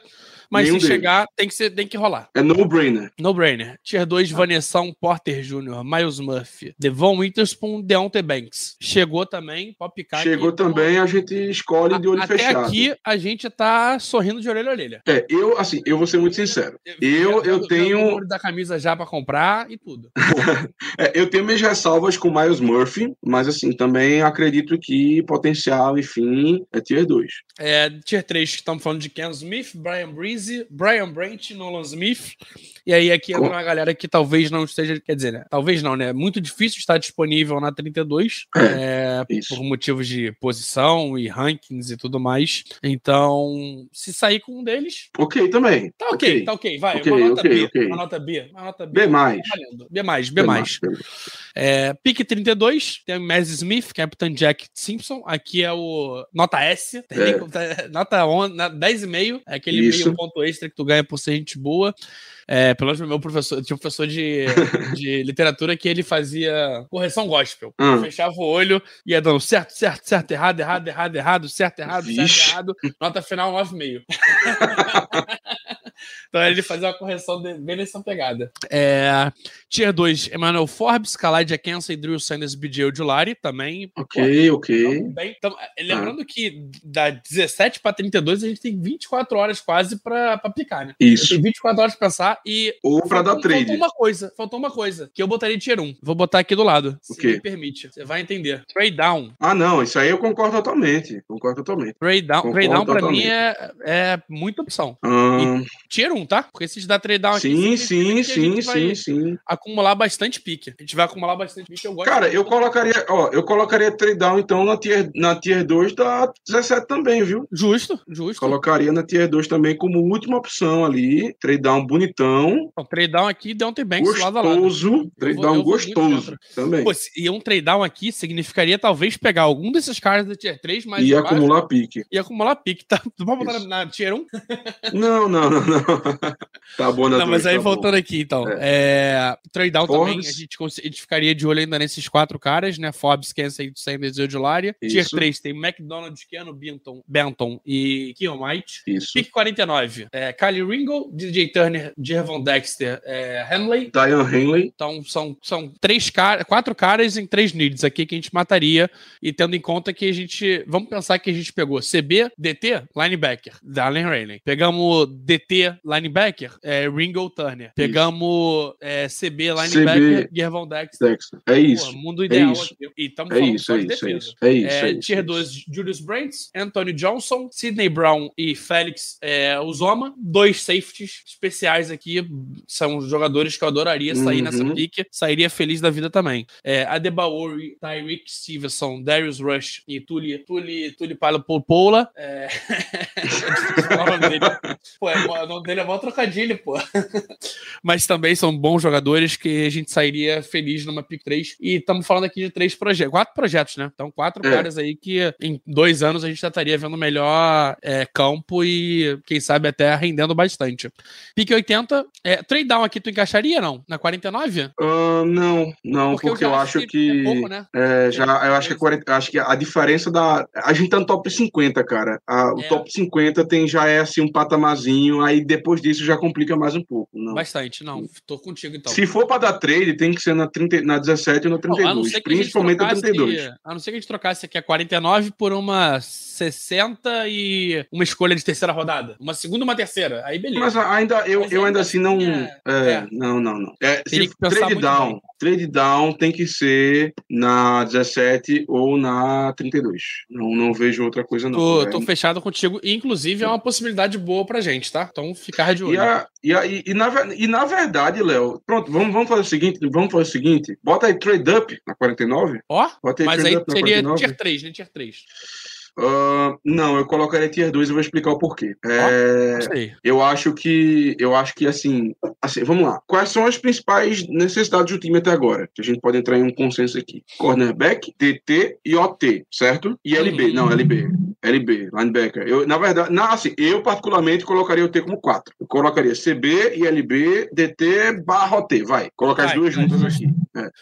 mas Nenhum se deles. chegar, tem que, ser, tem que rolar. É no-brainer. No brainer. Tier 2, Vanessão, Porter Jr., Miles Murphy, Devon Witherspoon, Deontay Banks. Chegou também, pode picar Chegou aqui, então, também, a gente escolhe de olho Até fechado. aqui a gente tá sorrindo de orelha a orelha. É, eu, assim, eu vou ser muito sincero. Eu, eu o tenho. número da camisa já pra comprar e tudo. É, eu tenho minhas ressalvas com o Miles Murphy, mas assim, também acredito que potencial, enfim, é tier 2. É, tier 3, que estamos falando de Ken Smith, Brian Breezy, Brian Brent, Nolan Smith. E aí aqui entra uma galera que talvez não esteja, quer dizer, né? Talvez não, né? Muito difícil estar disponível na 32, É, é, por motivos de posição e rankings e tudo mais. Então, se sair com um deles, Ok também. tá ok, Ok. tá ok, vai. Ok, uma nota ok, B, uma nota B, uma nota B. B mais. tá. B mais, B mais. B mais. É, pique 32, tem Maz Smith, Captain Jack Simpson. Aqui é o nota S, É. tá- nota 11, na- 10,5. É aquele Isso. meio ponto extra que tu ganha por ser gente boa. É, pelo menos meu professor, tinha um professor de, de literatura que ele fazia correção gospel. Hum. Fechava o olho, ia dando certo, certo, certo, errado, errado, errado, errado, certo, errado, Vixe. certo, errado. Nota final 9,5. então ele fazia uma correção de- bem nessa pegada. É, tier 2, Emmanuel Forbes, Kaladia Kensa e Drew Sanders, BJ Odulari, também. Ok, ok. Tamo bem. Tamo- é, lembrando que da 17 para 32 a gente tem 24 horas quase para picar, né? Isso. Tem 24 horas pra pensar e. Ou pra dar faltou- trade. Faltou uma coisa, faltou uma coisa, que eu botaria tier 1. Vou botar aqui do lado, se me permite. Você vai entender. Trade down. Ah, não, isso aí eu concordo totalmente. Concordo totalmente. Trade down, Concordo trade down pra totalmente. mim é, é muita opção. Ahn, Tier 1, tá? Porque se dá trade down aqui, sim, significa sim, a sim, gente sim, sim. acumular bastante pique. A gente vai acumular bastante pique. Eu gosto Cara, eu colocaria, ó, eu colocaria trade down então na tier, na tier 2 da 17 também, viu? Justo, justo. Colocaria na tier 2 também como última opção ali. Trade down bonitão, Então, trade down aqui deu um Banks lado a lado. gostoso. Trade down gostoso também. Pô, e um trade down aqui significaria talvez pegar algum desses caras da tier 3 mais E acumular pique. e acumular pique. Tá? Tu pode botar na, na tier 1? Não, não, não, não. Tá bom Não, mas dois, aí tá bom. voltando aqui, então. É. trade down também, Forbes. a gente, a gente ficaria de olho ainda nesses quatro caras, né? Forbes, Kansas, Sanders e Odularia. Tier Isso. 3 tem McDonald, Keanu Benton, Benton e Keon White. Isso. Pick 49, é, Kylie Ringo, DJ Turner, Jervon Dexter, é, Henley. Diane Henley. Então são, são três caras, quatro caras em três needs aqui que a gente mataria. E tendo em conta que a gente. Vamos pensar que a gente pegou CB, DT, linebacker, Dalen Rayleigh. Pegamos DT, linebacker, é, Ringo Turner. Pegamos é, CB, linebacker, Gervon Dexter. Dexter. É isso. Pô, mundo ideal isso. aqui. E estamos É falando isso, é de isso, é defesa. isso. É isso. É, é isso, tier é 2, isso. Julius Brents, Anthony Johnson, Sidney Brown e Félix é, Uzoma. Dois safeties especiais aqui. São jogadores que eu adoraria sair Uhum. nessa pique. Sairia feliz da vida também. É, Adebaori, Tyreek Stevenson, Darius Rush e Tuli, Tuli, Tuli Pola. É... é. Pô, é, o nome dele é mó trocadilho, pô. Mas também são bons jogadores que a gente sairia feliz numa pick 3. E estamos falando aqui de três projetos, quatro projetos, né? Então, quatro É. caras aí que em dois anos a gente já estaria vendo melhor é, campo e, quem sabe, até rendendo bastante. Pick 80, é, trade down aqui tu encaixaria, não? Na 49? Ah, não, não, porque, eu, já acho que. É pouco, né? É, já, eu acho que, é 40, acho que a diferença da. A gente tá no top 50, cara. A- o É. top 50 tem, já é assim um patamarzinho, aí depois disso já complica mais um pouco. Não. Bastante, não. Tô contigo então. Se for pra dar trade, tem que ser na, 30, na 17 ou na Não, a não 32. ser que a gente principalmente na trocasse- 32. A não ser que a gente trocasse aqui a 49 por uma 60 e uma escolha de terceira rodada. Uma segunda uma terceira. Aí beleza. Mas ainda, eu, Mas eu ainda assim não. assim, É, é- é. Não, não, não. É, se trade down, bem. trade down tem que ser na 17 ou na 32. Não, não vejo outra coisa, não. Tô, É, tô fechado contigo. Inclusive, é uma possibilidade boa pra gente, tá? Então, ficar de olho. E, a, e, a, e, na, e na verdade, Léo, pronto, vamos, vamos fazer o seguinte, vamos fazer o seguinte, bota aí trade up na 49, Ó, bota aí mas trade aí up na seria 49. tier 3, né? Tier 3. Ah, não, eu colocaria tier 2 e vou explicar o porquê. É, eu acho que, eu acho que assim, assim, vamos lá. Quais são as principais necessidades do time até agora? Que a gente pode entrar em um consenso aqui. Cornerback, TT e OT, certo? E LB, Uhum. não, LB. LB, linebacker. Eu, na verdade, não, assim, eu particularmente colocaria o T como 4. Eu colocaria CB e LB, DT barra OT, vai. Colocar as Vai, duas vai, juntas justo.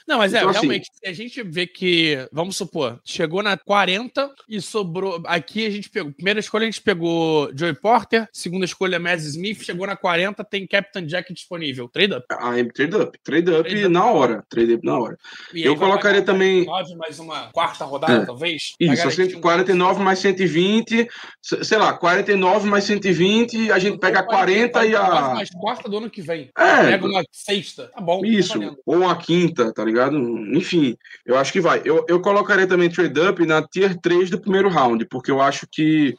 Não, mas é, Então, assim- realmente, se a gente vê que, vamos supor, chegou na 40 e sobrou. Aqui a gente pegou. Primeira escolha a gente pegou Joey Porter, segunda escolha Mads Smith, chegou na 40, tem Captain Jack disponível. Trade up. Ah, trade up. Trade up Trade up. na hora. Trade up na hora. E Eu colocaria também- 49 mais uma quarta rodada, É. talvez. Isso, garantir assim, um- 49 mais 120, se- sei lá, 49 mais 120, a gente pega a 40 e 49 a. mais quarta do ano que vem. É, Pega uma sexta. Tá bom. Isso, ou a quinta, tá ligado? Enfim, eu acho que vai. Eu, eu colocaria também trade up na tier 3 do primeiro round, porque eu acho que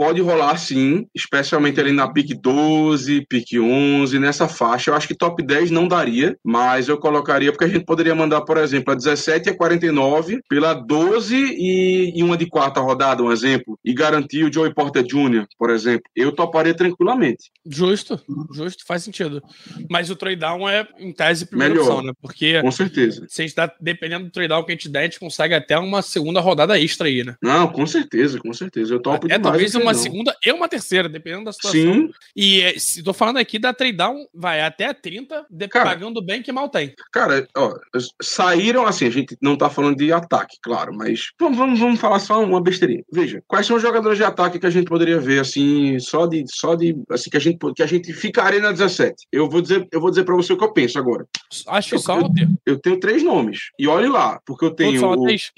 pode rolar sim, especialmente ali na pick 12, pick 11, nessa faixa. Eu acho que top 10 não daria, mas eu colocaria, porque a gente poderia mandar, por exemplo, a 17 e a 49 pela 12 e, e uma de quarta rodada, um exemplo, e garantir o Joey Porter Jr., por exemplo. Eu toparia tranquilamente. Justo, justo, faz sentido. Mas o trade down é, em tese, primeira Melhor. opção, né? Porque Com certeza. se a gente tá dependendo do trade down que a gente der, a gente consegue até uma segunda rodada extra aí, né? Não, com certeza, com certeza. Eu topo Até demais. talvez que uma segunda e uma terceira, dependendo da situação. Sim, E é, se tô falando aqui da trade down, vai até 30, de- Cara, pagando bem que mal tem. cara, ó, saíram assim, a gente não tá falando de ataque, claro, mas vamos, vamos, vamos falar só uma besteirinha. Veja, quais são os jogadores de ataque que a gente poderia ver assim, só de só de assim que a gente que a gente ficaria na 17. Eu vou dizer, eu vou dizer para você o que eu penso agora. Acho que só ter. Eu tenho três nomes. E olhe lá, porque eu tenho Todos são ATs.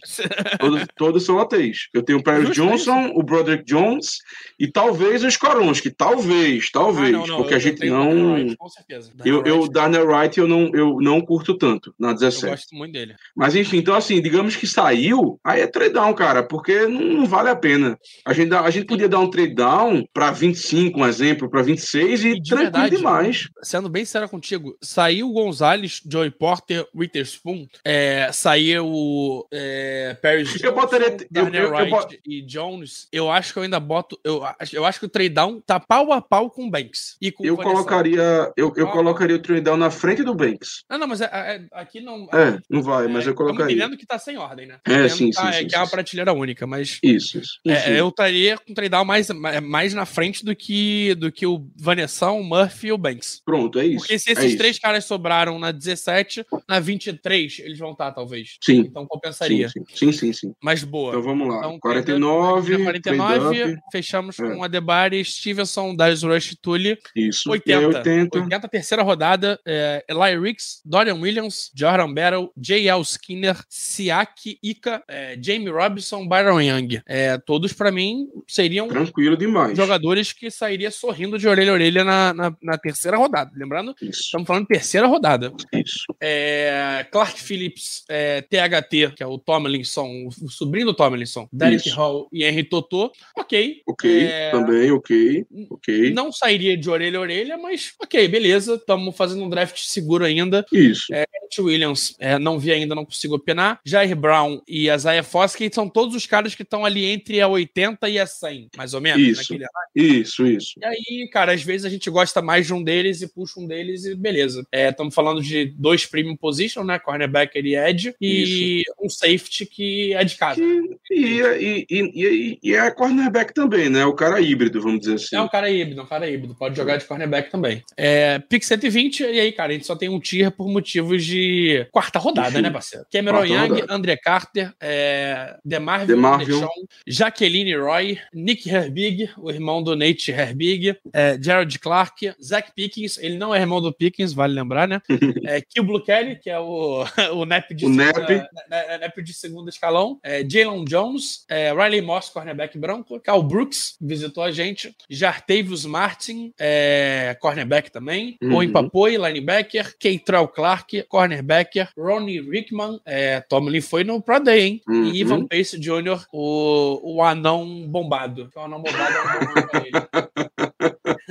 todos, todos são ATs. Eu tenho o Paris Justo, é Johnson, o Broderick Jones e talvez o Skoronski, talvez, talvez, Ah, não, não, porque eu- a eu gente não Wright, com certeza. eu, Darnell eu Wright, Darnell Wright eu não, eu não curto tanto na eu 17. gosto muito dele. Mas enfim, então assim, digamos que saiu, aí é trade down, cara, porque não, não vale a pena. A gente, a gente podia dar um trade down para 25, um exemplo, para 26 e, E de tranquilo verdade, demais. Sendo bem sério contigo, saiu o Gonzalez, Joey Porter, Witherspoon, é, saiu o é, Paris Eu Johnson, botaria- eu- Darnell eu- eu Wright bot- e Jones. Eu acho que eu ainda boto. Eu, acho- eu acho que o trade down tá pau a pau com o Banks. E com Eu Vanessa. colocaria, eu, eu colocaria o trade down na frente do Banks. Ah, não, mas é- é- aqui não. É, não vai, mas eu Estamos colocaria. entendendo que tá sem ordem, né? É, sim, tá- sim, sim, Que é uma prateleira única, mas. Isso, isso. É, eu estaria com o trade down mais, mais na frente do que, do que o Vanessão, o Murphy e o Banks. Pronto, é isso. Porque se é esses três caras sobraram na 17, na 23 eles vão estar, talvez. Sim, Então compensaria. sim, sim, sim, sim, sim. Mas boa. Então vamos lá. Então, 49, 49, trade up, fechamos É. com Adebari, Stevenson, Darius Rush, Tully. isso. 80. E aí 80. 80, terceira rodada. É, Eli Ricks, Dorian Williams, Jordan Battle, J.L. Skinner, Siak, Ika, é, Jamie Robinson, Byron Young. É, todos, pra mim, seriam Tranquilo demais. jogadores que sairia sorrindo de orelha a orelha na, na, na terceira rodada. Lembrando, Isso, estamos falando de terceira rodada. isso. É, Clark Phillips, é, THT, que é o Tomlinson, o, o sobrinho do Tomlinson, Derek Isso. Hall e Henry Totô. Ok. Ok, É, também, ok, ok. Não sairia de orelha a orelha, mas ok, beleza. Estamos fazendo um draft seguro ainda. Isso. Mike Williams, é, não vi ainda, não consigo opinar. Jair Brown e Isaiah Foskey são todos os caras que estão ali entre a 80 e a 100, mais ou menos. Isso, isso, isso. E aí, cara, às vezes a gente gosta mais de um deles e puxa um deles e beleza. Estamos falando de dois premium position, né? Cornerback e edge, e isso. um safety que é de casa. E, e, e, e, é cornerback também, né? O cara híbrido, vamos dizer assim. É um cara híbrido, um cara híbrido. Pode jogar de cornerback também. É, pick 120, e aí, cara, a gente só tem um tier por motivos de quarta rodada, né, parceiro? Cameron quarta Young, rodada. André Carter, é, DeMarvin, DeMarvin. Jaqueline Roy, Nick Herbig, o irmão do Nate Herbig, é, Jared Clark, Zach Pickens, ele não é irmão do Pickens, vale lembrar, né? é, Kill Blue Kelly, que é o, o NAP de, o segunda, nap. Né, né, nap de segundo escalão, é, Jalen Jones, é, Riley Moss, cornerback branco, Cal Brooks, visitou a gente, Jartavius Martin, é, cornerback também, uhum. Owen Papoi, linebacker, Keitrell Clark, cornerbacker, Ronnie Rickman, é, Tomlin foi no Pro Day, hein? Uhum. E Ivan Pace Jr., o, o anão bombado. O anão bombado é um bom pra ele.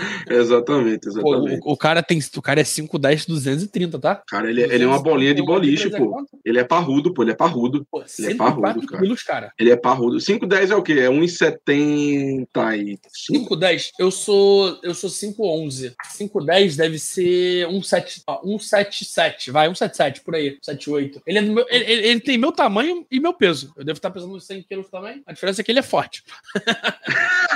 exatamente, exatamente. O, o, cara tem, o cara é 5'10, 230, tá? Cara, ele, ele é uma bolinha de boliche, pô. Ele é parrudo, pô, ele é parrudo. Pô, ele é parrudo, cara. Quilos, cara. Ele é parrudo. 5'10 é o quê? É 1,70 e... 5'10, eu sou eu sou 5'11. 5'10 deve ser 1,77, vai, 1,77 por aí, 1,78. Ele, é meu, ele, ele, ele, tem meu tamanho e meu peso. Eu devo estar pesando uns 100 quilos também. A diferença é que ele é forte.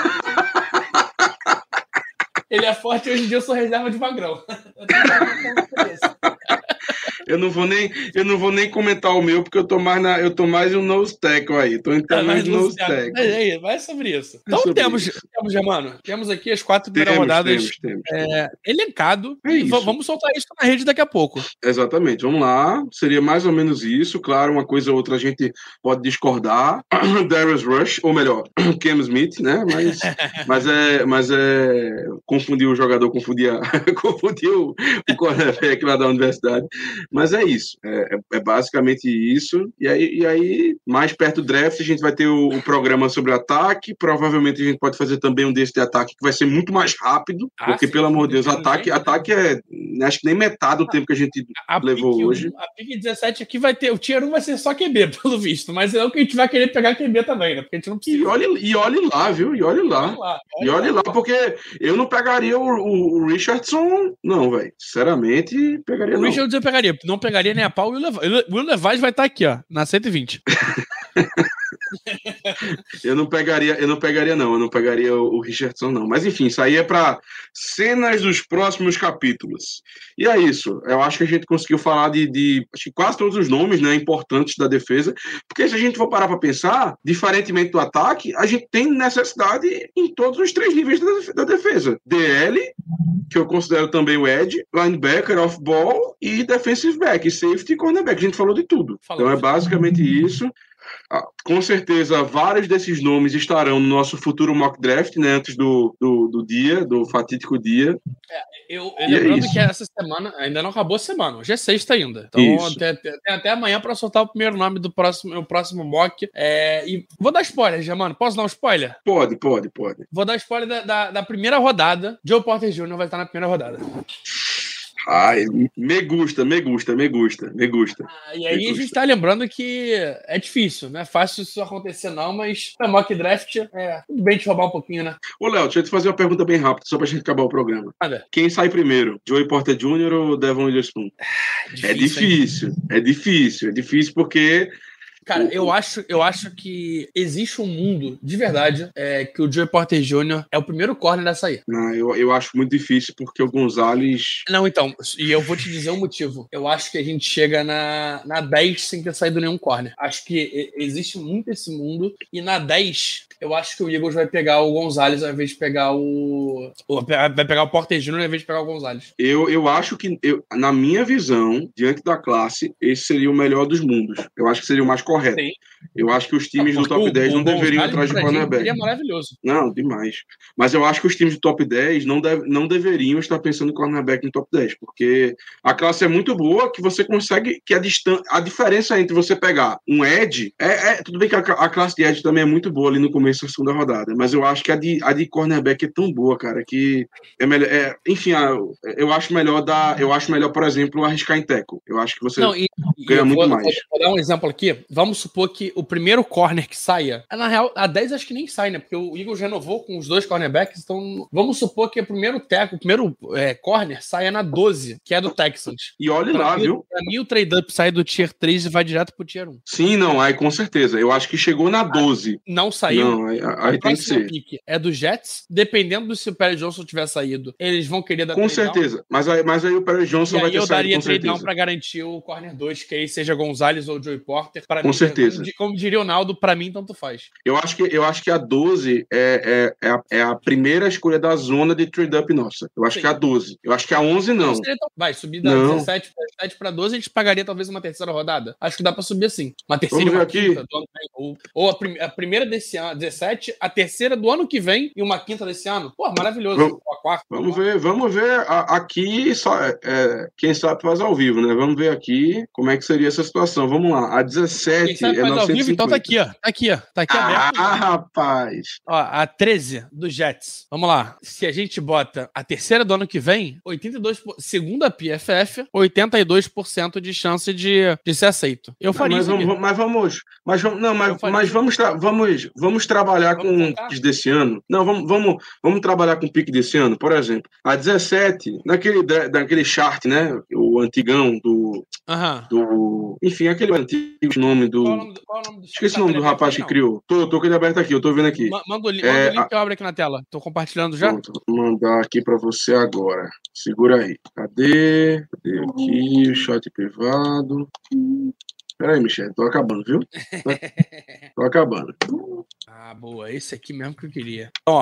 Ele é forte hoje em dia eu sou reserva de magrão. Eu não vou nem, eu não vou nem comentar o meu, porque eu tô mais, na, eu tô mais um nose tackle aí. Tô entrando é, no nose tackle. É, vai sobre isso. Então sobre temos, isso. temos, Germano, temos aqui as quatro primeiras temos, rodadas temos, temos, é, elencado. É vamos soltar isso na rede daqui a pouco. Exatamente, vamos lá. Seria mais ou menos isso. Claro, uma coisa ou outra a gente pode discordar. Darius Rush, ou melhor, Cam Smith, né? Mas, mas é, mas é confundir o jogador, confundir, a, confundir o, o cornerback lá da universidade. Mas é isso, é, é, é basicamente isso. E aí, e aí, mais perto do draft, a gente vai ter o, o, programa sobre ataque. Provavelmente a gente pode fazer também um desse de ataque que vai ser muito mais rápido, ah, porque, sim, pelo amor de Deus, ataque, ataque é acho que nem metade do tempo que a gente a levou hoje. A PIC 17 aqui vai ter, o Tier 1 vai ser só QB, pelo visto, mas é o que a gente vai querer pegar QB também, né? Porque a gente não precisa. E olhe, e olhe lá, viu? E olhe lá. Olhe lá olhe e olhe lá, lá, porque eu não pegaria o, o, o Richardson, não, velho. Sinceramente, pegaria o não. Richardson pegaria não pegaria nem a pau. O Will Levis vai estar aqui, ó, na 120. eu não pegaria, eu não pegaria não, eu não pegaria o, Richardson não. Mas enfim, isso aí é para cenas dos próximos capítulos. E é isso. Eu acho que a gente conseguiu falar de, de quase todos os nomes, né, importantes da defesa, porque se a gente for parar para pensar, diferentemente do ataque, a gente tem necessidade em todos os três níveis da, defesa. DL, que eu considero também o edge, linebacker, off-ball e defensive back, safety e cornerback. A gente falou de tudo. Falou. Então é basicamente isso. Ah, com certeza, vários desses nomes estarão no nosso futuro mock draft, né, antes do, do, do dia, do fatídico dia. É, eu, eu lembrando é que essa semana ainda não acabou a semana, hoje é sexta ainda. Então tem, tem, até amanhã para soltar o primeiro nome do próximo, o próximo mock. É, e vou dar spoiler, já, mano. Posso dar um spoiler? Pode, pode, pode. Vou dar spoiler da, da, da primeira rodada. Joe Porter Jr. vai estar na primeira rodada. Ai, me gusta, me gusta, me gusta, me gusta. Ah, e aí a gente tá lembrando que é difícil, não é fácil isso acontecer não, mas na mock draft é tudo bem te roubar um pouquinho, né? Ô, Léo, deixa eu te fazer uma pergunta bem rápida, só pra gente acabar o programa. Nada. Quem sai primeiro, Joey Porter Jr. ou Devon Witherspoon? Ah, é difícil, é difícil, é difícil porque Cara, eu acho, eu acho que existe um mundo, de verdade, é, que o Joey Porter Jr. é o primeiro corner a sair. Não, eu, eu acho muito difícil, porque o Gonzalez. Não, então, e eu vou te dizer o um motivo. Eu acho que a gente chega na, na 10 sem ter saído nenhum corner. Acho que existe muito esse mundo, e na 10, eu acho que o Eagles vai pegar o Gonzalez ao invés de pegar o. Vai pegar o Porter Jr. ao invés de pegar o Gonzalez. Eu, eu acho que, eu, na minha visão, diante da classe, esse seria o melhor dos mundos. Eu acho que seria o mais correto correto. Sim. Eu acho que os times Não, do top o- 10 o não deveriam atrás de cornerback. Seria maravilhoso. Não, demais. Mas eu acho que os times do top 10 não, deve, não deveriam estar pensando em cornerback no top 10, porque a classe é muito boa que você consegue. que a, distan a diferença entre você pegar um Edge. É, é- tudo bem que a, a classe de Edge também é muito boa ali no começo da segunda rodada, mas eu acho que a de, a de cornerback é tão boa, cara, que é melhor. é- enfim, a- eu acho melhor dar. Eu acho melhor, por exemplo, arriscar em tackle. Eu acho que você. Não, e, e ganha eu muito vou, mais. Vou, vou dar um exemplo aqui. Vamos supor que o primeiro corner que saia. é, Na real, a 10 acho que nem sai, né? Porque o Eagles renovou com os dois cornerbacks. Então, vamos supor que o primeiro teco, o primeiro é, corner saia na 12, que é do Texans. E olhe Pra lá, mim, viu? Pra mim, o trade-up sai do tier 3 e vai direto pro tier 1. Sim, não, aí com certeza. Eu acho que chegou na 12. Não saiu. Não, aí, aí tem que ser. pick é do Jets. Dependendo do se o Perry Johnson tiver saído, eles vão querer dar Com down. certeza. Mas aí, mas aí o Perry Johnson E vai ter eu saído daria com trade down certeza. pra garantir o corner 2, que aí seja Gonzalez ou Joey Porter. Pra Com mim, certeza. Como, como diria o Naldo, pra mim tanto faz. Eu acho que, eu acho que a 12 é, é, é, a, é a primeira escolha da zona de trade-up nossa. Eu acho Sim. que é a 12. Eu acho que a 11 não. Vai, subir da Não. 17 pra 17 pra 12, a gente pagaria talvez uma terceira rodada. Acho que dá pra subir assim. Uma terceira uma aqui. quinta do ano que vem. Ou, ou a, prim- a primeira desse ano, 17, a terceira do ano que vem e uma quinta desse ano. Pô, maravilhoso. Vamos- a quarta. Vamos ver, vamos ver a- aqui, só, é, é, quem sabe faz ao vivo, né? Vamos ver aqui como é que seria essa situação. Vamos lá. A 17 Quem sabe é ao vivo, então tá 950. aqui, ó. Tá aqui, ó. Tá aqui aberto. Ah, rapaz. Ó, a 13 do Jets. Vamos lá. Se a gente bota a terceira do ano que vem, 82%, segundo a PFF, 82% de chance de, de ser aceito. Eu faria mas, isso. vamos, mas vamos, mas vamos, não, mas, mas vamos, tra- vamos, vamos trabalhar Vamos com focar? piques desse ano. Não, vamos, vamos, vamos trabalhar com o pique desse ano. Por exemplo, a 17, naquele, daquele chart, né? O antigão do, Aham. do, enfim, aquele antigo nome do, Qual o nome do, qual o nome do esqueci o nome do rapaz aí, que criou. Tô, tô com ele aberto aqui, eu tô vendo aqui. Ma- Manda o, li- É, manda o link a- que eu abro aqui na tela. Tô compartilhando já? Pronto, vou mandar aqui para você agora. Segura aí. Cadê? Cadê aqui? O chat privado. Peraí, Michel, tô acabando, viu? Tô acabando. Ah, boa. Esse aqui mesmo que eu queria. Então,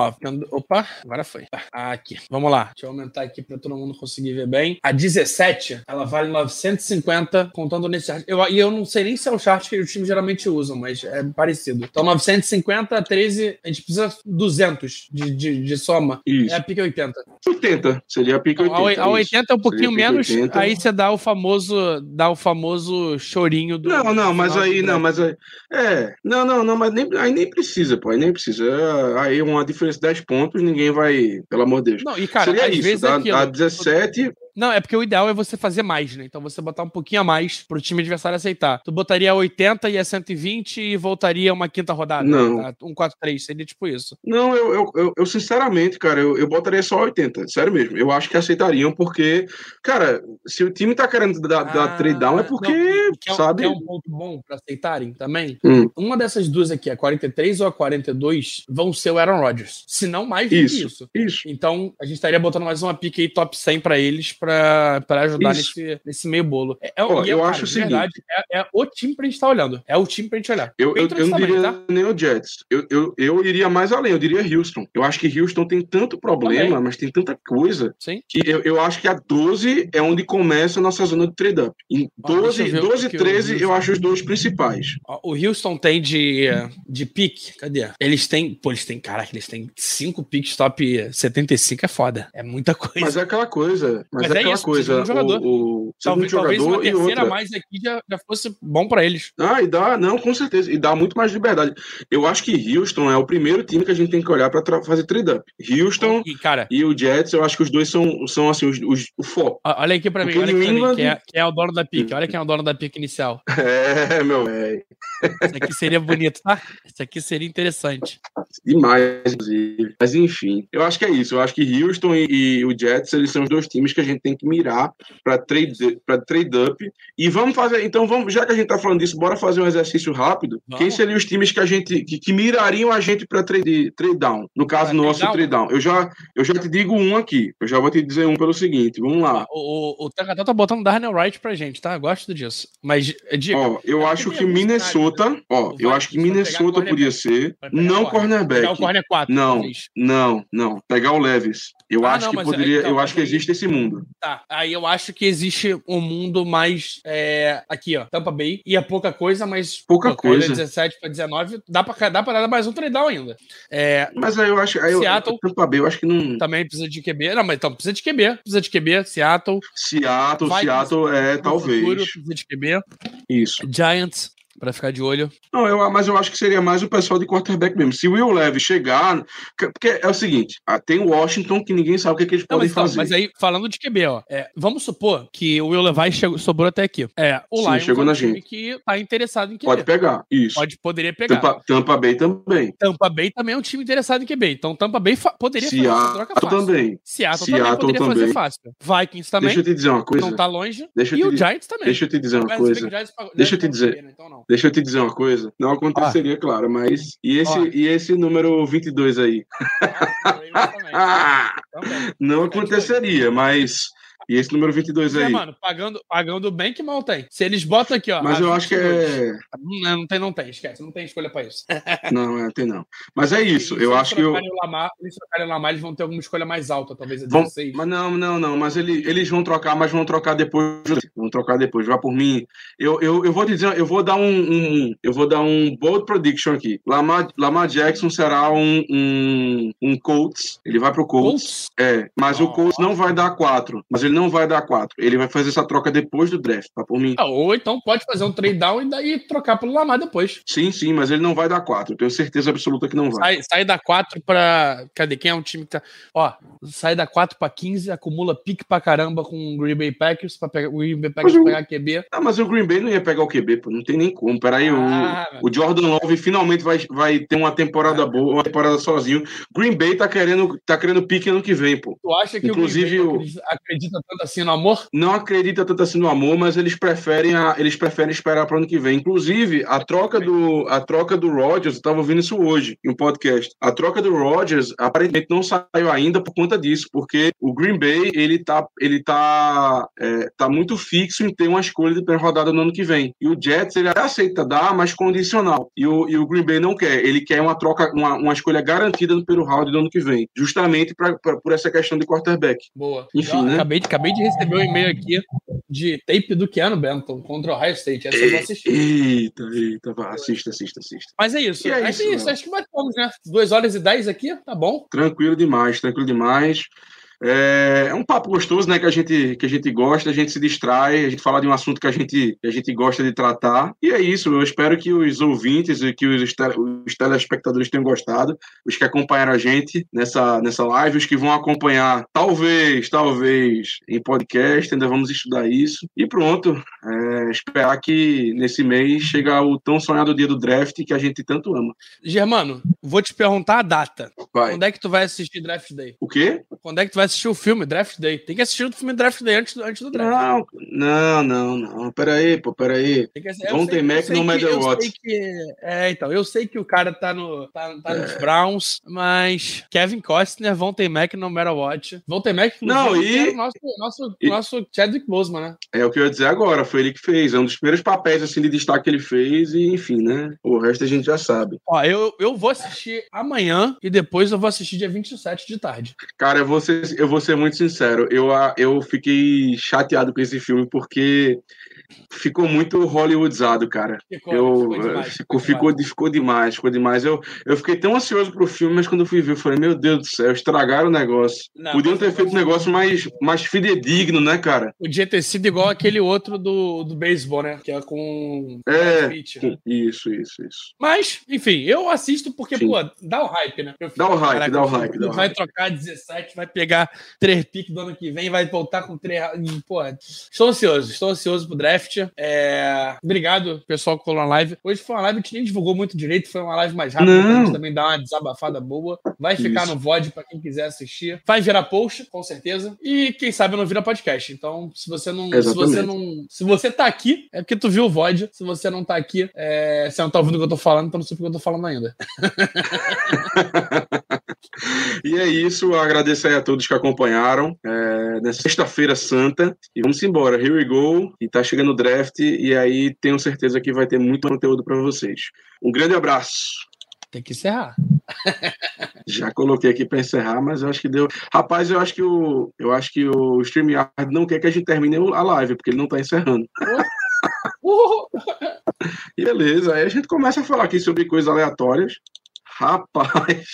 ó, opa, agora foi. Ah, aqui. Vamos lá. Deixa eu aumentar aqui pra todo mundo conseguir ver bem. A 17, ela vale 950, contando nesse chart. Eu, e eu não sei nem se é o chart que os times geralmente usam, mas é parecido. Então, 950, 13, a gente precisa 200 de, de, de soma. Isso. É a pique 80. 80. Seria a Então, 80. a, a isso. 80 é um pouquinho menos, 80. aí você dá o famoso, dá o famoso chorinho do. Não, não, mas aí, não, mas aí. É, não, não, não, mas nem, aí nem precisa, pô, aí nem precisa. É, Aí uma diferença de 10 pontos, ninguém vai, pelo amor de Deus. Não, e cara, Seria às isso, vezes é dá, aquilo. dá 17, Não, é porque o ideal é você fazer mais, né? Então você botar um pouquinho a mais pro time adversário aceitar. Tu botaria 80 e a 120 e voltaria uma quinta rodada. Não. Tá? Um 4-3, seria tipo isso. Não, eu, eu, eu, eu, sinceramente, cara, eu, eu botaria só 80, sério mesmo. Eu acho que aceitariam, porque, cara, se o time tá querendo dar, dar trade down, é porque, Ah, não, que é, um- sabe? que é um ponto bom pra aceitarem também. Hum. Uma dessas duas aqui, a 43 ou a 42, vão ser o Aaron Rodgers. Se não mais do que Isso, isso. isso. Então, a gente estaria botando mais uma pique aí top 100 pra eles pra, pra ajudar Isso. nesse, nesse meio bolo. É, é, é, eu cara, acho o seguinte- verdade, é, é o time pra gente estar olhando. É o time pra gente olhar. Eu, eu, eu não diria tá? nem o Jets. Eu, eu, eu iria mais além, eu diria Houston. Eu acho que Houston tem tanto problema, Também. mas tem tanta coisa, Sim. que eu, eu acho que a 12 é onde começa a nossa zona de trade-up. Em Ó, deixa 12, eu ver o 12 e que que o 13 eu Houston- acho os dois principais. O Houston tem de, de pique. Cadê? Eles têm. Pô, eles têm. Caraca, eles têm cinco picks top 75 é foda. É muita coisa. Mas é aquela coisa. Mas, Mas é é aquela isso, coisa. um jogador. O, o talvez, segundo talvez uma jogador terceira a outra. mais aqui já, já fosse bom pra eles. Ah, e dá, não, com certeza. E dá muito mais liberdade. Eu acho que Houston é o primeiro time que a gente tem que olhar para fazer trade-up. Houston E, cara, e o Jets, eu acho que os dois são, são assim, os, os- o foco. olha aqui pra mim, olha aqui pra New mim, England- quem é, é o dono da pique. Olha quem é o dono da pique inicial. É, meu velho. Isso aqui seria bonito, tá? Isso aqui seria interessante. Demais, inclusive. Mas enfim, eu acho que é isso. Eu acho que Houston e, e o Jets, eles são os dois times que a gente tem que mirar para trade, pra trade up. E vamos fazer, então vamos, já que a gente tá falando disso, bora fazer um exercício rápido. Vamos. Quem seriam os times que a gente que, que mirariam a gente para trade, trade down? No caso Pra nosso trade down. Eu já eu já te digo um aqui. Eu já vou te dizer um pelo seguinte. Vamos lá. O, o, o Takatá tá botando Darnell Wright pra gente, tá? Gosto disso. Mas, diga. Ó, eu é acho que Minnesota, ó, O eu acho que Minnesota podia ser não corner. cornerback. Pegar o corner 4. Não, não, não. Pegar o Levis. Eu Ah, acho não, que mas poderia, então, eu acho que existe esse mundo. Tá. Aí eu acho que existe um mundo mais. é, aqui, ó. Tampa Bay. E é pouca coisa, mas. Pouca caiu coisa. da 17 pra 19. Dá pra, dá pra dar mais um trade-down ainda. É, Mas aí eu acho, aí eu, Seattle. Tampa Bay, eu acho que não. também precisa de QB. Não, mas então precisa de QB. Precisa de QB. Seattle. Seattle, Seattle é talvez. futuro, precisa de QB. Isso. Giants. Pra ficar de olho. Não, eu, mas eu acho que seria mais o pessoal de quarterback mesmo. Se o Will Leve chegar. Porque é o seguinte: ah, tem o Washington que ninguém sabe o que, que eles Não, podem mas, então, fazer. mas aí, falando de QB, ó. é, vamos supor que o Will Levi chegou, sobrou até aqui. É, o Sim, Lions chegou é um na time gente. que tá interessado em QB. Pode pegar. Isso. Pode, poderia pegar. Tampa, Tampa Bay também. Tampa Bay também é um time interessado em QB. Então Tampa Bay poderia fazer essa troca Seattle fácil. também. Seattle, Seattle também poderia fazer também. fácil. Vikings também. Deixa eu te dizer uma coisa. Não tá longe. Deixa E o Giants também. Deixa eu te dizer uma coisa. Deixa eu te Giants dizer. Então não. Deixa eu te dizer uma coisa. Não aconteceria, claro, mas. E esse, e esse número 22 aí? Ah, também. Ah! Também. Não olho. aconteceria, mas. E esse número 22 É, aí? mano, pagando, pagando bem que mal tem. Se eles botam aqui, ó. Mas eu acho que 22, é. Não, não tem, não tem, esquece. Não tem escolha pra isso. Não, é, tem não. Mas é isso. Eu acho que eu. o Lamar, se eles trocarem o Lamar, eles vão ter alguma escolha mais alta, talvez a Vão, 16. mas não, não, não. Mas ele, eles vão trocar, mas vão trocar depois. Vão trocar depois. Vá por mim. Eu, eu, eu vou dizer, eu vou dar um, um- eu vou dar um bold prediction aqui. Lamar, Lamar Jackson será um, um, um Colts. Ele vai pro Colts. Colts? É, mas o Ó. Colts não vai dar quatro. Mas ele não vai dar quatro. Ele vai fazer essa troca depois do draft. Vá por mim. Ah, ou então pode fazer um trade down e daí trocar pelo Lamar depois. Sim, sim, mas ele não vai dar quatro. Eu tenho certeza absoluta que não vai. Sai, sai da 4 pra. Cadê? Quem é um time que tá. Ó, sai da 4 pra 15, acumula pique pra caramba com o Green Bay Packers, pra pegar o Green Bay Packers o- pegar QB. Ah, mas o Green Bay não ia pegar o QB, pô. Não tem nem como. Peraí, o- Ah, o, Jordan Love finalmente vai, vai ter uma temporada boa, uma temporada sozinho. Green Bay tá querendo, tá querendo pique ano que vem, pô. Tu acha que Inclusive, o o- Green Bay acredita, acredita tanto assim no amor? Não acredita tanto assim no amor, mas eles preferem, a- eles preferem esperar para ano que vem. Inclusive, a troca do, a troca do Rodgers, eu tava ouvindo isso hoje em um podcast. A troca do Rodgers aparentemente não saiu ainda por conta disso, porque o Green Bay ele tá, ele tá, é, tá muito fixo em ter uma escolha de primeira rodada no ano que vem. E o Jets ele aceita dar, mas condicional. E o, e o Green Bay não quer. Ele quer uma troca, uma, uma escolha garantida no primeiro round do ano que vem, justamente pra, pra- por essa questão de quarterback. Boa. Enfim, Eu né? acabei, de, acabei de receber um e-mail aqui de tape do Keanu Benton contra o Ohio State. Essa eu vou assistir. Eita, eita, assista, assista, assista. Mas é isso. É é isso, isso. mano. Acho que batemos, né? 2 horas e 10 aqui, tá bom. Tranquilo demais, tranquilo demais. É, é um papo gostoso, né? Que a, gente, que a gente gosta, a gente se distrai, a gente fala de um assunto que a gente, que a gente gosta de tratar. E é isso, eu espero que os ouvintes e que os, tele- os telespectadores tenham gostado, os que acompanharam a gente nessa, nessa live, os que vão acompanhar, talvez, talvez, em podcast, ainda vamos estudar isso. E pronto, é, esperar que nesse mês chega o tão sonhado dia do draft que a gente tanto ama. Germano, vou te perguntar a data. Vai. Quando é que tu vai assistir Draft Day? O quê? Quando é que tu vai assistir o filme Draft Day? Tem que assistir o filme Draft Day antes, do- antes do draft. Não, não, não, não. Peraí, pô, peraí. Tem que eu sei no matter what. que- é, então, eu sei que o cara tá, no, tá, tá É. nos Browns, mas Kevin Costner, Von Mac no matter what. Von Mac, Não, inclusive, e- o nosso, nosso, e- nosso Chadwick Boseman, né? É o que eu ia dizer agora, foi ele que fez. É um dos primeiros papéis assim, de destaque que ele fez, e enfim, né? O resto a gente já sabe. Ó, eu, eu vou assistir amanhã e depois eu vou assistir dia 27 de tarde. Cara, eu vou ser, eu vou ser muito sincero. Eu, eu fiquei chateado com esse filme porque ficou muito hollywoodizado, cara. Ficou, Eu, ficou demais, eh, ficou ficou, ficou, demais. ficou demais, ficou demais. Eu, eu fiquei tão ansioso pro filme, mas quando eu fui ver, eu falei, meu Deus do céu, estragaram o negócio. Não, Podiam ter feito um negócio mais, mais fidedigno, né, cara? Podia ter sido igual aquele outro do, do beisebol, né? Que é com É, Pitt. Isso, isso, isso. Mas, enfim, eu assisto porque, Sim. pô, dá o hype, né? Eu Dá o hype, caraca, dá o o hype, dá o Vai hype. trocar 17, vai pegar 3 piques do ano que vem, vai voltar com 3. Pô, estou ansioso, estou ansioso pro draft. É, Obrigado, pessoal, que colou na live. Hoje foi uma live que nem divulgou muito direito, foi uma live mais rápida, pra gente também dar uma desabafada boa. Vai ficar Isso. no VOD pra quem quiser assistir. Vai virar post, com certeza. E quem sabe não vira podcast. Então, se você não. Se Exatamente. você não. Se você tá aqui, é porque tu viu o VOD. Se você não tá aqui, é, você não tá ouvindo o que eu tô falando, então não sei porque eu tô falando ainda. E é isso, agradeço aí a todos que acompanharam é, nessa sexta-feira santa. E vamos embora, here we go. E tá chegando o draft, e aí tenho certeza que vai ter muito conteúdo para vocês. Um grande abraço. tem que encerrar. Já coloquei aqui para encerrar, mas eu acho que deu. Rapaz, eu acho que o eu acho que o StreamYard não quer que a gente termine a live, porque ele não está encerrando. Uh! Beleza, aí a gente começa a falar aqui sobre coisas aleatórias. Rapaz.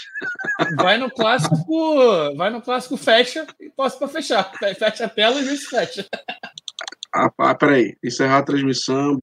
Vai no clássico, vai no clássico fecha e posso para fechar. Fecha a tela e vê se fecha. Ah, peraí, encerrar a transmissão.